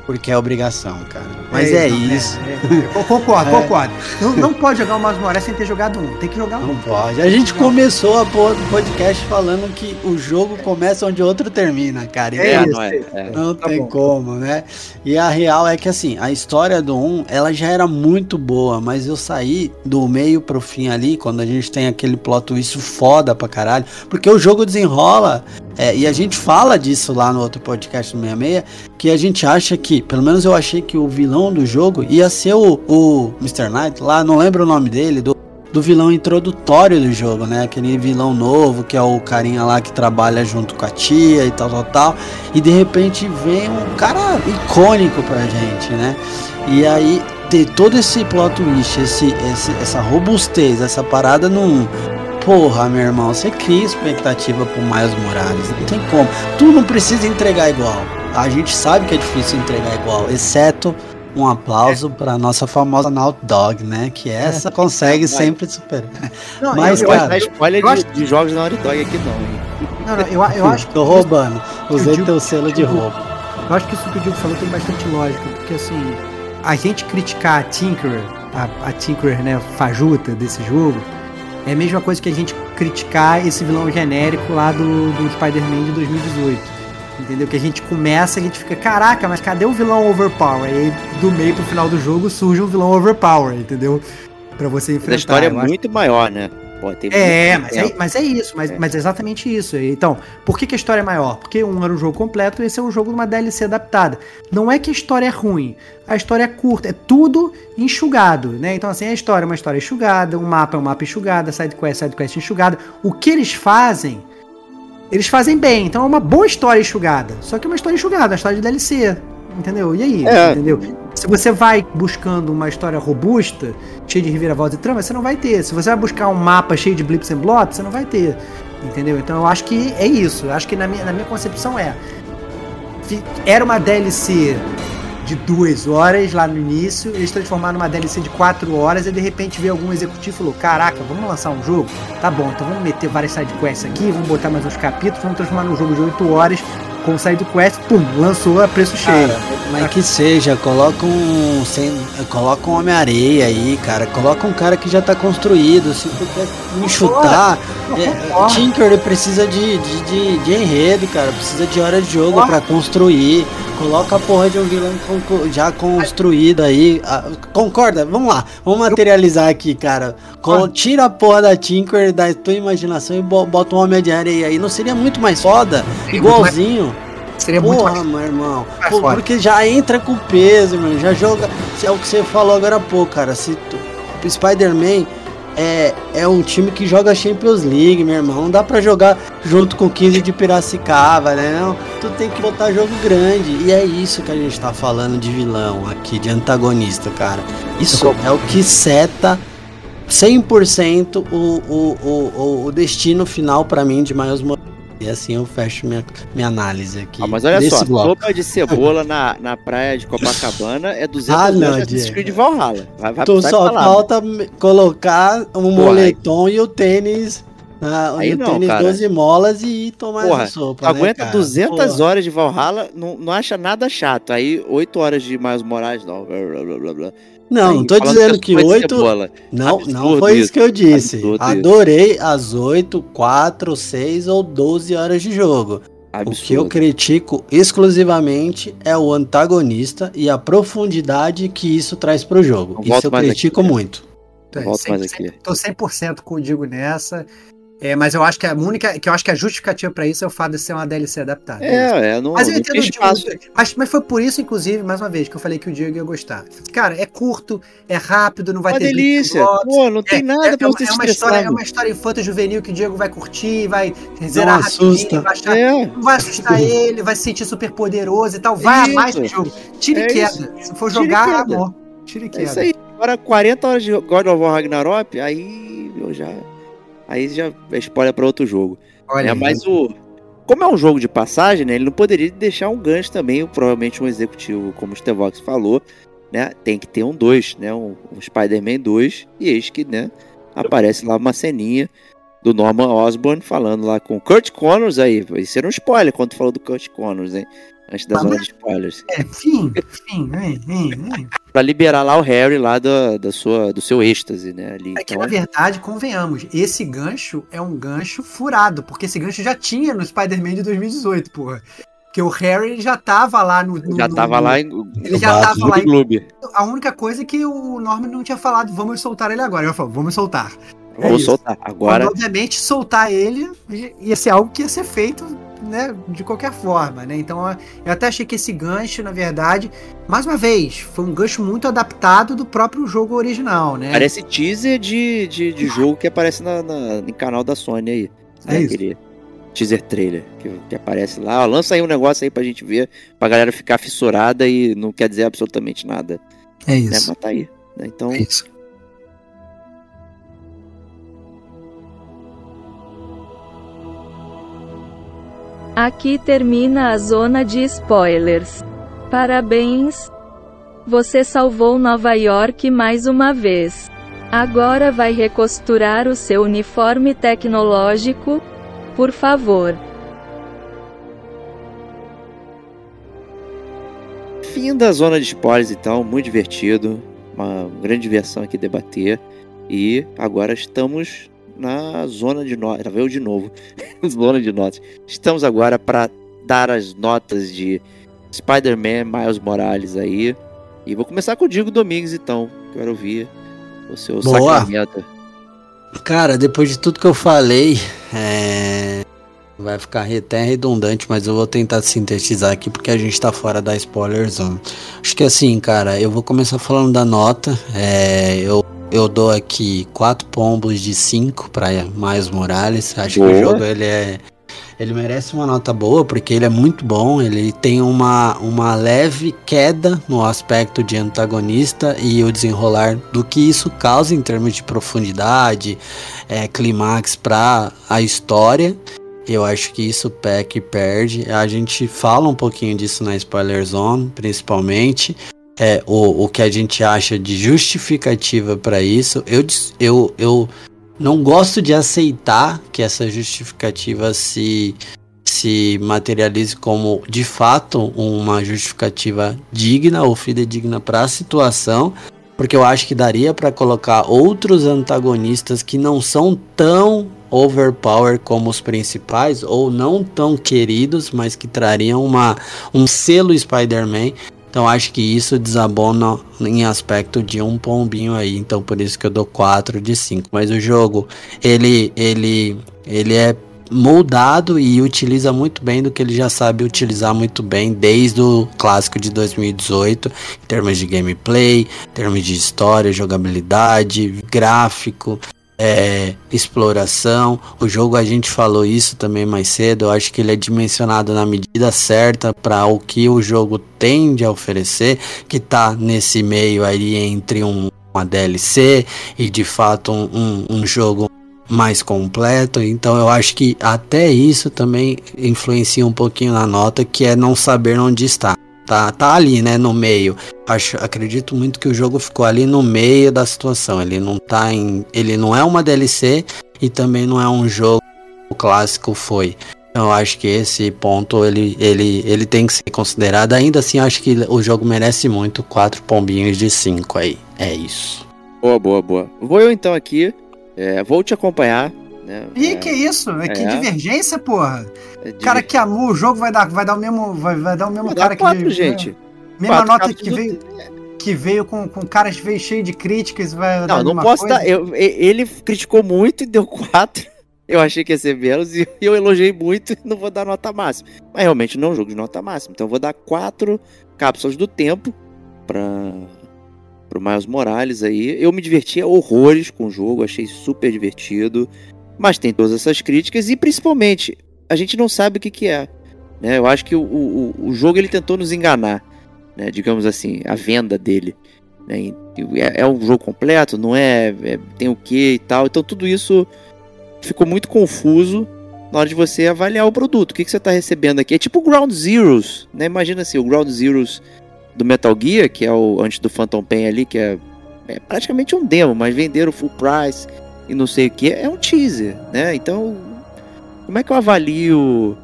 porque é obrigação, cara. Mas é, isso. é, é. Eu concordo, É. concordo. Não, não pode jogar o Miles Morales sem ter jogado um. Tem que jogar um. Não pode. A gente começou a pôr o podcast falando que o jogo começa onde outro termina, cara. É É, isso. não é? é. Não Tá tem bom. como, né? E a real é que assim, a história do 1, ela já era muito boa, mas eu saí do meio pro fim ali, quando a gente tem aquele plot twist foda pra caralho, porque o jogo desenrola, é, e a gente fala disso lá no outro podcast do 66, que a gente acha que, pelo menos eu achei que o vilão do jogo ia ser o, o Mr. Knight, lá, não lembro o nome dele, do do vilão introdutório do jogo, né? Aquele vilão novo, que é o carinha lá que trabalha junto com a tia e tal, tal, tal. E de repente vem um cara icônico pra gente, né? E aí ter todo esse plot twist, esse, esse, essa robustez, essa parada num. Porra, meu irmão, você cria expectativa pro Miles Morales. Não tem como. Tu não precisa entregar igual. A gente sabe que é difícil entregar igual, exceto um aplauso pra nossa famosa Naughty Dog, né? Que essa consegue sempre superar. Não, Mas, eu, Eu eu, vou dar spoiler eu de, acho- de jogos da Naughty Dog aqui não, hein? não, não, eu, eu acho que Tô roubando. Usei digo- teu selo de roubo. Eu acho que isso que o Diego falou tem bastante lógica, porque assim, a gente criticar a Tinker, a, a Tinker, né, fajuta desse jogo, é a mesma coisa que a gente criticar esse vilão genérico lá do, do Spider-Man de 2018. Entendeu? Que a gente começa, a gente fica, caraca, mas cadê o vilão overpower? E aí, do meio pro final do jogo surge um vilão overpower, entendeu? Pra você Mas enfrentar. a história é Eu acho- muito maior, né? Pô, tem é, mas é, mas é isso, mas, É. mas é exatamente isso. Então, por que, que a história é maior? Porque um era um jogo completo e esse é um jogo de uma DLC adaptada. Não é que a história é ruim, a história é curta, é tudo enxugado, né? Então, assim, a história é uma história enxugada, um mapa é um mapa enxugado, a sidequest é sidequest enxugada. O que eles fazem, eles fazem bem. Então é uma boa história enxugada. Só que é uma história enxugada, uma história de DLC. Entendeu? E aí? É. Entendeu? Se você vai buscando uma história robusta, cheia de reviravoltas e trama, você não vai ter. Se você vai buscar um mapa cheio de blips and blots, você não vai ter. Entendeu? Então eu acho que é isso. Eu acho que na minha, na minha concepção é. Era uma DLC de duas horas lá no início, eles transformaram numa DLC de quatro horas e de repente veio algum executivo e falou: Caraca, vamos lançar um jogo? Tá bom, então vamos meter várias sidequests aqui, vamos botar mais uns capítulos, vamos transformar num jogo de 8 horas com sidequest, pum, lançou a preço cheio. Cara, mas que seja, coloca um. Sem, coloca um Homem-Areia aí, cara. Coloca um cara que já tá construído. Se tu quer me chutar. É. Tinker ele precisa de, de, de, de enredo, cara. Precisa de hora de jogo pra construir. Coloca a porra de um vilão já construído aí. Ah, Concorda? Vamos lá. Vamos materializar aqui, cara. Tira a porra da Tinker da tua imaginação e bo- bota um homem de areia aí. Não seria muito mais foda? Igualzinho. Seria muito Porra, mais. meu irmão. Pô, porque já entra com peso, mano. Já joga. É o que você falou agora há pouco, cara. Se tu- Spider-Man é, é um time que joga Champions League, meu irmão. Não dá pra jogar junto com 15 de Piracicaba, né? Não, tu tem que botar jogo grande. E é isso que a gente tá falando de vilão aqui, de antagonista, cara. Isso é o que seta 100% o, o, o, o- destino final pra mim de Miles Morales. E assim eu fecho minha, minha análise aqui. Ah, mas olha só, bloco. sopa de cebola na, na praia de Copacabana é 200 Ah, não, de Assassin's. Creed Valhalla. Vai, vai, Tu vai só lá. falta me- colocar um Porra, moletom e o tênis Ah, Aí não, tênis cara. 12 molas e tomar Porra, sopa, Tu aguenta né, cara? 200 Porra. horas de Valhalla, não, não acha nada chato. Aí 8 horas de Miles Morales, não. Blá, blá, blá, blá, blá. Não, Aí, não tô dizendo que só de 8. cebola. Não, Absurdo não foi isso isso. que eu disse. Absurdo isso. Adorei as 8, 4, 6 ou 12 horas de jogo. O que eu Absurdo. critico exclusivamente é o antagonista e a profundidade que isso traz pro jogo. Não Isso eu critico aqui, né? muito. Volto mais aqui. Tô 100% com o Digo nessa. É, mas eu acho que a única, que eu acho que a justificativa pra isso é o fato de ser uma DLC adaptada. É, é, não, Mas eu não entendo tem o Diego, espaço. mas, foi por isso, inclusive, mais uma vez, que eu falei que o Diego ia gostar. Cara, é curto, é rápido, não vai Uma ter delícia. Pô, não tem é, nada é, pra é você uma, é se uma história, é uma história infanto juvenil que o Diego vai curtir, vai zerar assusta. vai achar, É, não vai assustar ele, vai se sentir super poderoso e tal. Vai Isso. amar esse jogo. Tire É queda. Se for Tire jogar, amor. Tire é queda. isso aí. Agora 40 horas de God of War Ragnarok, aí eu já. Aí já é spoiler pra outro jogo. Olha, É, mas o. Como é um jogo de passagem, né? Ele não poderia deixar um gancho também, provavelmente um executivo, como o Stevox falou, né? Tem que ter um 2, né? Um, um Spider-Man 2. E eis que, né? Aparece lá uma ceninha do Norman Osborn falando lá com o Kurt Connors aí. Isso era um spoiler quando tu falou do Kurt Connors, hein? Antes da Mas zona não- de spoilers. É, fim, fim, hein, hein, hein. Pra liberar lá o Harry lá da, da sua, do seu êxtase, né? Ali. É que, Então, na verdade, convenhamos, esse gancho é um gancho furado, porque esse gancho já tinha no Spider-Man de 2018, porra. Porque o Harry já tava lá no. no- já tava no- lá em. Ele já tava lá em. Gloob. A única coisa é que o Norman não tinha falado, vamos soltar ele agora. Eu falo, vamos soltar. É Vou isso. soltar. Agora. Quando, obviamente, soltar ele ia ser algo que ia ser feito, né, de qualquer forma, né? Então, eu até achei que esse gancho, na verdade, mais uma vez, foi um gancho muito adaptado do próprio jogo original, né? Parece teaser de, de, de jogo que aparece na, na, no canal da Sony aí. É Né, isso. Aquele teaser trailer que, que aparece lá. Ó, lança aí um negócio aí pra gente ver, pra galera ficar fissurada e não quer dizer absolutamente nada. É Né? isso. Mas tá aí. né? Então, É isso. Aqui termina a zona de spoilers. Parabéns! Você salvou Nova York mais uma vez. Agora vai recosturar o seu uniforme tecnológico? Por favor. fim da zona de spoilers, então, muito divertido. Uma grande diversão aqui debater. E agora estamos na zona de notas. Veio de novo. zona de notas. Estamos agora para dar as notas de Spider-Man Miles Morales aí. E vou começar com o Diego Domingues, então. Quero ouvir o seu Boa. sacramento. Cara, depois de tudo que eu falei, é... vai ficar até redundante, mas eu vou tentar sintetizar aqui porque a gente tá fora da spoiler zone. Acho que assim, cara, eu vou começar falando da nota. É... Eu, eu dou aqui quatro pombos de 5 para Miles Morales. Acho que Boa. o jogo ele é. Ele merece uma nota boa porque ele é muito bom. Ele tem uma, uma leve queda no aspecto de antagonista e o desenrolar do que isso causa em termos de profundidade, é, clímax para a história. Eu acho que isso peca e perde. A gente fala um pouquinho disso na Spoiler Zone, principalmente. É, o, o que a gente acha de justificativa para isso. Eu, eu, eu não gosto de aceitar que essa justificativa se, se materialize como de fato uma justificativa digna ou fidedigna para a situação, porque eu acho que daria para colocar outros antagonistas que não são tão overpower como os principais ou não tão queridos, mas que trariam uma, um selo Spider-Man. Então acho que isso desabona em aspecto de um pombinho aí. Então por isso que eu dou 4 de 5. Mas o jogo, ele ele ele é moldado e utiliza muito bem do que ele já sabe utilizar muito bem desde o clássico de 2018, em termos de gameplay, em termos de história, jogabilidade, gráfico, é, exploração. O jogo a gente falou isso também mais cedo. Eu acho que ele é dimensionado na medida certa para o que o jogo tende a oferecer, que tá nesse meio aí entre um, uma DLC e de fato um, um, um jogo mais completo. Então eu acho que até isso também influencia um pouquinho na nota, que é não saber onde está. Tá, tá ali, né, no meio. Acho, acredito muito que o jogo ficou ali no meio da situação. Ele não tá em, ele não é uma DLC e também não é um jogo clássico foi. Então acho que esse ponto ele, ele, ele tem que ser considerado. Ainda assim, acho que o jogo merece muito quatro pombinhos de cinco aí. É isso. Boa, boa, boa. Vou eu então aqui. é, vou te acompanhar. Né? Ih, É, que isso? É que é. divergência, porra. é de- O cara que amou o jogo vai dar, vai dar o mesmo. Vai, vai dar o mesmo dar cara que quatro, veio- gente. Mesma Quatro nota que veio, que veio com, com caras veio cheio de críticas. Vai Não, não posso coisa? dar. eu- ele criticou muito e deu quatro. Eu achei que ia ser menos e eu elogiei muito e não vou dar nota máxima. Mas realmente não é um jogo de nota máxima. Então eu vou dar quatro cápsulas do tempo para pro Miles Morales aí. Eu me diverti horrores com o jogo, achei super divertido. Mas tem todas essas críticas e principalmente a gente não sabe o que, que é. Né? Eu acho que o, o, o jogo ele tentou nos enganar, né? digamos assim, a venda dele. né? É, é um jogo completo, não é, é- Tem o que e tal. Então tudo isso ficou muito confuso na hora de você avaliar o produto. O que, que você está recebendo aqui? É tipo o Ground Zeroes, né? Imagina assim, o Ground Zeroes do Metal Gear, que é o antes do Phantom Pain ali, que é, é praticamente um demo, mas venderam full price e não sei o que, é um teaser, né? Então, como é que eu avalio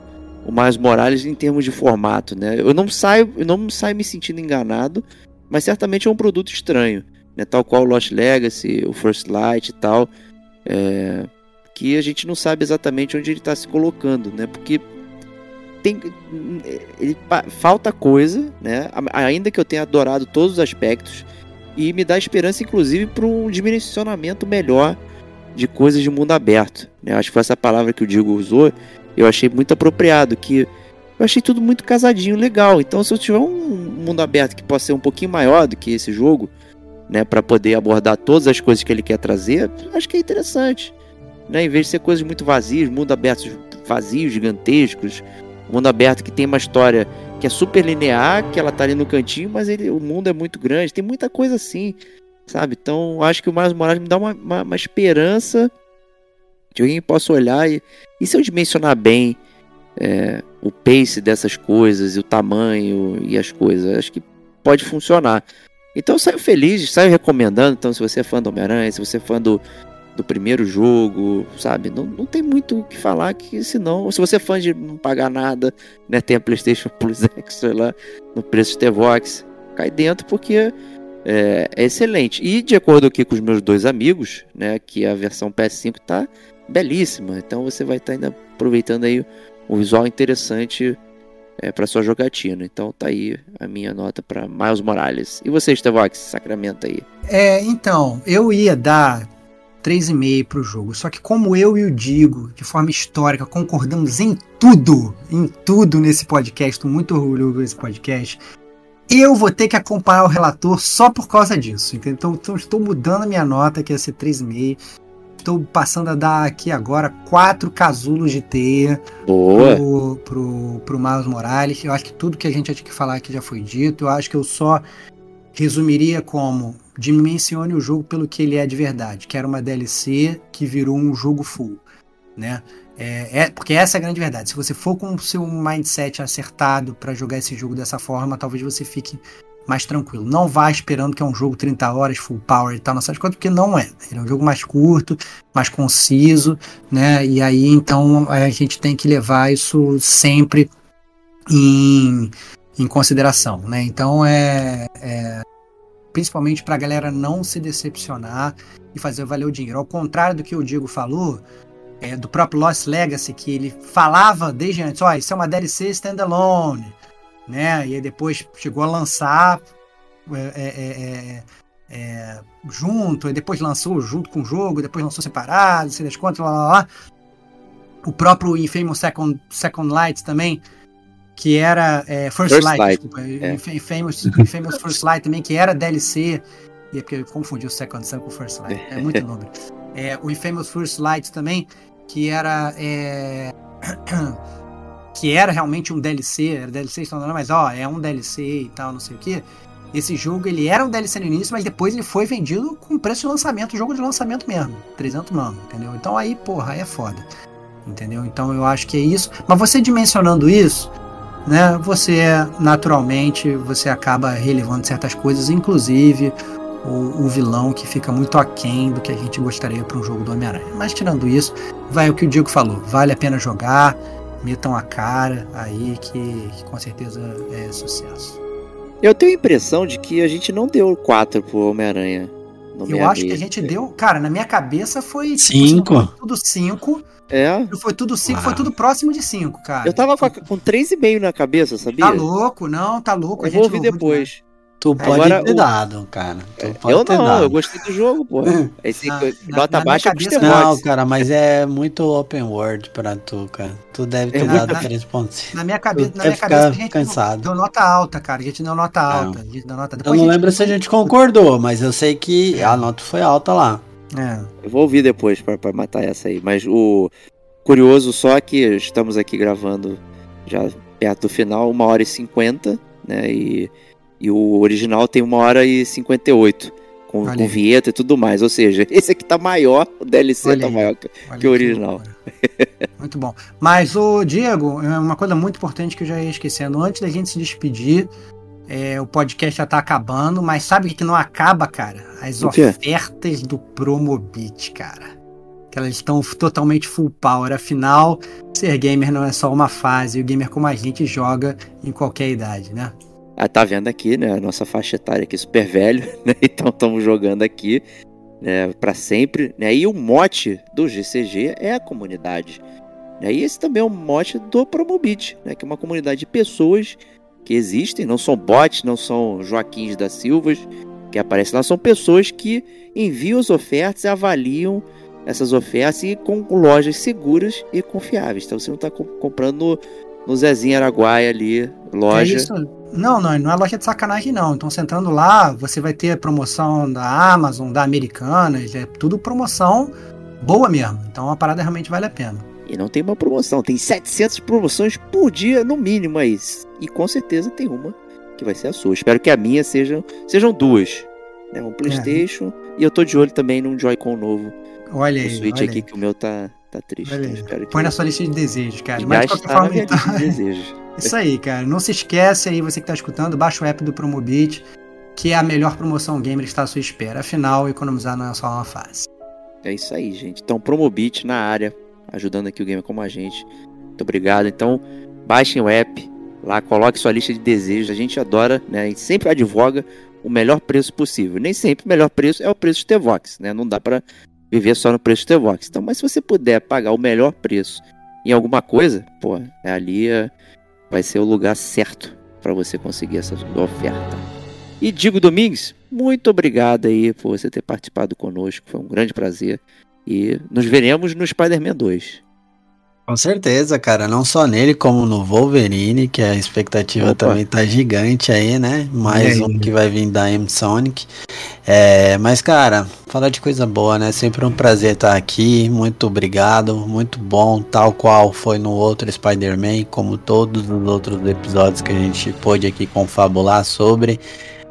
o Miles Morales em termos de formato, né? Eu não saio, eu não saio me sentindo enganado, mas certamente é um produto estranho, né? Tal qual o Lost Legacy, o First Light e tal, é, que a gente não sabe exatamente onde ele está se colocando, né? Porque tem, ele, falta coisa, né? Ainda que eu tenha adorado todos os aspectos e me dá esperança, inclusive, para um dimensionamento melhor de coisas de mundo aberto. Né? Acho que foi essa palavra que o Diego usou. Eu achei muito apropriado, que eu achei tudo muito casadinho, legal. Então, se eu tiver um mundo aberto que possa ser um pouquinho maior do que esse jogo, né, para poder abordar todas as coisas que ele quer trazer, acho que é interessante. Né? Em vez de ser coisas muito vazias, mundo aberto vazios, gigantescos, mundo aberto que tem uma história que é super linear, que ela tá ali no cantinho, mas ele, o mundo é muito grande, tem muita coisa assim, sabe? Então, acho que o Miles Morales me dá uma, uma, uma esperança de alguém que possa olhar e, e se eu dimensionar bem é, o pace dessas coisas e o tamanho e as coisas, acho que pode funcionar. Então eu saio feliz, saio recomendando. Então, se você é fã do Homem-Aranha, se você é fã do, do primeiro jogo, sabe? Não, não tem muito o que falar que senão, se você é fã de não pagar nada, né? Tem a PlayStation Plus Extra lá no preço de T-Vox, cai dentro porque é, é excelente. E de acordo aqui com os meus dois amigos, né? Que a versão PS5 tá belíssima. Então você vai estar ainda aproveitando aí um visual interessante é, para sua jogatina. Então tá aí a minha nota para Miles Morales. E você, Stevox, sacramento aí. É, então, eu ia dar 3,5 pro jogo. Só que como eu e o Digo, de forma histórica, concordamos em tudo, em tudo nesse podcast, muito orgulhoso desse podcast, eu vou ter que acompanhar o relator só por causa disso. Então, então estou mudando a minha nota, que ia ser 3,5. Estou passando a dar aqui agora quatro casulos de teia Boa. pro, pro, pro Miles Morales. Eu acho que tudo que a gente tinha que falar aqui já foi dito. Eu acho que eu só resumiria como dimensione o jogo pelo que ele é de verdade, que era uma DLC que virou um jogo full, né? É, é- porque essa é a grande verdade. Se você for com o seu mindset acertado para jogar esse jogo dessa forma, talvez você fique mais tranquilo. Não vá esperando que é um jogo 30 horas, full power e tal, nessas coisas, porque não é. Ele é um jogo mais curto, mais conciso, né? E aí então a gente tem que levar isso sempre em, em consideração, né? Então é, é principalmente para a galera não se decepcionar e fazer valer o dinheiro. Ao contrário do que o Diego falou, é, do próprio Lost Legacy, que ele falava desde antes, ó, isso é uma DLC standalone, né? E aí depois chegou a lançar é, é, é, é, junto, e depois lançou junto com o jogo, depois lançou separado, sei das contas, lá, lá, lá. O próprio Infamous Second, Second Light também, que era é, First, First Light, Light, desculpa, é. Inf- Infamous, Infamous First Light também, que era DLC, e é porque eu confundi o Second Sun com o First Light, é muito nome. É, o Infamous First Light também, que era é, que era realmente um DLC, era DLC standalone, mas ó, é um DLC e tal, não sei o que. Esse jogo ele era um DLC no início, mas depois ele foi vendido com preço de lançamento, jogo de lançamento mesmo, 300 mano, entendeu? Então aí, porra, aí é foda. Entendeu? Então eu acho que é isso. Mas você dimensionando isso, né, você naturalmente você acaba relevando certas coisas, inclusive o, o vilão que fica muito aquém do que a gente gostaria para um jogo do Homem-Aranha. Mas tirando isso, vai o que o Diego falou, vale a pena jogar, metam a cara aí que, que com certeza é sucesso. Eu tenho a impressão de que a gente não deu 4 pro Homem-Aranha. no Eu acho que a gente deu, cara, na minha cabeça foi tipo, Cinco. foi tudo 5, É. foi tudo 5, Uau. foi tudo próximo de 5, cara. Eu tava com, a- com 3,5 na cabeça, sabia? Tá louco, não, tá louco. Eu vou ouvir depois. Tu É, pode agora ter o- dado, cara. Tu pode Eu ter não, dado. eu gostei do jogo, pô. Esse Na- na- nota na baixa é pro cabeça- Não, cara, mas é muito open world pra tu, cara. Tu deve ter É dado muito- 3.5. Na minha cabeça, Tu na minha cabeça a gente cansado. deu nota alta, cara. A gente deu nota alta. A gente deu nota... Eu não a gente- lembro se a gente concordou, mas eu sei que a nota foi alta lá. É. Eu vou ouvir depois pra, pra matar essa aí. Mas o curioso só é que estamos aqui gravando já perto do final, uma hora e 50, né? E, e o original tem uma hora e 58. Com, com vinheta e tudo mais. Ou seja, esse aqui tá maior, o DLC Olha tá aí. maior. que- Que original. loucura. muito bom. Mas, o Diego, é uma coisa muito importante que eu já ia esquecendo. Antes da gente se despedir, é, o podcast já tá acabando, mas sabe o que não acaba, cara? As O ofertas do Promobit, cara. Que elas estão totalmente full power. Afinal, ser gamer não é só uma fase. E o gamer como a gente joga em qualquer idade, né? Ah, tá vendo aqui, né? A nossa faixa etária aqui super velho, né? Então estamos jogando aqui, né? Para sempre, né? E o mote do GCG é a comunidade, né? E esse também é o mote do Promobit, né? Que é uma comunidade de pessoas que existem, não são bots, não são Joaquins da Silvas que aparecem lá, são pessoas que enviam as ofertas e avaliam essas ofertas e com lojas seguras e confiáveis. Então você não está comprando no, Zezinho Araguaia ali, loja. É isso. Não, não, não é loja de sacanagem, não. Então, você entrando lá, você vai ter promoção da Amazon, da Americanas, é tudo promoção boa mesmo. Então, a parada realmente vale a pena. E não tem uma promoção, tem 700 promoções por dia no mínimo aí. E com certeza tem uma que vai ser a sua. Espero que a minha sejam, sejam duas. Né? Um Playstation e eu tô de olho também num Joy-Con novo. Olha aí, Switch olha aqui aí. que o meu tá, tá triste. Que Põe na sua lista de desejos, cara. Mas de qualquer forma, então, de desejos. isso aí, cara. Não se esquece aí, você que tá escutando, baixa o app do Promobit, que é a melhor promoção gamer que está à sua espera. Afinal, economizar não é só uma fase. É isso aí, gente. Então, Promobit na área, ajudando aqui o gamer como a gente. Muito obrigado. Então, baixem o app, lá coloque sua lista de desejos. A gente adora, né? A gente sempre advoga o melhor preço possível. Nem sempre o melhor preço é o preço de T-Vox, né? Não dá pra viver só no preço de T-Vox. Então, mas se você puder pagar o melhor preço em alguma coisa, pô, ali é- vai ser o lugar certo para você conseguir essa oferta. E Digo Domingues, muito obrigado aí por você ter participado conosco. Foi um grande prazer. E nos veremos no Spider-Man 2. Com certeza, cara. Não só nele, como no Wolverine, que a expectativa Opa. também tá gigante aí, né? Mais um que vai vir da M-Sonic. É, mas, cara, falar de coisa boa, né? Sempre um prazer estar aqui. Muito obrigado. Muito bom, tal qual foi no outro Spider-Man, como todos os outros episódios que a gente pôde aqui confabular sobre.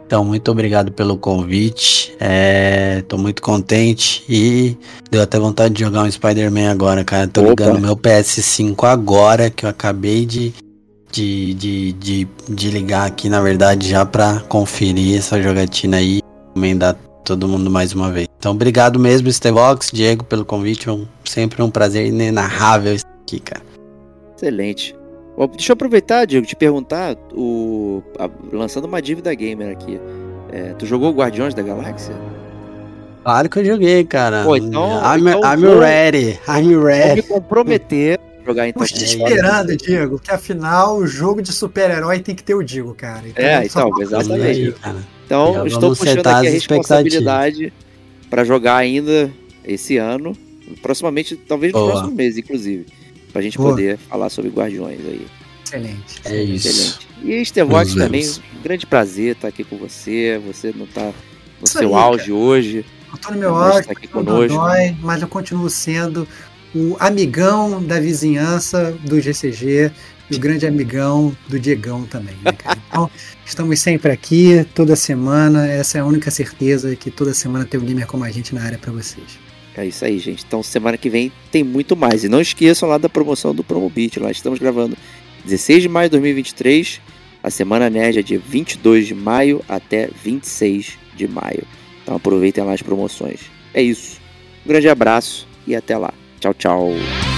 Então, muito obrigado pelo convite. É, tô muito contente e deu até vontade de jogar um Spider-Man agora, cara. Tô Opa. ligando meu PS5 agora, que eu acabei de, de, de, de, de ligar aqui, na verdade, já pra conferir essa jogatina aí e recomendar todo mundo mais uma vez. Então, obrigado mesmo, Stevox, Diego, pelo convite. É um- sempre um prazer inenarrável estar aqui, cara. Excelente. Deixa eu aproveitar, Diego, te perguntar, o... a- lançando uma dívida gamer aqui. É, tu jogou Guardiões da Galáxia? Claro que eu joguei, cara. Pô, então- I'm, então I'm vou- ready. I'm Vou me ready. comprometer jogar então. É, esperando, Diego, que afinal o jogo de super-herói tem que ter o Diego, cara. É, só então, exatamente. Aí. Então, Já estou puxando aqui a responsabilidade para jogar ainda esse ano, proximamente, talvez nos Boa. próximos meses, inclusive, pra gente Boa. poder falar sobre Guardiões aí. Excelente. É isso. Excelente. E Estevox também, um grande prazer estar aqui com você. Você não tá no Isso seu aí, auge hoje. Eu tô no meu auge, tá aqui conosco. Dodói, mas eu continuo sendo o amigão da vizinhança do GCG e o grande amigão do Diegão também, né, cara? Então, estamos sempre aqui, toda semana. Essa é a única certeza que toda semana tem um gamer como a gente na área para vocês. É isso aí, gente. Então, semana que vem tem muito mais. E não esqueçam lá da promoção do Promobit. Lá estamos gravando 16 de maio de 2023. A Semana Nerd é de 22 de maio até 26 de maio. Então aproveitem lá as promoções. É isso. Um grande abraço e até lá. Tchau, tchau.